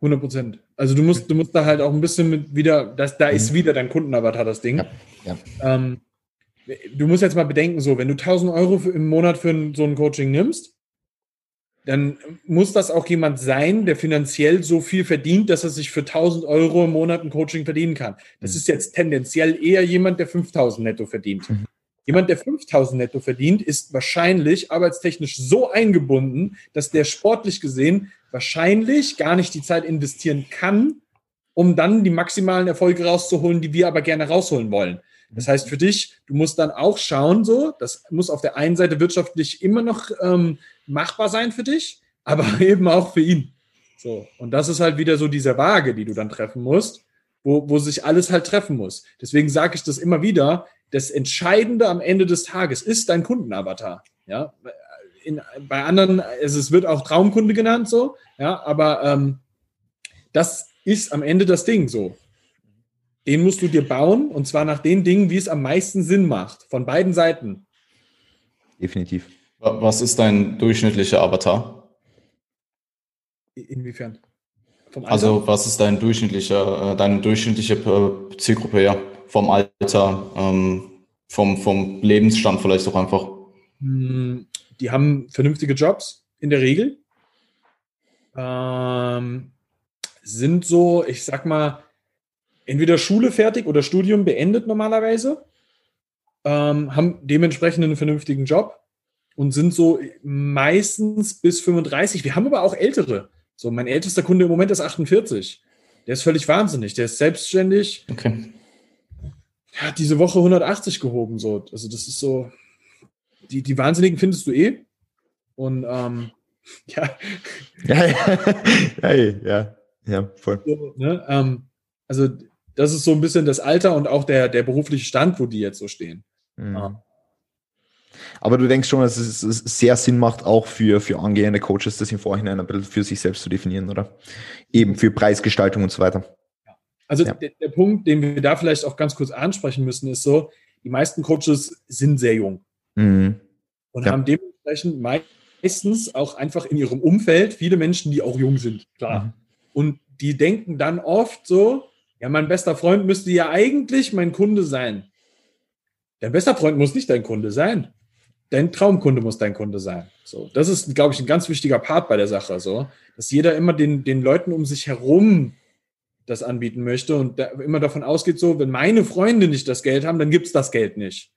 100 Prozent. Also du musst, du musst da halt auch ein bisschen mit wieder, das, da ist mhm. wieder dein Kundenavatar das Ding. Ja, ja. Ähm, du musst jetzt mal bedenken, so, wenn du 1000 Euro im Monat für so ein Coaching nimmst, dann muss das auch jemand sein, der finanziell so viel verdient, dass er sich für 1000 Euro im Monat ein Coaching verdienen kann. Das mhm. ist jetzt tendenziell eher jemand, der 5000 netto verdient. Mhm. Jemand, der 5000 netto verdient, ist wahrscheinlich arbeitstechnisch so eingebunden, dass der sportlich gesehen wahrscheinlich gar nicht die Zeit investieren kann, um dann die maximalen Erfolge rauszuholen, die wir aber gerne rausholen wollen. Das heißt für dich, du musst dann auch schauen, so, das muss auf der einen Seite wirtschaftlich immer noch ähm, machbar sein für dich, aber eben auch für ihn. So. Und das ist halt wieder so diese Waage, die du dann treffen musst, wo, wo sich alles halt treffen muss. Deswegen sage ich das immer wieder. Das Entscheidende am Ende des Tages ist dein Kundenavatar. Ja, in, bei anderen, also es wird auch Traumkunde genannt, so, ja, aber ähm, das ist am Ende das Ding so. Den musst du dir bauen und zwar nach den Dingen, wie es am meisten Sinn macht, von beiden Seiten. Definitiv. Was ist dein durchschnittlicher Avatar? Inwiefern? Also was ist dein durchschnittlicher, äh, deine durchschnittliche äh, Zielgruppe, ja? Vom Alter, ähm, vom, vom Lebensstand vielleicht auch einfach? Hm, die haben vernünftige Jobs in der Regel. Ähm, sind so, ich sag mal, entweder Schule fertig oder Studium beendet normalerweise, ähm, haben dementsprechend einen vernünftigen Job und sind so meistens bis 35. Wir haben aber auch ältere. So, mein ältester Kunde im Moment ist 48. Der ist völlig wahnsinnig. Der ist selbstständig. Okay. Er hat diese Woche 180 gehoben. So. Also, das ist so. Die, die Wahnsinnigen findest du eh. Und ähm, ja. Ja, ja, ja, ja, voll. So, ne? ähm, also, das ist so ein bisschen das Alter und auch der, der berufliche Stand, wo die jetzt so stehen. Mhm. Ähm, aber du denkst schon, dass es sehr Sinn macht, auch für, für angehende Coaches das im Vorhinein ein bisschen für sich selbst zu definieren, oder? Eben für Preisgestaltung und so weiter. Also ja. der, der, Punkt, den wir da vielleicht auch ganz kurz ansprechen müssen, ist so, die meisten Coaches sind sehr jung mhm. und ja. haben dementsprechend meistens auch einfach in ihrem Umfeld viele Menschen, die auch jung sind, klar. Mhm. Und die denken dann oft so, ja, mein bester Freund müsste ja eigentlich mein Kunde sein. Dein bester Freund muss nicht dein Kunde sein. Dein Traumkunde muss dein Kunde sein. So, das ist, glaube ich, ein ganz wichtiger Part bei der Sache, so, dass jeder immer den, den Leuten um sich herum das anbieten möchte und da immer davon ausgeht, so, wenn meine Freunde nicht das Geld haben, dann gibt es das Geld nicht.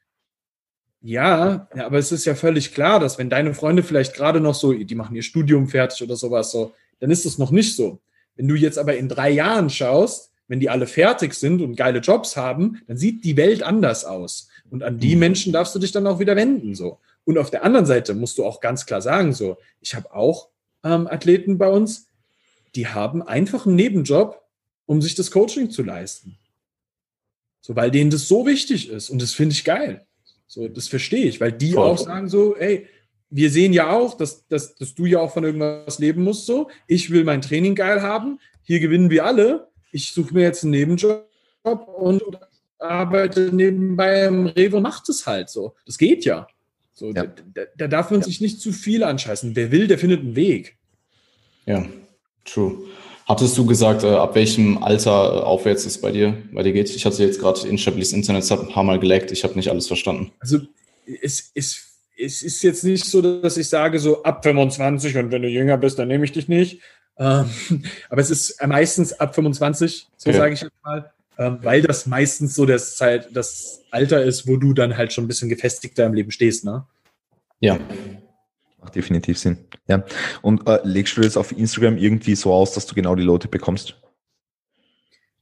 Ja, ja, aber es ist ja völlig klar, dass wenn deine Freunde vielleicht gerade noch so, die machen ihr Studium fertig oder sowas so, dann ist es noch nicht so. Wenn du jetzt aber in drei Jahren schaust, wenn die alle fertig sind und geile Jobs haben, dann sieht die Welt anders aus. Und an die mhm. Menschen darfst du dich dann auch wieder wenden. So. Und auf der anderen Seite musst du auch ganz klar sagen, so, ich habe auch ähm, Athleten bei uns, die haben einfach einen Nebenjob, um sich das Coaching zu leisten. So, weil denen das so wichtig ist. Und das finde ich geil. So, das verstehe ich, weil die Voll. auch sagen so, ey, wir sehen ja auch, dass, dass, dass du ja auch von irgendwas leben musst. So, ich will mein Training geil haben. Hier gewinnen wir alle. Ich suche mir jetzt einen Nebenjob und arbeite nebenbei im Rewe, macht es halt so. Das geht ja. So, ja. Da, da, darf man ja. sich nicht zu viel anscheißen. Wer will, der findet einen Weg. Ja, true. Hattest du gesagt, äh, ab welchem Alter äh, aufwärts es bei dir, bei dir geht? Ich hatte jetzt gerade instabiles Internet, es hat ein paar Mal geleckt, ich habe nicht alles verstanden. Also es, es, es ist jetzt nicht so, dass ich sage, so ab 25 und wenn du jünger bist, dann nehme ich dich nicht. Ähm, aber es ist meistens ab 25, so okay. sage ich jetzt mal, ähm, weil das meistens so das, Zeit, das Alter ist, wo du dann halt schon ein bisschen gefestigter im Leben stehst. Ne? Ja. Macht definitiv Sinn. Ja. Und äh, legst du das auf Instagram irgendwie so aus, dass du genau die Leute bekommst?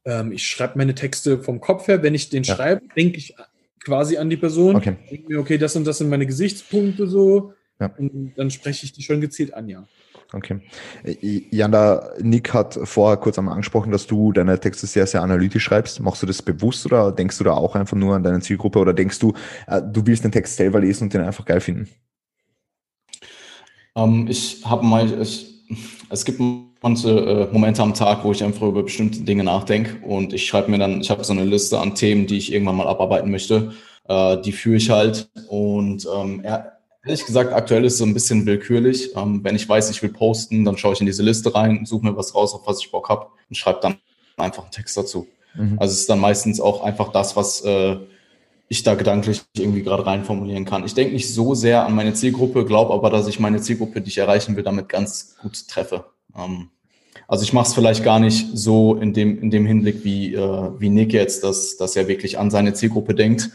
Ähm, ich schreibe meine Texte vom Kopf her. Wenn ich den ja. schreibe, denke ich quasi an die Person. Okay. Denke mir, okay, das und das sind meine Gesichtspunkte so. Ja. Und dann spreche ich die schon gezielt an, ja. Okay. Äh, Jana, Nick hat vorher kurz einmal angesprochen, dass du deine Texte sehr, sehr analytisch schreibst. Machst du das bewusst oder denkst du da auch einfach nur an deine Zielgruppe oder denkst du, äh, du willst den Text selber lesen und den einfach geil finden? Ähm, ich habe mal, ich, es gibt manche äh, Momente am Tag, wo ich einfach über bestimmte Dinge nachdenke und ich schreibe mir dann, ich habe so eine Liste an Themen, die ich irgendwann mal abarbeiten möchte. Äh, die führe ich halt und ähm, ehrlich gesagt, aktuell ist es so ein bisschen willkürlich. Ähm, wenn ich weiß, ich will posten, dann schaue ich in diese Liste rein, suche mir was raus, auf was ich Bock habe und schreibe dann einfach einen Text dazu. Mhm. Also es ist dann meistens auch einfach das, was äh, ich da gedanklich irgendwie gerade reinformulieren kann. Ich denke nicht so sehr an meine Zielgruppe, glaube aber, dass ich meine Zielgruppe, die ich erreichen will, damit ganz gut treffe. Ähm, also ich mache es vielleicht gar nicht so in dem, in dem Hinblick wie, äh, wie Nick jetzt, dass, dass er wirklich an seine Zielgruppe denkt.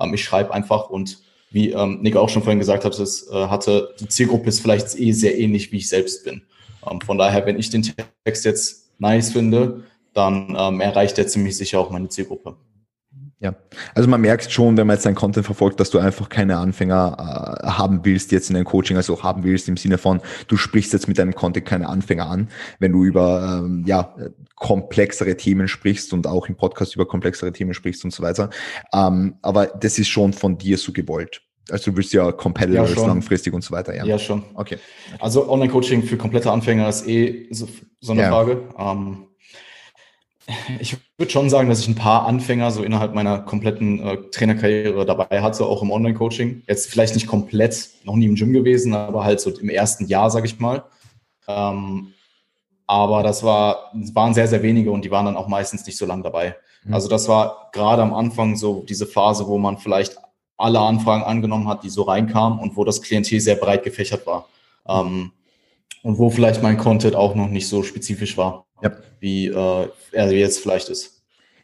Ähm, ich schreibe einfach und wie ähm, Nick auch schon vorhin gesagt hat, es, äh, hatte, die Zielgruppe ist vielleicht eh sehr ähnlich, wie ich selbst bin. Ähm, von daher, wenn ich den Text jetzt nice finde, dann ähm, erreicht er ziemlich sicher auch meine Zielgruppe. Ja, also man merkt schon, wenn man jetzt dein Content verfolgt, dass du einfach keine Anfänger äh, haben willst jetzt in deinem Coaching, also haben willst im Sinne von, du sprichst jetzt mit deinem Content keine Anfänger an, wenn du über ähm, ja komplexere Themen sprichst und auch im Podcast über komplexere Themen sprichst und so weiter. Ähm, aber das ist schon von dir so gewollt. Also du willst ja Competitors ja, langfristig und so weiter, ja. Ja, schon. Okay. Also Online-Coaching für komplette Anfänger ist eh so, so eine ja. Frage. Ähm, ich würde schon sagen, dass ich ein paar Anfänger so innerhalb meiner kompletten äh, Trainerkarriere dabei hatte, auch im Online-Coaching. Jetzt vielleicht nicht komplett, noch nie im Gym gewesen, aber halt so im ersten Jahr, sage ich mal. Ähm, aber das, war, waren sehr, sehr wenige und die waren dann auch meistens nicht so lang dabei. Mhm. Also das war gerade am Anfang so diese Phase, wo man vielleicht alle Anfragen angenommen hat, die so reinkamen und wo das Klientel sehr breit gefächert war. Ähm, und wo vielleicht mein Content auch noch nicht so spezifisch war, ja. wie äh, er jetzt vielleicht ist.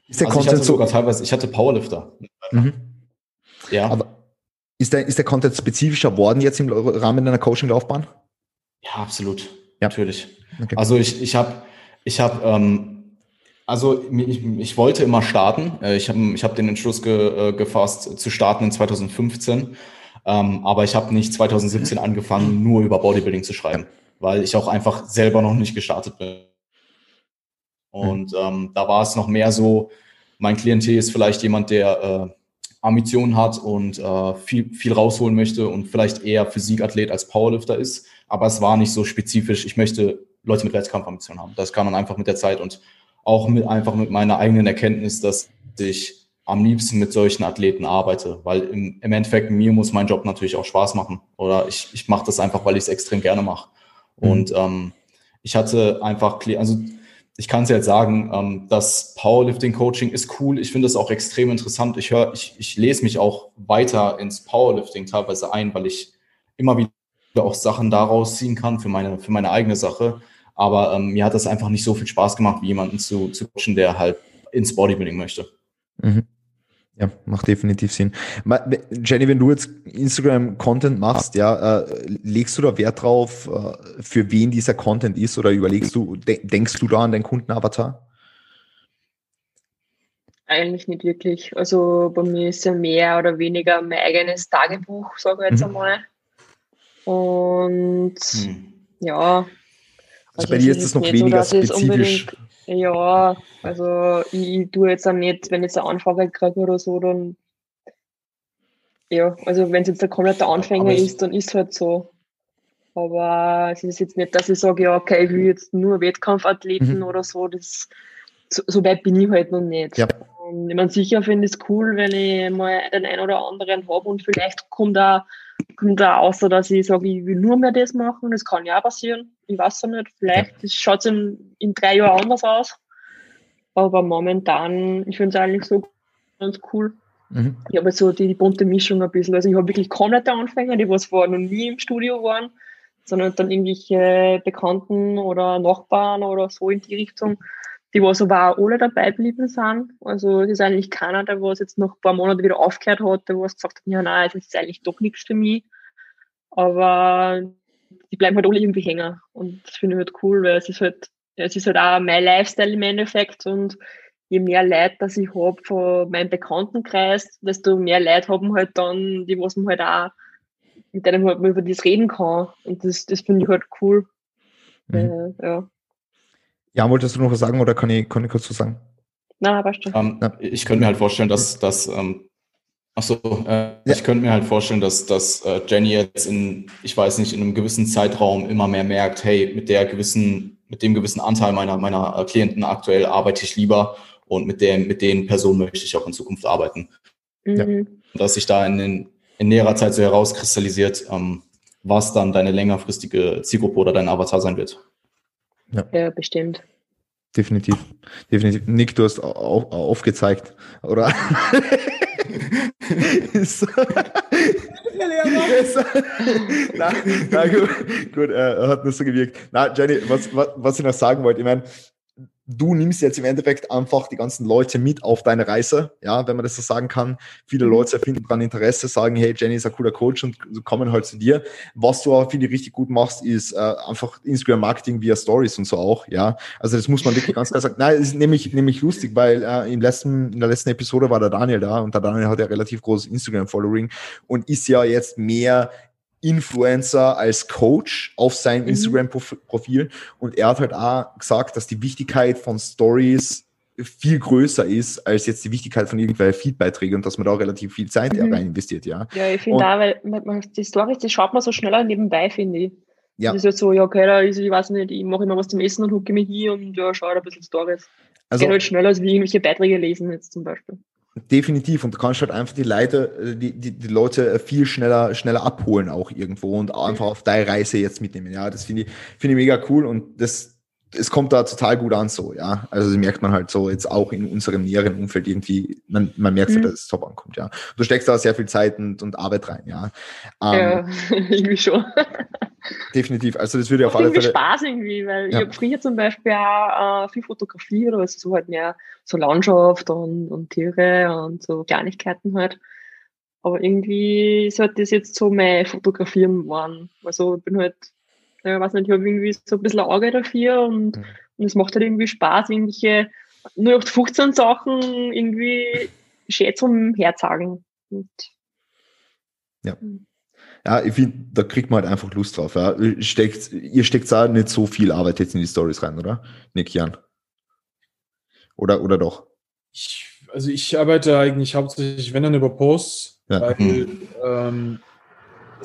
Ist der also Content sogar so teilweise, ich hatte Powerlifter. Mhm. Ja. Aber ist der, ist der Content spezifischer worden jetzt im Rahmen deiner Coaching-Laufbahn? Ja, absolut. Ja. Natürlich. Okay. Also ich, ich habe ich hab, ähm, also ich, ich wollte immer starten. Äh, ich habe ich hab den Entschluss ge, äh, gefasst, zu starten in 2015. Ähm, aber ich habe nicht 2017 angefangen, nur über Bodybuilding zu schreiben weil ich auch einfach selber noch nicht gestartet bin. Und ähm, da war es noch mehr so, mein Klientel ist vielleicht jemand, der äh, Ambitionen hat und äh, viel, viel rausholen möchte und vielleicht eher Physikathlet als Powerlifter ist. Aber es war nicht so spezifisch, ich möchte Leute mit Wettkampfambitionen haben. Das kann man einfach mit der Zeit und auch mit, einfach mit meiner eigenen Erkenntnis, dass ich am liebsten mit solchen Athleten arbeite, weil im, im Endeffekt mir muss mein Job natürlich auch Spaß machen oder ich, ich mache das einfach, weil ich es extrem gerne mache. Mhm. Und ähm, ich hatte einfach, also ich kann es jetzt sagen, ähm, das Powerlifting-Coaching ist cool. Ich finde es auch extrem interessant. Ich höre, ich, ich lese mich auch weiter ins Powerlifting teilweise ein, weil ich immer wieder auch Sachen daraus ziehen kann für meine, für meine eigene Sache. Aber ähm, mir hat das einfach nicht so viel Spaß gemacht, wie jemanden zu, zu coachen, der halt ins Bodybuilding möchte. Mhm. Ja, macht definitiv Sinn. Jenny, wenn du jetzt Instagram-Content machst, ja, äh, legst du da Wert drauf, äh, für wen dieser Content ist oder überlegst du, de denkst du da an deinen Kundenavatar? Eigentlich nicht wirklich. Also bei mir ist ja mehr oder weniger mein eigenes Tagebuch, sage ich jetzt mhm. einmal. Und hm. ja. Also, also bei dir ist es noch weniger so, spezifisch. Ja, also ich, tue jetzt auch nicht, wenn ich jetzt eine Anfrage kriege oder so, dann ja, also wenn es jetzt der komplette Anfänger ist, dann ist es halt so. Aber es ist jetzt nicht, dass ich sage, ja, okay, ich will jetzt nur Wettkampfathleten mhm. oder so. Das, so, so, weit bin ich halt noch nicht. Ja. Und ich meine, sicher finde ich es cool, wenn ich mal den einen oder anderen habe und vielleicht kommt da kommt da außer, dass ich sage, ich will nur mehr das machen. Das kann ja auch passieren. Ich weiß es nicht. Vielleicht ja. schaut es in, in drei Jahren anders aus. Aber momentan, ich finde es eigentlich so ganz cool. Mhm. Ich habe so die, die, bunte Mischung ein bisschen. Also ich habe wirklich komplette Anfänger, die was vorher noch nie im Studio waren, sondern dann irgendwelche Bekannten oder Nachbarn oder so in die Richtung, die was aber auch alle dabei geblieben sind. Also es ist eigentlich keiner, der was jetzt noch ein paar Monate wieder aufgehört hat, der was gesagt hat, ja nein, es ist eigentlich doch nichts für mich. Aber die bleiben halt alle irgendwie hängen. Und das finde ich halt cool, weil es ist halt, es ist halt auch mein Lifestyle im Endeffekt und je mehr Leute, das ich habe von meinem Bekanntenkreis, desto mehr Leute haben halt dann, die was man halt auch, mit denen man halt über das reden kann. Und das, das finde ich halt cool. Mhm. Äh, ja. Ja, wolltest du noch was sagen oder kann ich, kann ich kurz was sagen? Na, passt schon. Ähm, ja. Ich könnte mir halt vorstellen, dass, dass ähm, Achso, äh, ja. ich könnte mir halt vorstellen, dass, dass äh, Jenny jetzt in, ich weiß nicht, in einem gewissen Zeitraum immer mehr merkt, hey, mit der gewissen, mit dem gewissen Anteil meiner, meiner äh, Klienten aktuell arbeite ich lieber und mit, der, mit den Personen möchte ich auch in Zukunft arbeiten. Mhm. Ja. Dass sich da in, den, in näherer Zeit so herauskristallisiert, ähm, was dann deine längerfristige Zielgruppe oder dein Avatar sein wird. Ja, ja bestimmt. Definitiv. Definitiv. Nick, du hast auf, aufgezeigt, oder? so. na, na, gut, gut äh, hat nur so gewirkt. Na, Jenny, was, was, was ich noch sagen wollte, ich meine, du nimmst jetzt im Endeffekt einfach die ganzen Leute mit auf deine Reise, ja, wenn man das so sagen kann. Viele mhm. Leute finden daran Interesse, sagen, hey, Jenny ist ein cooler Coach und kommen halt zu dir. Was du auch, finde ich, richtig gut machst, ist äh, einfach Instagram-Marketing via Stories und so auch, ja. Also das muss man wirklich ganz klar sagen. Nein, es ist nämlich, nämlich lustig, weil äh, im letzten, in der letzten Episode war der Daniel da und der Daniel hat ja relativ großes Instagram-Following und ist ja jetzt mehr Influencer als Coach auf seinem mhm. Instagram-Profil. Und er hat halt auch gesagt, dass die Wichtigkeit von Stories viel größer ist als jetzt die Wichtigkeit von irgendwelchen Feedbeiträgen und dass man da relativ viel Zeit mhm. rein investiert, ja. Ja, ich finde da, weil man, die Stories, die schaut man so schneller nebenbei, finde ich. Ja. Das ist halt so, ja, okay, da ist, ich weiß nicht, ich mache immer was zum Essen und hucke mich hier und ja, schaue ein bisschen Stories. Also, Geht halt schneller als wie irgendwelche Beiträge lesen jetzt zum Beispiel. Definitiv. Und du kannst halt einfach die Leute, äh, die, die, die Leute viel schneller, schneller abholen auch irgendwo und einfach auf deine Reise jetzt mitnehmen. Ja, das finde ich, finde ich mega cool und das, es kommt da total gut an so, ja. Also das merkt man halt so jetzt auch in unserem näheren Umfeld irgendwie, man, man merkt, mhm. dass es top ankommt, ja. Du steckst da sehr viel Zeit und, und Arbeit rein, ja. Ähm, ja, irgendwie schon. definitiv. Also das würde auf alle Fälle. Spaß irgendwie, weil ja. ich habe früher zum Beispiel auch äh, viel fotografiert, aber es ist so halt mehr so Landschaft und, und Tiere und so Kleinigkeiten halt. Aber irgendwie ist halt das jetzt so mein Fotografieren geworden. Also ich bin halt ja, weiß nicht, ich habe irgendwie so ein bisschen Auge dafür und, mhm. und es macht halt irgendwie Spaß, irgendwelche nur auf 15 Sachen irgendwie schön zum Herzagen. Und, ja. Ja, ich finde, da kriegt man halt einfach Lust drauf. Ja. Steckt, ihr steckt auch nicht so viel Arbeit jetzt in die Stories rein, oder? Nick Jan. Oder, oder doch? Ich, also ich arbeite eigentlich hauptsächlich, wenn dann über Posts, ja. weil mhm. ähm,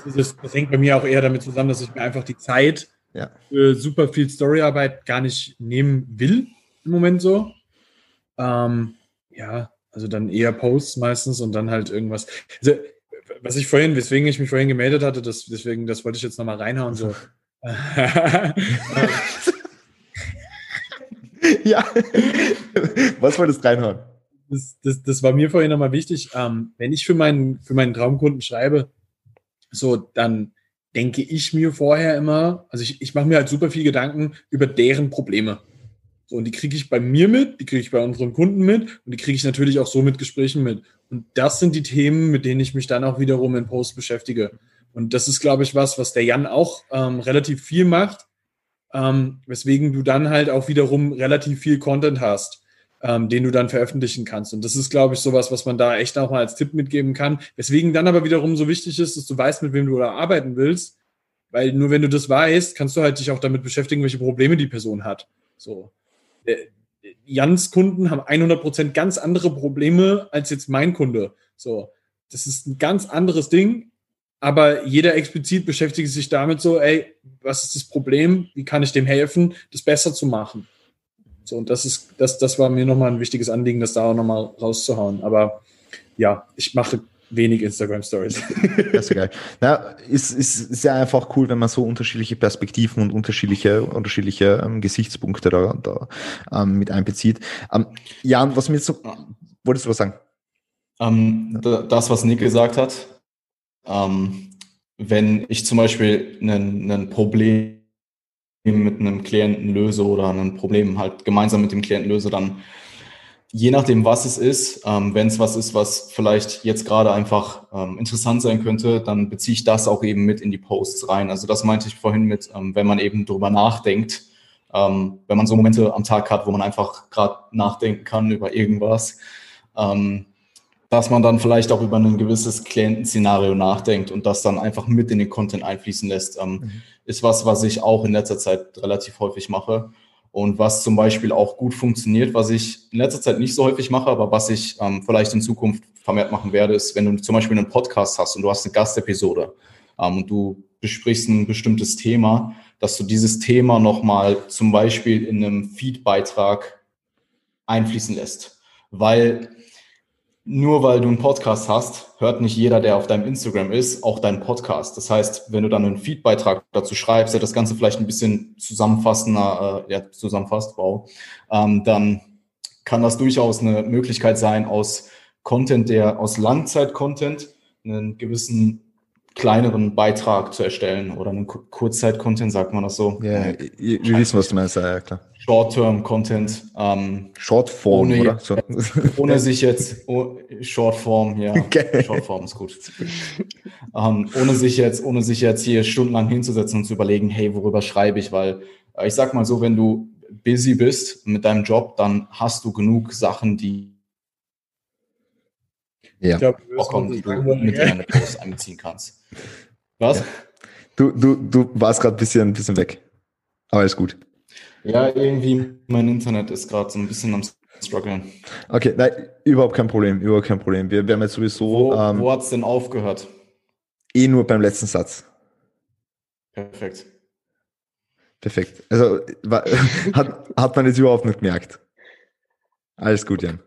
das, ist, das, hängt bei mir auch eher damit zusammen, dass ich mir einfach die Zeit ja. für super viel Storyarbeit gar nicht nehmen will im Moment so. Ähm, ja, Also dann eher Posts meistens und dann halt irgendwas. Also, was ich vorhin, weswegen ich mich vorhin gemeldet hatte, das, deswegen, das wollte ich jetzt nochmal reinhauen. So. ja. Was wolltest du reinhauen? Das, das, das war mir vorhin nochmal wichtig. Ähm, wenn ich für meinen, für meinen Traumkunden schreibe, so, dann denke ich mir vorher immer, also ich, ich mache mir halt super viel Gedanken über deren Probleme. So, und die kriege ich bei mir mit, die kriege ich bei unseren Kunden mit und die kriege ich natürlich auch so mit Gesprächen mit. Und das sind die Themen, mit denen ich mich dann auch wiederum in Post beschäftige. Und das ist, glaube ich, was, was der Jan auch ähm, relativ viel macht, ähm, weswegen du dann halt auch wiederum relativ viel Content hast, ähm, den du dann veröffentlichen kannst. Und das ist, glaube ich, sowas, was man da echt auch mal als Tipp mitgeben kann. Weswegen dann aber wiederum so wichtig ist, dass du weißt, mit wem du da arbeiten willst. Weil nur wenn du das weißt, kannst du halt dich auch damit beschäftigen, welche Probleme die Person hat. So. Äh, Jans Kunden haben 100% ganz andere Probleme als jetzt mein Kunde. So, das ist ein ganz anderes Ding, aber jeder explizit beschäftigt sich damit so, ey, was ist das Problem? Wie kann ich dem helfen, das besser zu machen? So, und das ist, das, das war mir nochmal ein wichtiges Anliegen, das da auch nochmal rauszuhauen. Aber ja, ich mache wenig Instagram Stories. Das ist geil. Na, ist, ist, ist ja einfach cool, wenn man so unterschiedliche Perspektiven und unterschiedliche, unterschiedliche ähm, Gesichtspunkte da, da ähm, mit einbezieht. Ähm, Jan, was mir jetzt so, wolltest du was sagen? Ähm, das, was Nick gesagt hat, ähm, wenn ich zum Beispiel ein Problem mit einem Klienten löse oder ein Problem halt gemeinsam mit dem Klienten löse, dann je nachdem, was es ist, ähm, wenn es was ist, was vielleicht jetzt gerade einfach ähm, interessant sein könnte, dann beziehe ich das auch eben mit in die Posts rein. Also das meinte ich vorhin mit, ähm, wenn man eben drüber nachdenkt, ähm, wenn man so Momente am Tag hat, wo man einfach gerade nachdenken kann über irgendwas, ähm, dass man dann vielleicht auch über ein gewisses Klientenszenario nachdenkt und das dann einfach mit in den Content einfließen lässt, ähm, mhm. ist was, was ich auch in letzter Zeit relativ häufig mache. Und was zum Beispiel auch gut funktioniert, was ich in letzter Zeit nicht so häufig mache, aber was ich ähm, vielleicht in Zukunft vermehrt machen werde, ist, wenn du zum Beispiel einen Podcast hast und du hast eine Gastepisode ähm, und du besprichst ein bestimmtes Thema, dass du dieses Thema nochmal zum Beispiel in einem Feed-Beitrag einfließen lässt. Weil nur weil du einen Podcast hast, hört nicht jeder, der auf deinem Instagram ist, auch deinen Podcast. Das heißt, wenn du dann einen Feedbeitrag dazu schreibst, der das Ganze vielleicht ein bisschen zusammenfassender, äh, ja, zusammenfasst, wow, ähm, dann kann das durchaus eine Möglichkeit sein, aus Content, der aus Langzeit-Content einen gewissen kleineren Beitrag zu erstellen oder einen Kurzzeit-Content, sagt man das so. Ja, wir wissen, was du meinst, ja, klar. Short-Term-Content. Ähm, Shortform, ohne, oder? So. ohne sich jetzt, oh, Shortform, ja. Okay. Shortform ist gut. ähm, ohne sich jetzt, ohne sich jetzt hier stundenlang hinzusetzen und zu überlegen, hey, worüber schreibe ich? Weil äh, ich sag mal so, wenn du busy bist mit deinem Job, dann hast du genug Sachen, die ja. Glaub, kommen, die du mit in deine Post einbeziehen kannst. Was? Du, du, du warst gerade ein bisschen, bisschen weg. Aber ist gut. Ja, irgendwie mein Internet ist gerade so ein bisschen am struggeln. Okay, nein, überhaupt kein Problem, überhaupt kein Problem. Wir, wir haben jetzt sowieso. Wo, ähm, wo hat es denn aufgehört? Eh nur beim letzten Satz. Perfekt. Perfekt. Also war, hat, hat man jetzt überhaupt nicht gemerkt. Alles gut, Jan.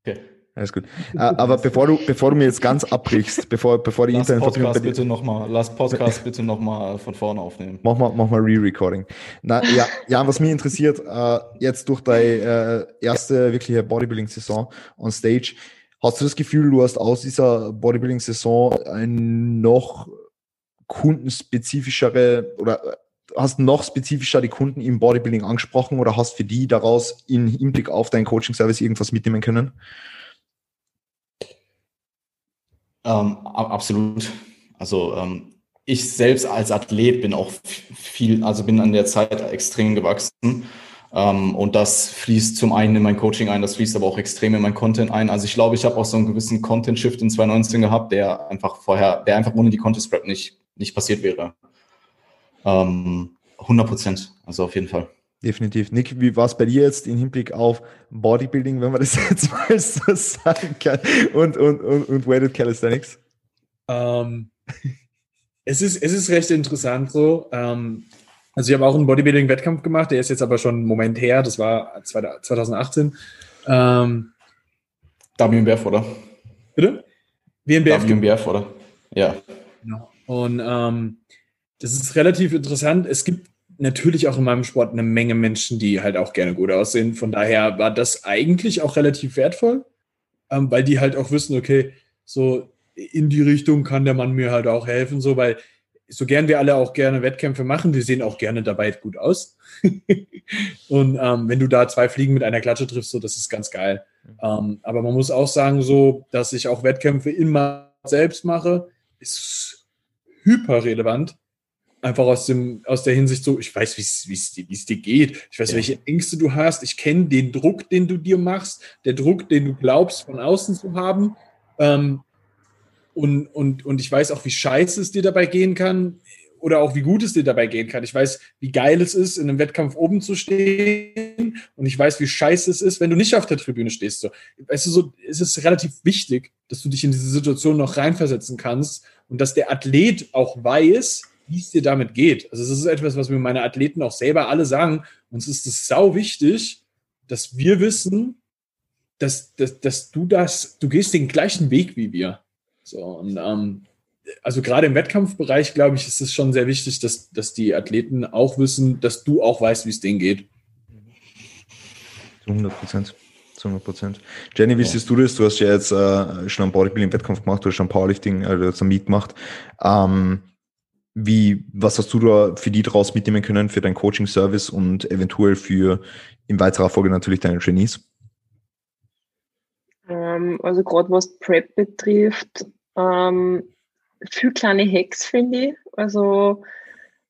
Okay. Alles gut. Äh, aber bevor du, bevor du mir jetzt ganz abbrichst, bevor, bevor die Internetverbindung. Podcast bitte noch mal, lass Podcast bitte nochmal von vorne aufnehmen. Mach mal, mach mal Re-Recording. Na, ja, ja, was mich interessiert, äh, jetzt durch deine äh, erste wirkliche Bodybuilding-Saison on Stage, hast du das Gefühl, du hast aus dieser Bodybuilding-Saison ein noch kundenspezifischere oder hast noch spezifischer die Kunden im Bodybuilding angesprochen oder hast für die daraus in Hinblick auf deinen Coaching-Service irgendwas mitnehmen können? Ähm, absolut. Also ähm, ich selbst als Athlet bin auch viel, also bin an der Zeit extrem gewachsen. Ähm, und das fließt zum einen in mein Coaching ein, das fließt aber auch extrem in mein Content ein. Also ich glaube, ich habe auch so einen gewissen Content-Shift in 2019 gehabt, der einfach vorher, der einfach ohne die Contest-Prep nicht, nicht passiert wäre. Ähm, 100 Prozent, also auf jeden Fall. Definitiv. Nick, wie war es bei dir jetzt im Hinblick auf Bodybuilding, wenn man das jetzt mal so sagen kann, und, und, und, und Weighted Calisthenics? Ähm, es, ist, es ist recht interessant so. Ähm, also ich habe auch einen Bodybuilding-Wettkampf gemacht, der ist jetzt aber schon einen Moment her, das war 2018. Ähm, WMBF, oder? Bitte? WMBF. WMBF, oder? Ja. Genau. Und ähm, das ist relativ interessant. Es gibt natürlich auch in meinem Sport eine Menge Menschen, die halt auch gerne gut aussehen. Von daher war das eigentlich auch relativ wertvoll, ähm, weil die halt auch wissen, okay, so in die Richtung kann der Mann mir halt auch helfen, so, weil so gern wir alle auch gerne Wettkämpfe machen, wir sehen auch gerne dabei gut aus. und ähm, wenn du da zwei Fliegen mit einer Klatsche triffst, so, das ist ganz geil. Ähm, aber man muss auch sagen, so, dass ich auch Wettkämpfe immer selbst mache, ist hyper relevant, einfach aus, dem, aus der Hinsicht so, ich weiß, wie es dir geht, ich weiß, ja. welche Ängste du hast, ich kenne den Druck, den du dir machst, der Druck, den du glaubst, von außen zu haben. Ähm, und, und, und ich weiß auch, wie scheiße es dir dabei gehen kann oder auch wie gut es dir dabei gehen kann. Ich weiß, wie geil es ist, in einem Wettkampf oben zu stehen und ich weiß, wie scheiße es ist, wenn du nicht auf der Tribüne stehst. So, weißt du, so, es ist relativ wichtig, dass du dich in diese Situation noch reinversetzen kannst und dass der Athlet auch weiß, wie es dir damit geht. Also es ist etwas, was mir meine Athleten auch selber alle sagen. Uns ist es sau wichtig, dass wir wissen, dass, dass, dass du das, du gehst den gleichen Weg wie wir. So, und ähm, also gerade im Wettkampfbereich, glaube ich, ist es schon sehr wichtig, dass, dass die Athleten auch wissen, dass du auch weißt, wie es denen geht. Zu 100 Prozent. Zu 100 Prozent. Jenny, wie siehst du das? Du hast ja jetzt äh, schon einen Bodybuilding-Wettkampf gemacht, du hast schon Powerlifting, äh, hast ein Meet gemacht. Ähm, wie, was hast du da für die daraus mitnehmen können, für deinen Coaching-Service und eventuell für in weiterer Folge natürlich deine Trainees? Ähm, also gerade was Prep betrifft, ähm, viel kleine Hacks finde ich. Also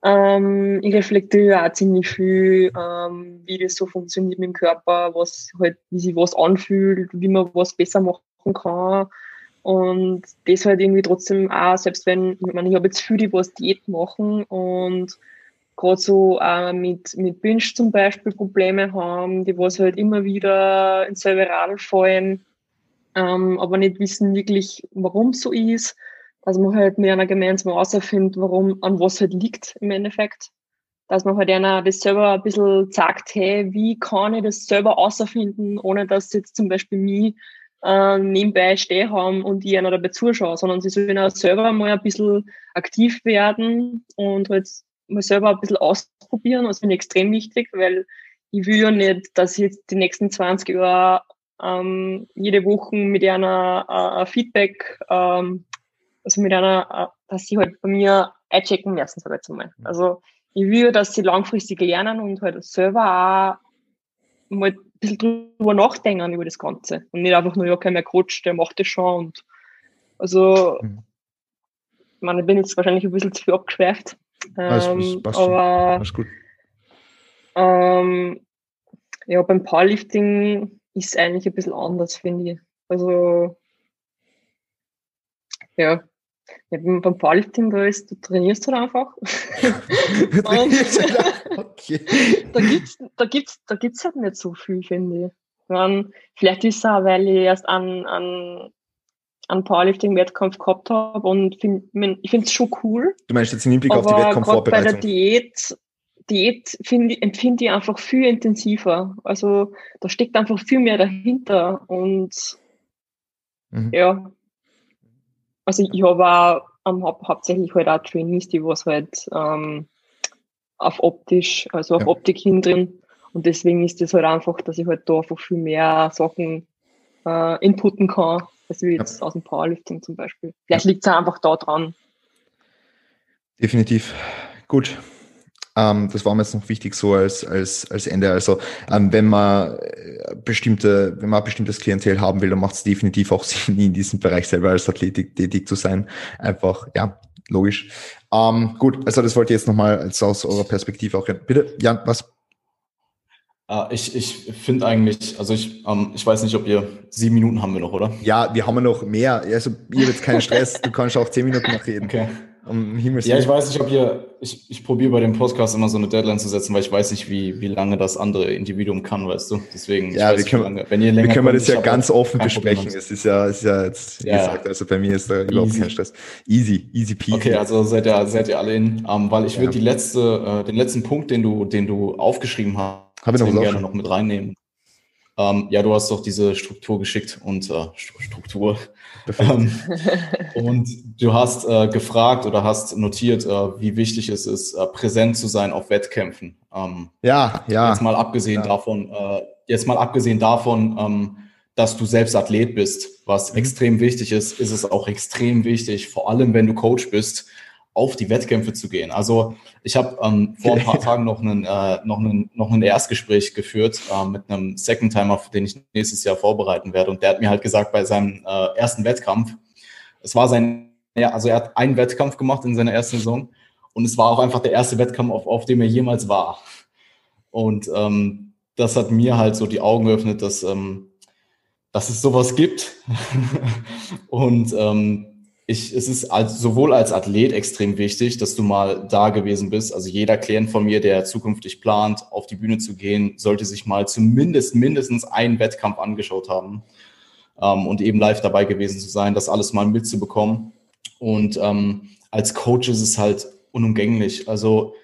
ähm, ich reflektiere auch ziemlich viel, ähm, wie das so funktioniert mit dem Körper, was halt, wie sich was anfühlt, wie man was besser machen kann. Und das halt irgendwie trotzdem auch, selbst wenn, ich meine, ich habe jetzt viele, die was Diät machen und gerade so äh, mit, mit Binge zum Beispiel Probleme haben, die was halt immer wieder ins selbe Radl fallen, ähm, aber nicht wissen wirklich, warum so ist. Dass man halt mit einer gemeinsam herausfindet, warum, an was halt liegt im Endeffekt. Dass man halt einer das selber ein bisschen sagt, hey, wie kann ich das selber herausfinden, ohne dass jetzt zum Beispiel mich äh, nebenbei stehen haben und ich einer dabei zuschaue, sondern sie sollen auch selber mal ein bisschen aktiv werden und halt mal selber ein bisschen ausprobieren. Das finde ich extrem wichtig, weil ich will ja nicht, dass ich jetzt die nächsten 20 Jahre ähm, jede Woche mit einer äh, Feedback, ähm, also mit einer, äh, dass sie halt bei mir einchecken müssen, sag ich jetzt mal. Also ich will, dass sie langfristig lernen und halt selber auch mal bisschen drüber nachdenken über das Ganze. Und nicht einfach nur, ja, kein mehr Coach, der macht das schon. Und also, mhm. ich meine, ich bin jetzt wahrscheinlich ein bisschen zu viel abgeschweift. Ähm, passt, aber Alles gut. Ähm, ja, beim Powerlifting ist es eigentlich ein bisschen anders, finde ich. Also, ja, ja, beim Powerlifting, da ist, du trainierst halt einfach. Okay. da gibt's, da gibt's, da gibt's halt nicht so viel, finde ich. Dann, vielleicht ist es auch, weil ich erst an, an, an Powerlifting-Wettkampf gehabt habe und find, ich finde es schon cool. Du meinst jetzt im Hinblick auf die Wettkampfvorbereitung? Bei der Diät, Diät finde empfinde ich einfach viel intensiver. Also da steckt einfach viel mehr dahinter und mhm. ja, also ich habe ähm, hab hauptsächlich halt auch Trainees, die was halt ähm, auf optisch, also auf ja. Optik hin drin. Und deswegen ist das halt einfach, dass ich halt da einfach viel mehr Sachen äh, inputen kann, als wie jetzt ja. aus dem Powerlifting zum Beispiel. Vielleicht ja. liegt es einfach da dran. Definitiv. Gut, ähm, das war mir jetzt noch wichtig so als, als, als Ende. Also ähm, wenn man äh, bestimmte, wenn man ein bestimmtes Klientel haben will, dann macht es definitiv auch Sinn, in diesem Bereich selber als Athletik tätig zu sein. Einfach, ja, logisch. Ähm, gut, also das wollte ich jetzt nochmal aus eurer Perspektive auch. Bitte, Jan, was? Uh, ich ich finde eigentlich, also ich, ähm, ich weiß nicht, ob ihr sieben Minuten haben wir noch, oder? Ja, wir haben noch mehr. Also ihr habt jetzt keinen Stress, du kannst auch zehn Minuten noch reden. Okay. Um Himmels ja, ich weiß nicht, ob ihr, ich, ich probiere bei dem Podcast immer so eine Deadline zu setzen, weil ich weiß nicht, wie, wie lange das andere Individuum kann, weißt du? Deswegen, ja, wir können, lange, wenn ihr länger wir können das ja ganz offen besprechen. Es ist ja, es ist ja jetzt, wie ja. gesagt, also bei mir ist da easy. überhaupt kein Stress. Easy, easy peasy. Okay, also seid ihr, seid ihr alle in, um, ähm, weil ich ja. würde die letzte, äh, den letzten Punkt, den du, den du aufgeschrieben hast, Hab ich noch gerne noch mit reinnehmen. Ähm, ja, du hast doch diese Struktur geschickt und äh, Struktur. Ähm, und du hast äh, gefragt oder hast notiert, äh, wie wichtig es ist, äh, präsent zu sein auf Wettkämpfen. Ähm, ja, ja. Jetzt mal abgesehen ja. davon, äh, jetzt mal abgesehen davon, ähm, dass du selbst Athlet bist, was mhm. extrem wichtig ist, ist es auch extrem wichtig, vor allem wenn du Coach bist, auf die Wettkämpfe zu gehen. Also ich habe ähm, vor ein paar Tagen noch einen, äh, noch einen, noch ein Erstgespräch geführt äh, mit einem Second Timer, für den ich nächstes Jahr vorbereiten werde. Und der hat mir halt gesagt, bei seinem äh, ersten Wettkampf, es war sein, ja, also er hat einen Wettkampf gemacht in seiner ersten Saison und es war auch einfach der erste Wettkampf, auf, auf dem er jemals war. Und ähm, das hat mir halt so die Augen geöffnet, dass, ähm, dass es sowas gibt. und ähm, ich, es ist als, sowohl als Athlet extrem wichtig, dass du mal da gewesen bist. Also jeder Klient von mir, der zukünftig plant, auf die Bühne zu gehen, sollte sich mal zumindest mindestens einen Wettkampf angeschaut haben ähm, und eben live dabei gewesen zu sein, das alles mal mitzubekommen. Und ähm, als Coach ist es halt unumgänglich. Also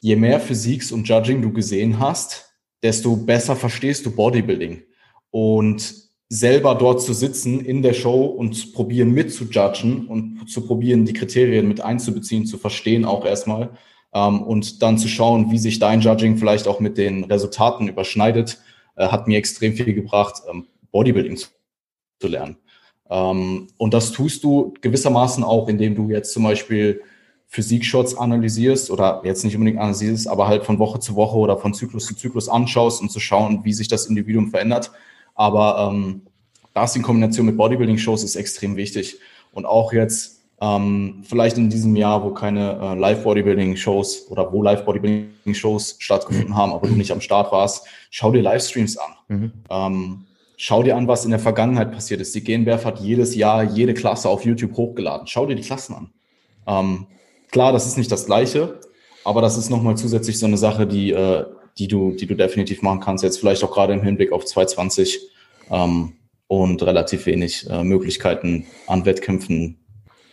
je mehr Physiks und Judging du gesehen hast, desto besser verstehst du Bodybuilding. Und selber dort zu sitzen in der Show und probieren mitzujudgen und zu probieren, die Kriterien mit einzubeziehen, zu verstehen auch erstmal ähm, und dann zu schauen, wie sich dein Judging vielleicht auch mit den Resultaten überschneidet, äh, hat mir extrem viel gebracht, ähm, Bodybuilding zu, zu lernen. Ähm, und das tust du gewissermaßen auch, indem du jetzt zum Beispiel Physikshots analysierst oder jetzt nicht unbedingt analysierst, aber halt von Woche zu Woche oder von Zyklus zu Zyklus anschaust und zu schauen, wie sich das Individuum verändert aber ähm, das in Kombination mit Bodybuilding-Shows ist extrem wichtig. Und auch jetzt ähm, vielleicht in diesem Jahr, wo keine äh, Live-Bodybuilding-Shows oder wo Live-Bodybuilding-Shows stattgefunden haben, aber du nicht am Start warst, schau dir Livestreams an. Mhm. Ähm, schau dir an, was in der Vergangenheit passiert ist. Die GNBF hat jedes Jahr jede Klasse auf YouTube hochgeladen. Schau dir die Klassen an. Ähm, klar, das ist nicht das Gleiche, aber das ist nochmal zusätzlich so eine Sache, die, äh, die du, die du definitiv machen kannst, jetzt vielleicht auch gerade im Hinblick auf 2020 ähm, und relativ wenig äh, Möglichkeiten an Wettkämpfen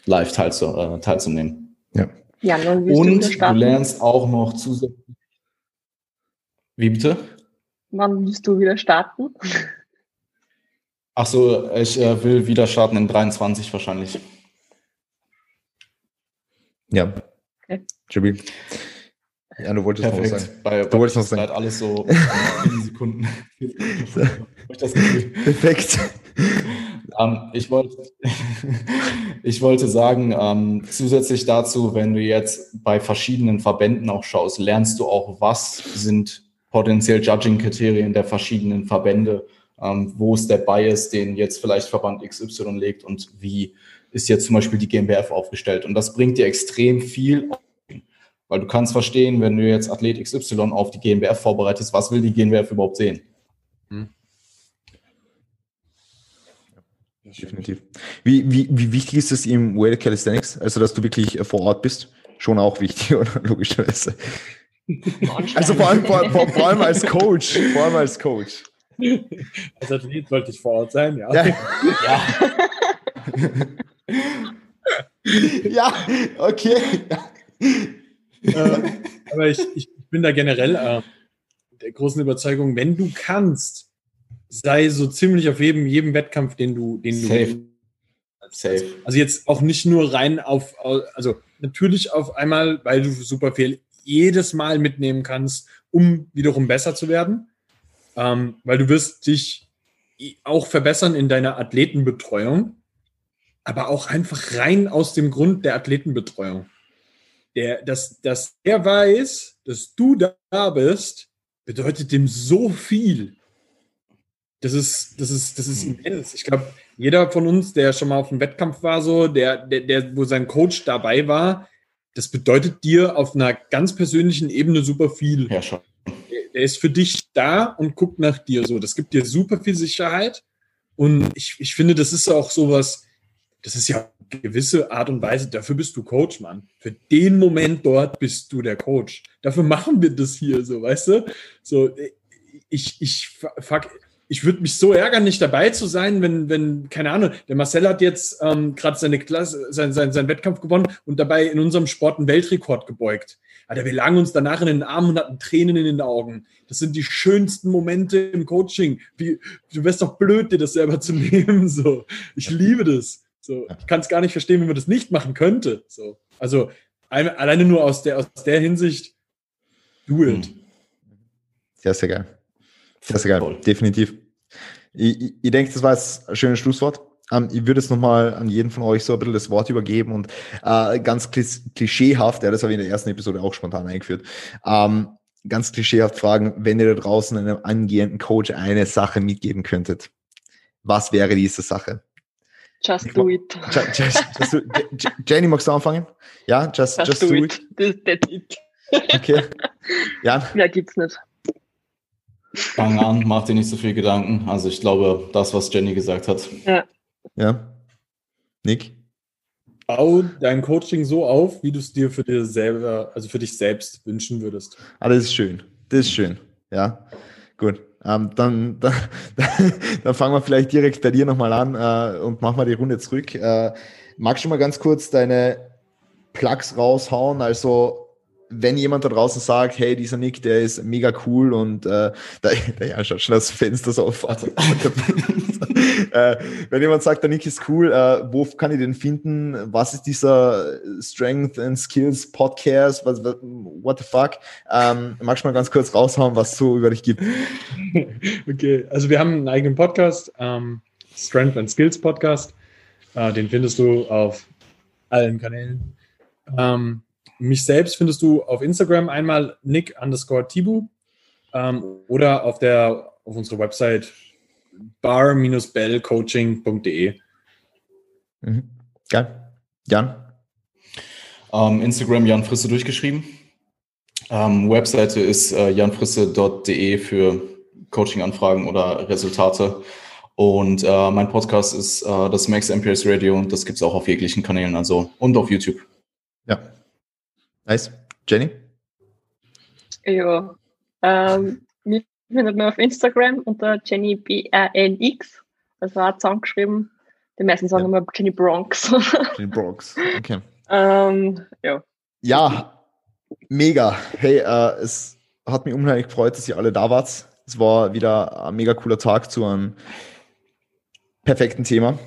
live teilzu, äh, teilzunehmen. Ja. ja und du, du lernst auch noch zusätzlich. Wie bitte? Wann willst du wieder starten? Ach so, ich äh, will wieder starten in 23 wahrscheinlich. Ja. Okay. Jibi. Ja, du wolltest Perfekt. noch was sagen. Bei, du bei wolltest noch sagen. alles so in Sekunden. Perfekt. Ähm, ich, wollte, ich wollte sagen, ähm, zusätzlich dazu, wenn du jetzt bei verschiedenen Verbänden auch schaust, lernst du auch, was sind potenziell Judging-Kriterien der verschiedenen Verbände, ähm, wo ist der Bias, den jetzt vielleicht Verband XY legt und wie ist jetzt zum Beispiel die GmbF aufgestellt. Und das bringt dir extrem viel weil du kannst verstehen, wenn du jetzt Athlet XY auf die GmbF vorbereitest, was will die GmbF überhaupt sehen? Hm. Definitiv. Wie, wie, wie wichtig ist es im Weighted Calisthenics? Also, dass du wirklich vor Ort bist? Schon auch wichtig, oder? Logischerweise. Also vor allem, vor, vor, vor, allem als Coach. Vor allem als Coach. Als Athlet wollte ich vor Ort sein, ja. Ja, ja. ja okay. Äh, aber ich, ich bin da generell äh, der großen Überzeugung, wenn du kannst, sei so ziemlich auf jedem, jedem Wettkampf, den du, den Safe. du. Safe. Also jetzt auch nicht nur rein auf, also natürlich auf einmal, weil du super viel jedes Mal mitnehmen kannst, um wiederum besser zu werden. Ähm, weil du wirst dich auch verbessern in deiner Athletenbetreuung, aber auch einfach rein aus dem Grund der Athletenbetreuung der, dass, dass er weiß, dass du da bist, bedeutet dem so viel. Das ist, das ist, das ist hm. immens. Ich glaube, jeder von uns, der schon mal auf einem Wettkampf war, so, der, der, der, wo sein Coach dabei war, das bedeutet dir auf einer ganz persönlichen Ebene super viel. Ja, schon. Der ist für dich da und guckt nach dir so. Das gibt dir super viel Sicherheit. Und ich, ich finde, das ist auch sowas, das ist ja gewisse Art und Weise, dafür bist du Coach, Mann. Für den Moment dort bist du der Coach. Dafür machen wir das hier so, weißt du? So, ich, ich fuck, ich würde mich so ärgern, nicht dabei zu sein, wenn, wenn, keine Ahnung, der Marcel hat jetzt ähm, gerade seine Klasse, sein, sein, sein Wettkampf gewonnen und dabei in unserem Sport einen Weltrekord gebeugt. Alter, wir lagen uns danach in den Armen und hatten Tränen in den Augen. Das sind die schönsten Momente im Coaching. Wie, du wärst doch blöd, dir das selber zu nehmen. So, ich liebe das. So, ich kann es gar nicht verstehen, wie man das nicht machen könnte. So, also alleine nur aus der aus der Hinsicht, do it. Hm. Sehr, sehr geil. Sehr, sehr geil. Voll. Definitiv. Ich, ich, ich denke, das war jetzt ein schönes Schlusswort. Ähm, ich würde es nochmal an jeden von euch so ein bisschen das Wort übergeben und äh, ganz klischeehaft, ja, das habe ich in der ersten Episode auch spontan eingeführt, ähm, ganz klischeehaft fragen, wenn ihr da draußen einem angehenden Coach eine Sache mitgeben könntet, was wäre diese Sache? Just do it. Just, just, just do, Jenny, magst du anfangen? Ja, just, just, just do, do it. it. That's it. Okay. Ja. Ja, gibt's nicht. Fang an, mach dir nicht so viel Gedanken. Also ich glaube, das, was Jenny gesagt hat. Ja. Ja. Nick? Bau dein Coaching so auf, wie du es dir für dir selber, also für dich selbst wünschen würdest. Ah, das ist schön. Das ist schön. Ja. Gut. Ähm, dann, dann, dann fangen wir vielleicht direkt bei dir nochmal an äh, und machen wir die Runde zurück. Äh, magst du mal ganz kurz deine Plugs raushauen? Also wenn jemand da draußen sagt, hey, dieser Nick, der ist mega cool und äh, da, ja, schaut schon das Fenster so auf. äh, wenn jemand sagt, der Nick ist cool, äh, wo kann ich den finden? Was ist dieser Strength and Skills Podcast? Was, what the fuck? Ähm, magst du mal ganz kurz raushauen, was so über dich gibt? okay, also wir haben einen eigenen Podcast, ähm, Strength and Skills Podcast. Äh, den findest du auf allen Kanälen. Ähm, mich selbst findest du auf Instagram einmal nick underscore tibu ähm, oder auf, der, auf unserer Website bar-bellcoaching.de. Mhm. Geil. Jan? Ähm, Instagram Jan Frisse durchgeschrieben. Ähm, Webseite ist äh, janfrisse.de für Coaching-Anfragen oder Resultate. Und äh, mein Podcast ist äh, das Max MPS Radio und das gibt es auch auf jeglichen Kanälen, also und auf YouTube. Nice. Jenny? Ja, ähm, mich findet man auf Instagram unter Jenny BRNX, also auch zusammengeschrieben. Die meisten sagen ja. immer Jenny Bronx. Jenny Bronx, okay. ähm, ja. Ja, mega. Hey, äh, es hat mich unheimlich gefreut, dass ihr alle da wart. Es war wieder ein mega cooler Tag zu einem perfekten Thema.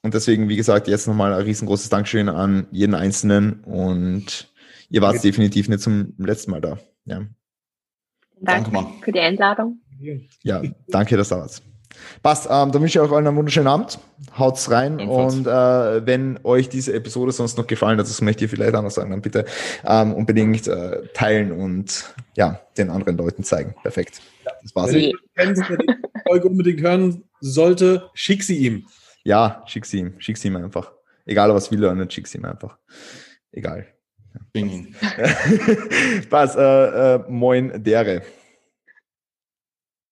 Und deswegen, wie gesagt, jetzt nochmal ein riesengroßes Dankeschön an jeden Einzelnen und Ihr wart definitiv nicht zum letzten Mal da. Ja. Danke, danke für die Einladung. Ja, danke, dass du da warst. Passt, ähm, dann wünsche ich euch allen einen wunderschönen Abend. Haut's rein. Ebenfalls. Und äh, wenn euch diese Episode sonst noch gefallen hat, das möchte ich vielleicht auch noch sagen, dann bitte ähm, unbedingt äh, teilen und ja, den anderen Leuten zeigen. Perfekt. Ja, das war's. Wenn ihr die Folge unbedingt hören sollte, schick sie ihm. Ja, schick sie ihm. Schick sie ihm einfach. Egal, was will er nicht, schick sie ihm einfach. Egal. Bing. Passt, äh, äh, moin, dere.